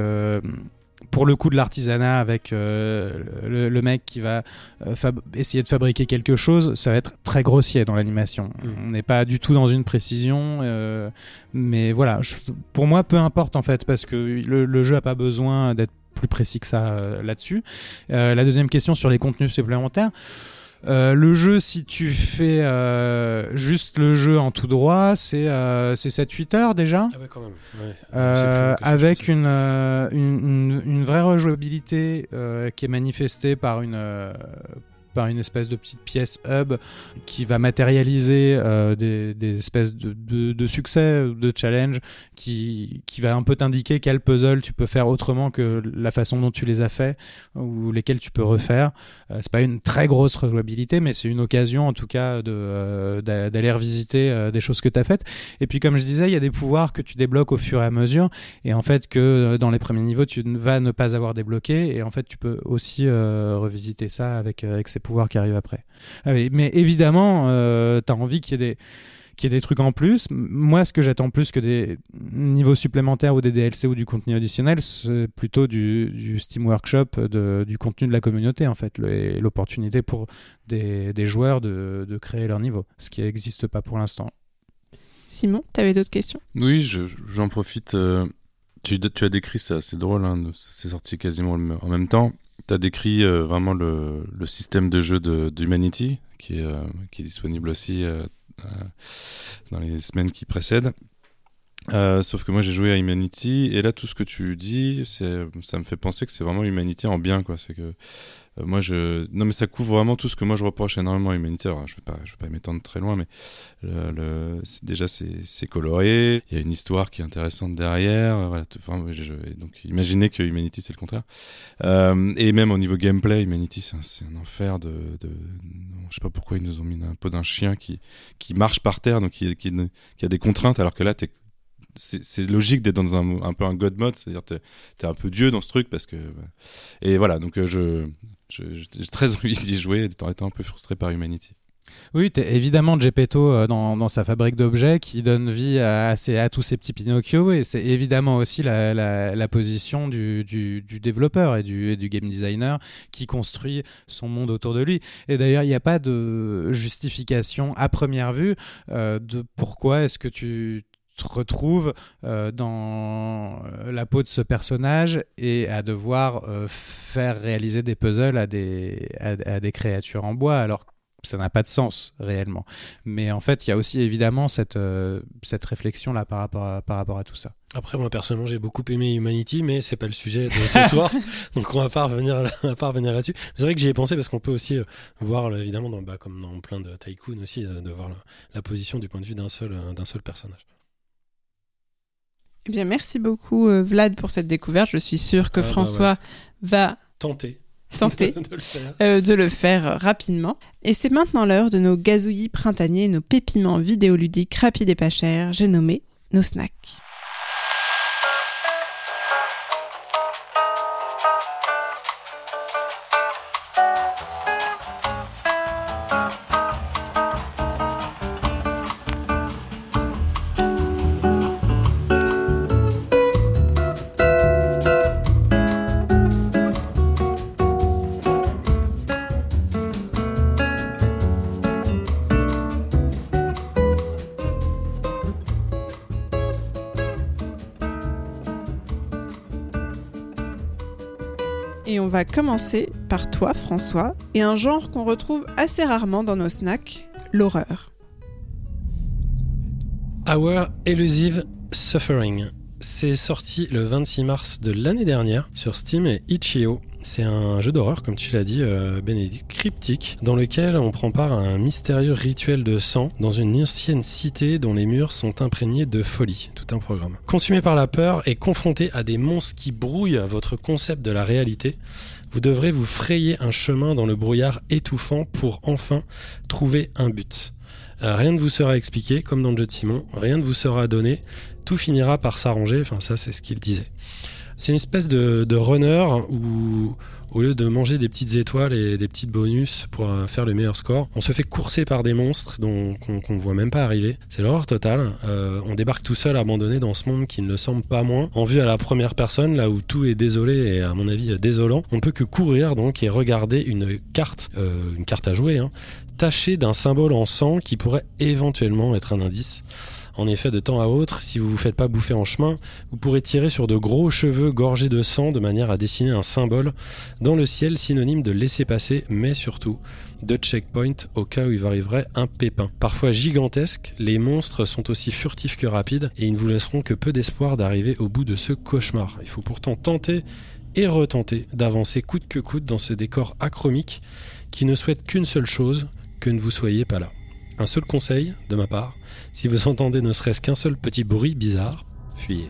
pour le coup de l'artisanat, avec euh, le, le mec qui va euh, essayer de fabriquer quelque chose, ça va être très grossier dans l'animation. Mm. On n'est pas du tout dans une précision, euh, mais voilà. je- pour moi, peu importe en fait, parce que le, le jeu a pas besoin d'être plus précis que ça là-dessus. La deuxième question sur les contenus supplémentaires. Euh, le jeu, si tu fais euh, juste le jeu en tout droit, c'est euh, c'est 7-8 heures déjà. Ah ouais, quand même. Ouais. Euh, avec une, euh, une, une, une vraie rejouabilité euh, qui est manifestée par une, euh, par une espèce de petite pièce hub qui va matérialiser euh, des, espèces de, de, de succès, de challenge, qui, qui va un peu t'indiquer quel puzzle tu peux faire autrement que la façon dont tu les as fait ou lesquels tu peux refaire. Euh, c'est pas une très grosse rejouabilité, mais c'est une occasion en tout cas de, euh, d'a- d'aller revisiter euh, des choses que tu as faites. Et puis comme je disais, il y a des pouvoirs que tu débloques au fur et à mesure, et en fait que dans les premiers niveaux tu vas ne pas avoir débloqué, et en fait tu peux aussi revisiter ça avec, avec ces pouvoirs qui arrivent après. Ah oui, mais évidemment, euh, tu as envie qu'il y ait des qu'il y ait des trucs en plus. Moi, ce que j'attends plus que des niveaux supplémentaires ou des DLC ou du contenu additionnel, c'est plutôt du, du Steam Workshop, de- du contenu de la communauté, en fait, le- et l'opportunité pour des, des joueurs de, de créer leur niveau, ce qui n'existe pas pour l'instant. Simon, t'avais d'autres questions? Oui, je- j'en profite. euh, tu, tu as décrit ça, c'est drôle, hein, c'est sorti quasiment en même temps. Tu décrit euh, vraiment le, système de jeu de- d'Humanity, qui, est, euh, qui est disponible aussi euh, dans les semaines qui précèdent. Euh, sauf que moi j'ai joué à Humanity et là tout ce que tu dis, c'est, ça me fait penser que c'est vraiment Humanity en bien quoi. C'est que euh, moi je, non mais ça couvre vraiment tout ce que moi je reproche énormément à Humanity. Alors je vais pas, je vais pas m'étendre très loin, mais le, le- déjà c'est, coloré, il y a une histoire qui est intéressante derrière. euh, Voilà, enfin, je, donc imaginez que Humanity c'est le contraire. Euh, et même au niveau gameplay, Humanity c'est un, un enfer de, de, je sais pas pourquoi ils nous ont mis un peu d'un chien qui qui marche par terre, donc qui, qui, qui a des contraintes, alors que là t'es c'est logique d'être dans un, un peu un god mode, c'est-à-dire t'es es un peu dieu dans ce truc parce que et voilà donc euh, je j'ai très envie d'y jouer étant, étant un peu frustré par Humanity. Oui, t'as évidemment Gepetto euh, dans, dans sa fabrique d'objets qui donne vie à, à, tous ces petits Pinocchio et c'est évidemment aussi la, la, position du, du, du développeur et du, du game designer qui construit son monde autour de lui. Et d'ailleurs, il n'y a pas de justification à première vue euh, de pourquoi est-ce que tu te retrouves euh, dans la peau de ce personnage et à devoir euh, faire réaliser des puzzles à des, à, des créatures en bois alors ça n'a pas de sens réellement. Mais en fait, il y a aussi évidemment cette, euh, cette réflexion là par rapport à, par rapport à tout ça. Après, moi personnellement, j'ai beaucoup aimé Humanity, mais c'est pas le sujet de ce soir, donc on va pas revenir, revenir là-dessus. C'est vrai que j'y ai pensé parce qu'on peut aussi euh, voir, évidemment, bah, comme dans plein de tycoon aussi, euh, de voir la, la position du point de vue d'un seul, euh, d'un seul personnage. Eh bien, merci beaucoup, euh, Vlad, pour cette découverte. Je suis sûre que Ah, bah, François va Tenter tenter de le faire. euh, de le faire euh, rapidement. Et c'est maintenant l'heure de nos gazouillis printaniers, nos pépiments vidéoludiques rapides et pas chers. J'ai nommé nos snacks. Commencer par toi, François, et un genre qu'on retrouve assez rarement dans nos snacks, l'horreur. Our Elusive Suffering. C'est sorti le 26 mars de l'année dernière sur Steam et Itch.io. C'est un jeu d'horreur, comme tu l'as dit, euh, Bénédicte, cryptique, dans lequel on prend part à un mystérieux rituel de sang dans une ancienne cité dont les murs sont imprégnés de folie. Tout un programme. Consumé par la peur et confronté à des monstres qui brouillent votre concept de la réalité, vous devrez vous frayer un chemin dans le brouillard étouffant pour enfin trouver un but. Euh, rien ne vous sera expliqué, comme dans le jeu de Simon, rien ne vous sera donné, tout finira par s'arranger, enfin ça c'est ce qu'il disait. C'est une espèce de, runner où, au lieu de manger des petites étoiles et des petites bonus pour euh, faire le meilleur score, on se fait courser par des monstres dont qu'on qu'on voit même pas arriver. C'est l'horreur totale. Euh, on débarque tout seul abandonné dans ce monde qui ne le semble pas moins. En vue à la première personne, là où tout est désolé et à mon avis désolant, on ne peut que courir donc et regarder une carte, euh, une carte à jouer, hein, tachée d'un symbole en sang qui pourrait éventuellement être un indice. En effet, de temps à autre, si vous vous faites pas bouffer en chemin, vous pourrez tirer sur de gros cheveux gorgés de sang de manière à dessiner un symbole dans le ciel synonyme de laisser passer, mais surtout de checkpoint au cas où il arriverait un pépin. Parfois gigantesques, les monstres sont aussi furtifs que rapides et ils ne vous laisseront que peu d'espoir d'arriver au bout de ce cauchemar. Il faut pourtant tenter et retenter d'avancer coûte que coûte dans ce décor achromique qui ne souhaite qu'une seule chose, que ne vous soyez pas là. Un seul conseil de ma part, si vous entendez ne serait-ce qu'un seul petit bruit bizarre, fuyez.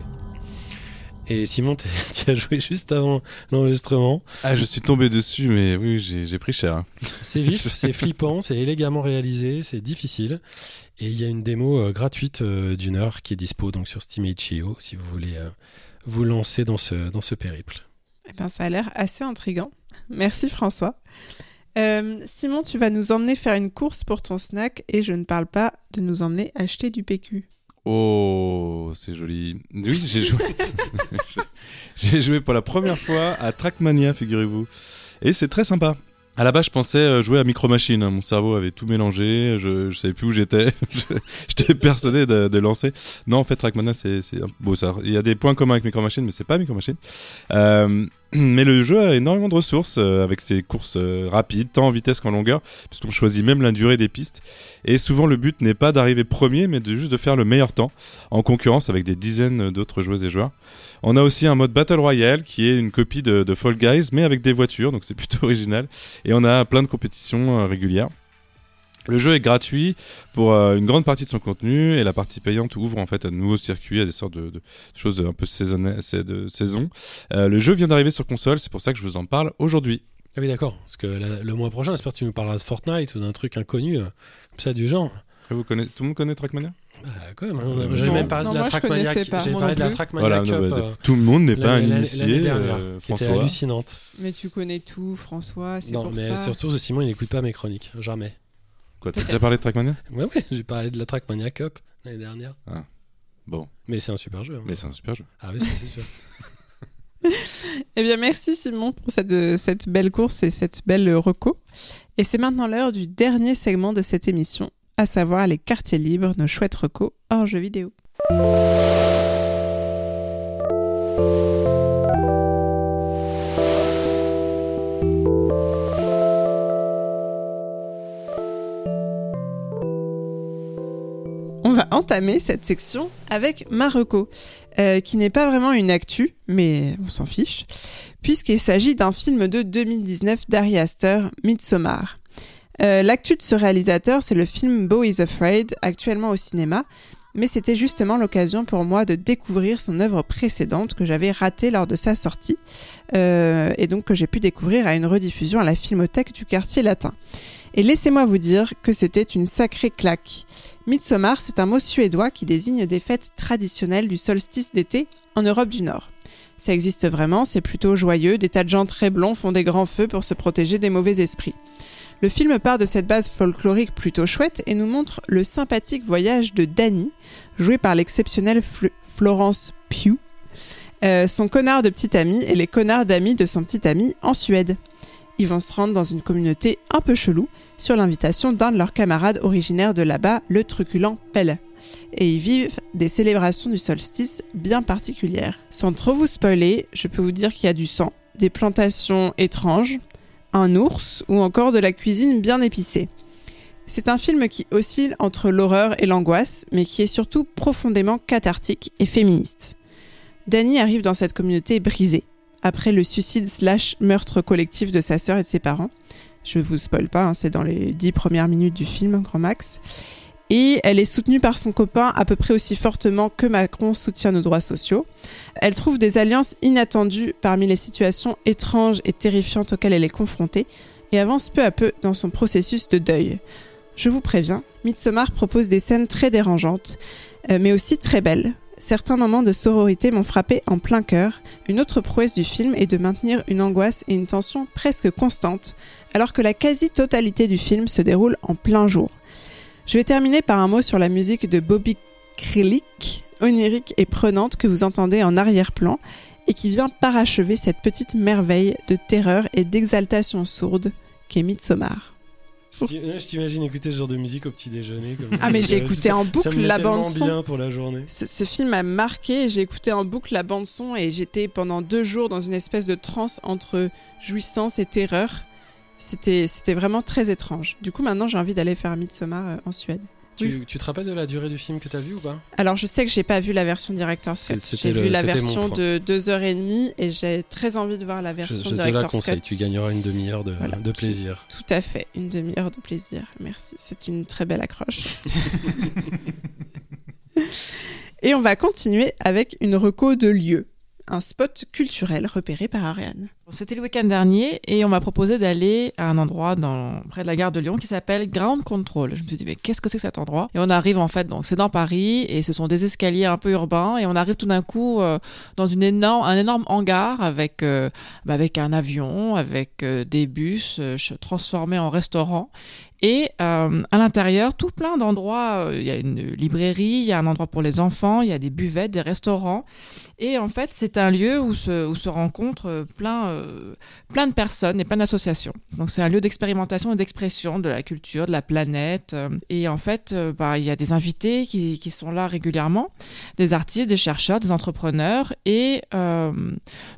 Et Simon, tu as joué juste avant l'enregistrement. Ah, je suis tombé dessus, mais oui, j'ai j'ai pris cher. hein. C'est vif, c'est flippant, c'est élégamment réalisé, c'est difficile. Et il y a une démo euh, gratuite euh, d'une heure qui est dispo donc sur Steam et itch.io si vous voulez euh, vous lancer dans ce, dans ce périple. Eh ben, ça a l'air assez intrigant. Merci François. Euh, Simon, tu vas nous emmener faire une course pour ton snack et je ne parle pas de nous emmener acheter du PQ. Oh, c'est joli. Oui, j'ai joué. j'ai joué pour la première fois à Trackmania, figurez-vous. Et c'est très sympa. À la base, je pensais euh, jouer à Micro Machine. hein. Mon cerveau avait tout mélangé. Je, je savais plus où j'étais. J'étais persuadé de, de lancer. Non, en fait, Trackmania, c'est, il y a des points communs avec Micro Machine, mais c'est pas Micro Machine. Euh, mais le jeu a énormément de ressources euh, avec ses courses euh, rapides, tant en vitesse qu'en longueur, puisqu'on choisit même la durée des pistes. Et souvent, le but n'est pas d'arriver premier, mais juste de faire le meilleur temps, en concurrence avec des dizaines d'autres joueuses et joueurs. On a aussi un mode Battle Royale qui est une copie de, de Fall Guys, mais avec des voitures, donc c'est plutôt original. Et on a plein de compétitions euh, régulières. Le jeu est gratuit pour euh, une grande partie de son contenu et la partie payante ouvre en fait à de nouveaux circuits, à des sortes de, de choses un peu saisonnées, c'est de saison. Euh, le jeu vient d'arriver sur console, c'est pour ça que je vous en parle aujourd'hui. Ah oui, d'accord. Parce que la- le mois prochain, j'espère que tu nous parleras de Fortnite ou d'un truc inconnu, euh, comme ça, du genre. Vous connaissez, tout le monde connaît Trackmania? Bah, quand même, hein. Euh, J'ai même parlé Non, de la Trackmania. J'ai parlé non de la. Trackmania Voilà, Cup. bah, euh, tout le monde n'est pas un initié. dernière, euh, qui était François. hallucinante. Mais tu connais tout, François, c'est Non, pour mais ça. surtout, Simon, il n'écoute pas mes chroniques. Jamais. Quoi, t'as déjà parlé de Trackmania? Ouais, ouais, j'ai parlé de la Trackmania Cup l'année dernière. Bon, Mais c'est un super jeu. hein. mais c'est un super jeu. Ah oui, c'est sûr. Eh bien, merci Simon pour cette, euh, cette belle course et cette belle euh, reco. Et c'est maintenant l'heure du dernier segment de cette émission, à savoir les quartiers libres, nos chouettes recos hors jeux vidéo. Entamer cette section avec Marocco, euh, qui n'est pas vraiment une actu, mais on s'en fiche, puisqu'il s'agit d'un film de 2019 d'Ari Aster, Midsommar. Euh, L'actu de ce réalisateur, c'est le film Beau is Afraid, actuellement au cinéma, mais c'était justement l'occasion pour moi de découvrir son œuvre précédente que j'avais ratée lors de sa sortie, euh, et donc que j'ai pu découvrir à une rediffusion à la Filmothèque du quartier latin. Et laissez-moi vous dire que c'était une sacrée claque. Midsommar, c'est un mot suédois qui désigne des fêtes traditionnelles du solstice d'été en Europe du Nord. Ça existe vraiment, c'est plutôt joyeux, des tas de gens très blonds font des grands feux pour se protéger des mauvais esprits. Le film part de cette base folklorique plutôt chouette et nous montre le sympathique voyage de Danny, joué par l'exceptionnelle Fl- Florence Pugh, euh, son connard de petit ami et les connards d'amis de son petit ami en Suède. Ils vont se rendre dans une communauté un peu chelou sur l'invitation d'un de leurs camarades originaires de là-bas, le truculent Pelle. Et ils vivent des célébrations du solstice bien particulières. Sans trop vous spoiler, je peux vous dire qu'il y a du sang, des plantations étranges, un ours ou encore de la cuisine bien épicée. C'est un film qui oscille entre l'horreur et l'angoisse, mais qui est surtout profondément cathartique et féministe. Danny arrive dans cette communauté brisée, après le suicide slash meurtre collectif de sa sœur et de ses parents. Je vous spoil pas, hein, c'est dans les dix premières minutes du film, grand max. Et elle est soutenue par son copain à peu près aussi fortement que Macron soutient nos droits sociaux. Elle trouve des alliances inattendues parmi les situations étranges et terrifiantes auxquelles elle est confrontée et avance peu à peu dans son processus de deuil. Je vous préviens, Midsommar propose des scènes très dérangeantes, euh, mais aussi très belles. Certains moments de sororité m'ont frappé en plein cœur. Une autre prouesse du film est de maintenir une angoisse et une tension presque constante, alors que la quasi-totalité du film se déroule en plein jour. Je vais terminer par un mot sur la musique de Bobby Krilik, onirique et prenante que vous entendez en arrière-plan et qui vient parachever cette petite merveille de terreur et d'exaltation sourde qu'est Midsommar. Je t'i- je t'imagine écouter ce genre de musique au petit déjeuner. Comme Ah mais j'ai écouté en ça boucle me la bande son. bien pour la journée. Ce, ce film m'a marqué, j'ai écouté en boucle la bande son et j'étais pendant deux jours dans une espèce de transe entre jouissance et terreur. C'était c'était vraiment très étrange. Du coup maintenant j'ai envie d'aller faire Midsommar euh, en Suède. Tu, tu te rappelles de la durée du film que t'as vu ou pas? Alors je sais que j'ai pas vu la version director's cut. C'est- J'ai vu la version de deux heures et demie et j'ai très envie de voir la Je, version je te la director's conseille, cut. tu gagneras une demi-heure de, Voilà. de plaisir. Tout à fait, une demi-heure de plaisir. Merci, c'est une très belle accroche. Et on va continuer avec une reco de lieu, un spot culturel repéré par Ariane. C'était le week-end dernier et on m'a proposé d'aller à un endroit près de la gare de Lyon qui s'appelle Ground Control. Je me suis dit, mais qu'est-ce que c'est que cet endroit? Et on arrive en fait, donc c'est dans Paris et ce sont des escaliers un peu urbains et on arrive tout d'un coup euh, dans un énorme hangar avec, euh, bah, un avion, avec euh, des bus transformés en restaurant. Et euh, à l'intérieur, tout plein d'endroits. euh, Il y a une librairie, il y a un endroit pour les enfants, il y a des buvettes, des restaurants. Et en fait, c'est un lieu où se, où se rencontrent euh, plein, euh, plein de personnes et plein d'associations. Donc c'est un lieu d'expérimentation et d'expression de la culture, de la planète. Et en fait, bah, il y a des invités qui, qui sont là régulièrement, des artistes, des chercheurs, des entrepreneurs. Et euh,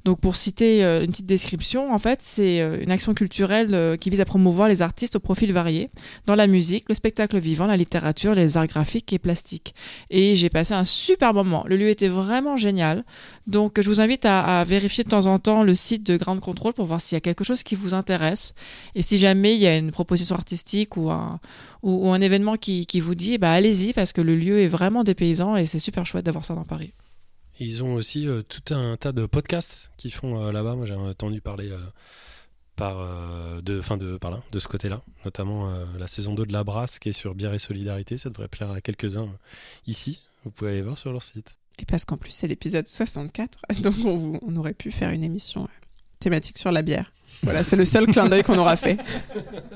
donc pour citer une petite description, en fait, c'est une action culturelle qui vise à promouvoir les artistes au profil varié dans la musique, le spectacle vivant, la littérature, les arts graphiques et plastiques. Et j'ai passé un super moment. Le lieu était vraiment génial. Donc je vous invite à, vérifier de temps en temps le site de Ground Control pour voir s'il y a quelque chose qui vous intéresse. Et si jamais il y a une proposition artistique ou un, ou, un événement qui, qui vous dit, bah allez-y parce que le lieu est vraiment dépaysant et c'est super chouette d'avoir ça dans Paris. Ils ont aussi euh, tout un tas de podcasts qu'ils font euh, là-bas. Moi, j'ai entendu parler euh, par, euh, de, fin de, par là, de ce côté-là, notamment euh, la saison 2 de La Brasse qui est sur Bière et Solidarité. Ça devrait plaire à quelques-uns euh, ici. Vous pouvez aller voir sur leur site. Et parce qu'en plus c'est l'épisode 64, donc on, on aurait pu faire une émission thématique sur la bière. Voilà, c'est le seul clin d'œil qu'on aura fait.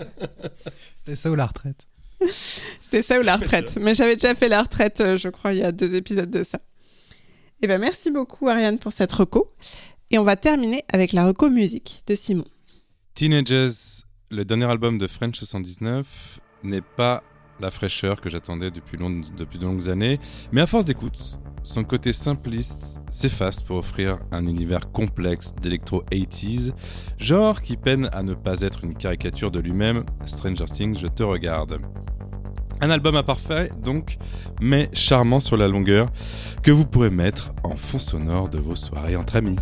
C'était ça ou la retraite C'était ça ou la retraite. Mais j'avais déjà fait la retraite, je crois, il y a deux épisodes de ça. Eh ben, merci beaucoup, Ariane, pour cette reco. Et on va terminer avec la reco musique de Simon. Teenagers, le dernier album de French 79, n'est pas la fraîcheur que j'attendais depuis, de longues années, mais à force d'écoute, son côté simpliste s'efface pour offrir un univers complexe d'électro 80s, genre qui peine à ne pas être une caricature de lui-même. Stranger Things, je te regarde. Un album imparfait, donc, mais charmant sur la longueur, que vous pourrez mettre en fond sonore de vos soirées entre amis.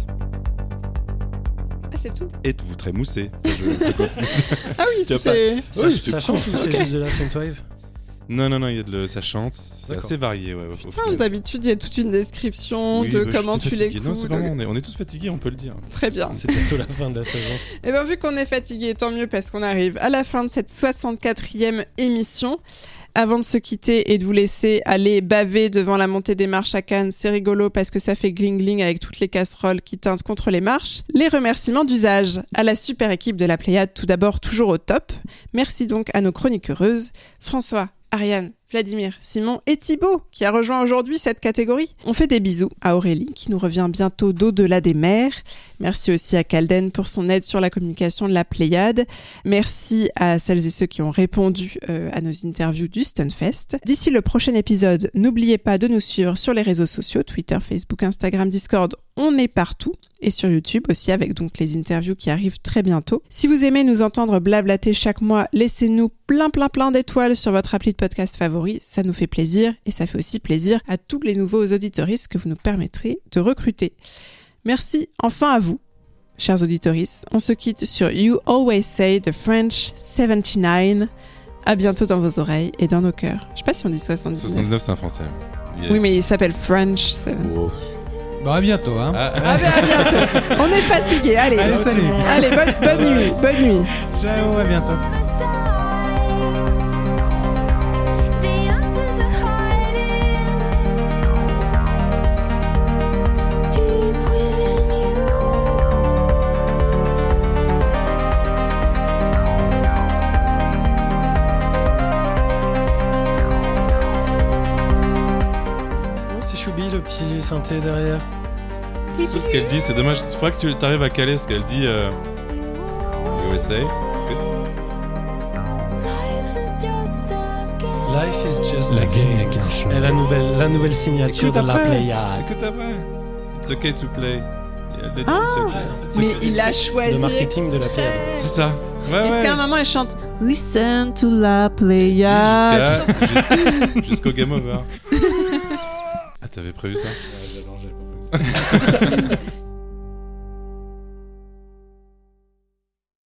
C'est tout Et vous trémoussez. Ah oui, c'est... Ça, Oui, ça c'est chante ou c'est juste de la synthwave Non, non, non, il y a de le... ça chante. C'est assez varié, ouais. D'habitude, il y a toute une description Oui, de bah, comment tu. Non, l'écoutes. c'est vraiment, on est, on est tous fatigués, on peut le dire. Très bien. C'est bientôt la fin de la saison. Et bien, vu qu'on est fatigué, tant mieux parce qu'on arrive à la fin de cette 64e émission. Avant de se quitter et de vous laisser aller baver devant la montée des marches à Cannes, c'est rigolo parce que ça fait gling-gling avec toutes les casseroles qui teintent contre les marches. Les remerciements d'usage à la super équipe de la Pléiade, tout d'abord toujours au top. Merci donc à nos chroniques heureuses, François, Ariane, Vladimir, Simon et Thibaut qui a rejoint aujourd'hui cette catégorie. On fait des bisous à Aurélie qui nous revient bientôt d'au-delà des mers. Merci aussi à Calden pour son aide sur la communication de la Pléiade. Merci à celles et ceux qui ont répondu euh, à nos interviews du Stunfest. D'ici le prochain épisode, n'oubliez pas de nous suivre sur les réseaux sociaux, Twitter, Facebook, Instagram, Discord, on est partout. Et sur YouTube aussi avec donc les interviews qui arrivent très bientôt. Si vous aimez nous entendre blablater chaque mois, laissez-nous plein plein plein d'étoiles sur votre appli de podcast favori. Ça nous fait plaisir et ça fait aussi plaisir à tous les nouveaux auditoristes que vous nous permettrez de recruter. Merci enfin à vous, chers auditoristes. On se quitte sur You Always Say the French 79. À bientôt dans vos oreilles et dans nos cœurs. Je sais pas si on dit 79. 79, c'est un français. Oui, mais il s'appelle French. ça- Oh. Bon, à bientôt, hein. Ah, Ah ben à bientôt. On est fatigué. Allez, Allez, salut. allez, bonne, bonne nuit, bonne nuit. Ciao, à bientôt. Synthé derrière. c'est tout ce qu'elle dit, c'est dommage. Il faudrait que tu arrives à caler ce qu'elle dit. Euh... USA. Life is just a game. Life is just a game. Et la nouvelle, la nouvelle signature de la. Pléiade. Écoute après. It's okay to play. Elle l'a dit, Ah. c'est ok. C'est Mais ok. il a choisi. Le marketing de la exprès. C'est ça. Ouais, Est-ce ouais. qu'à un moment elle chante Listen to la Pléiade Jusqu'à- jusqu'à- Jusqu'au game over. t'avais prévu ça Ouais, j'avais- j'avais pas prévu ça.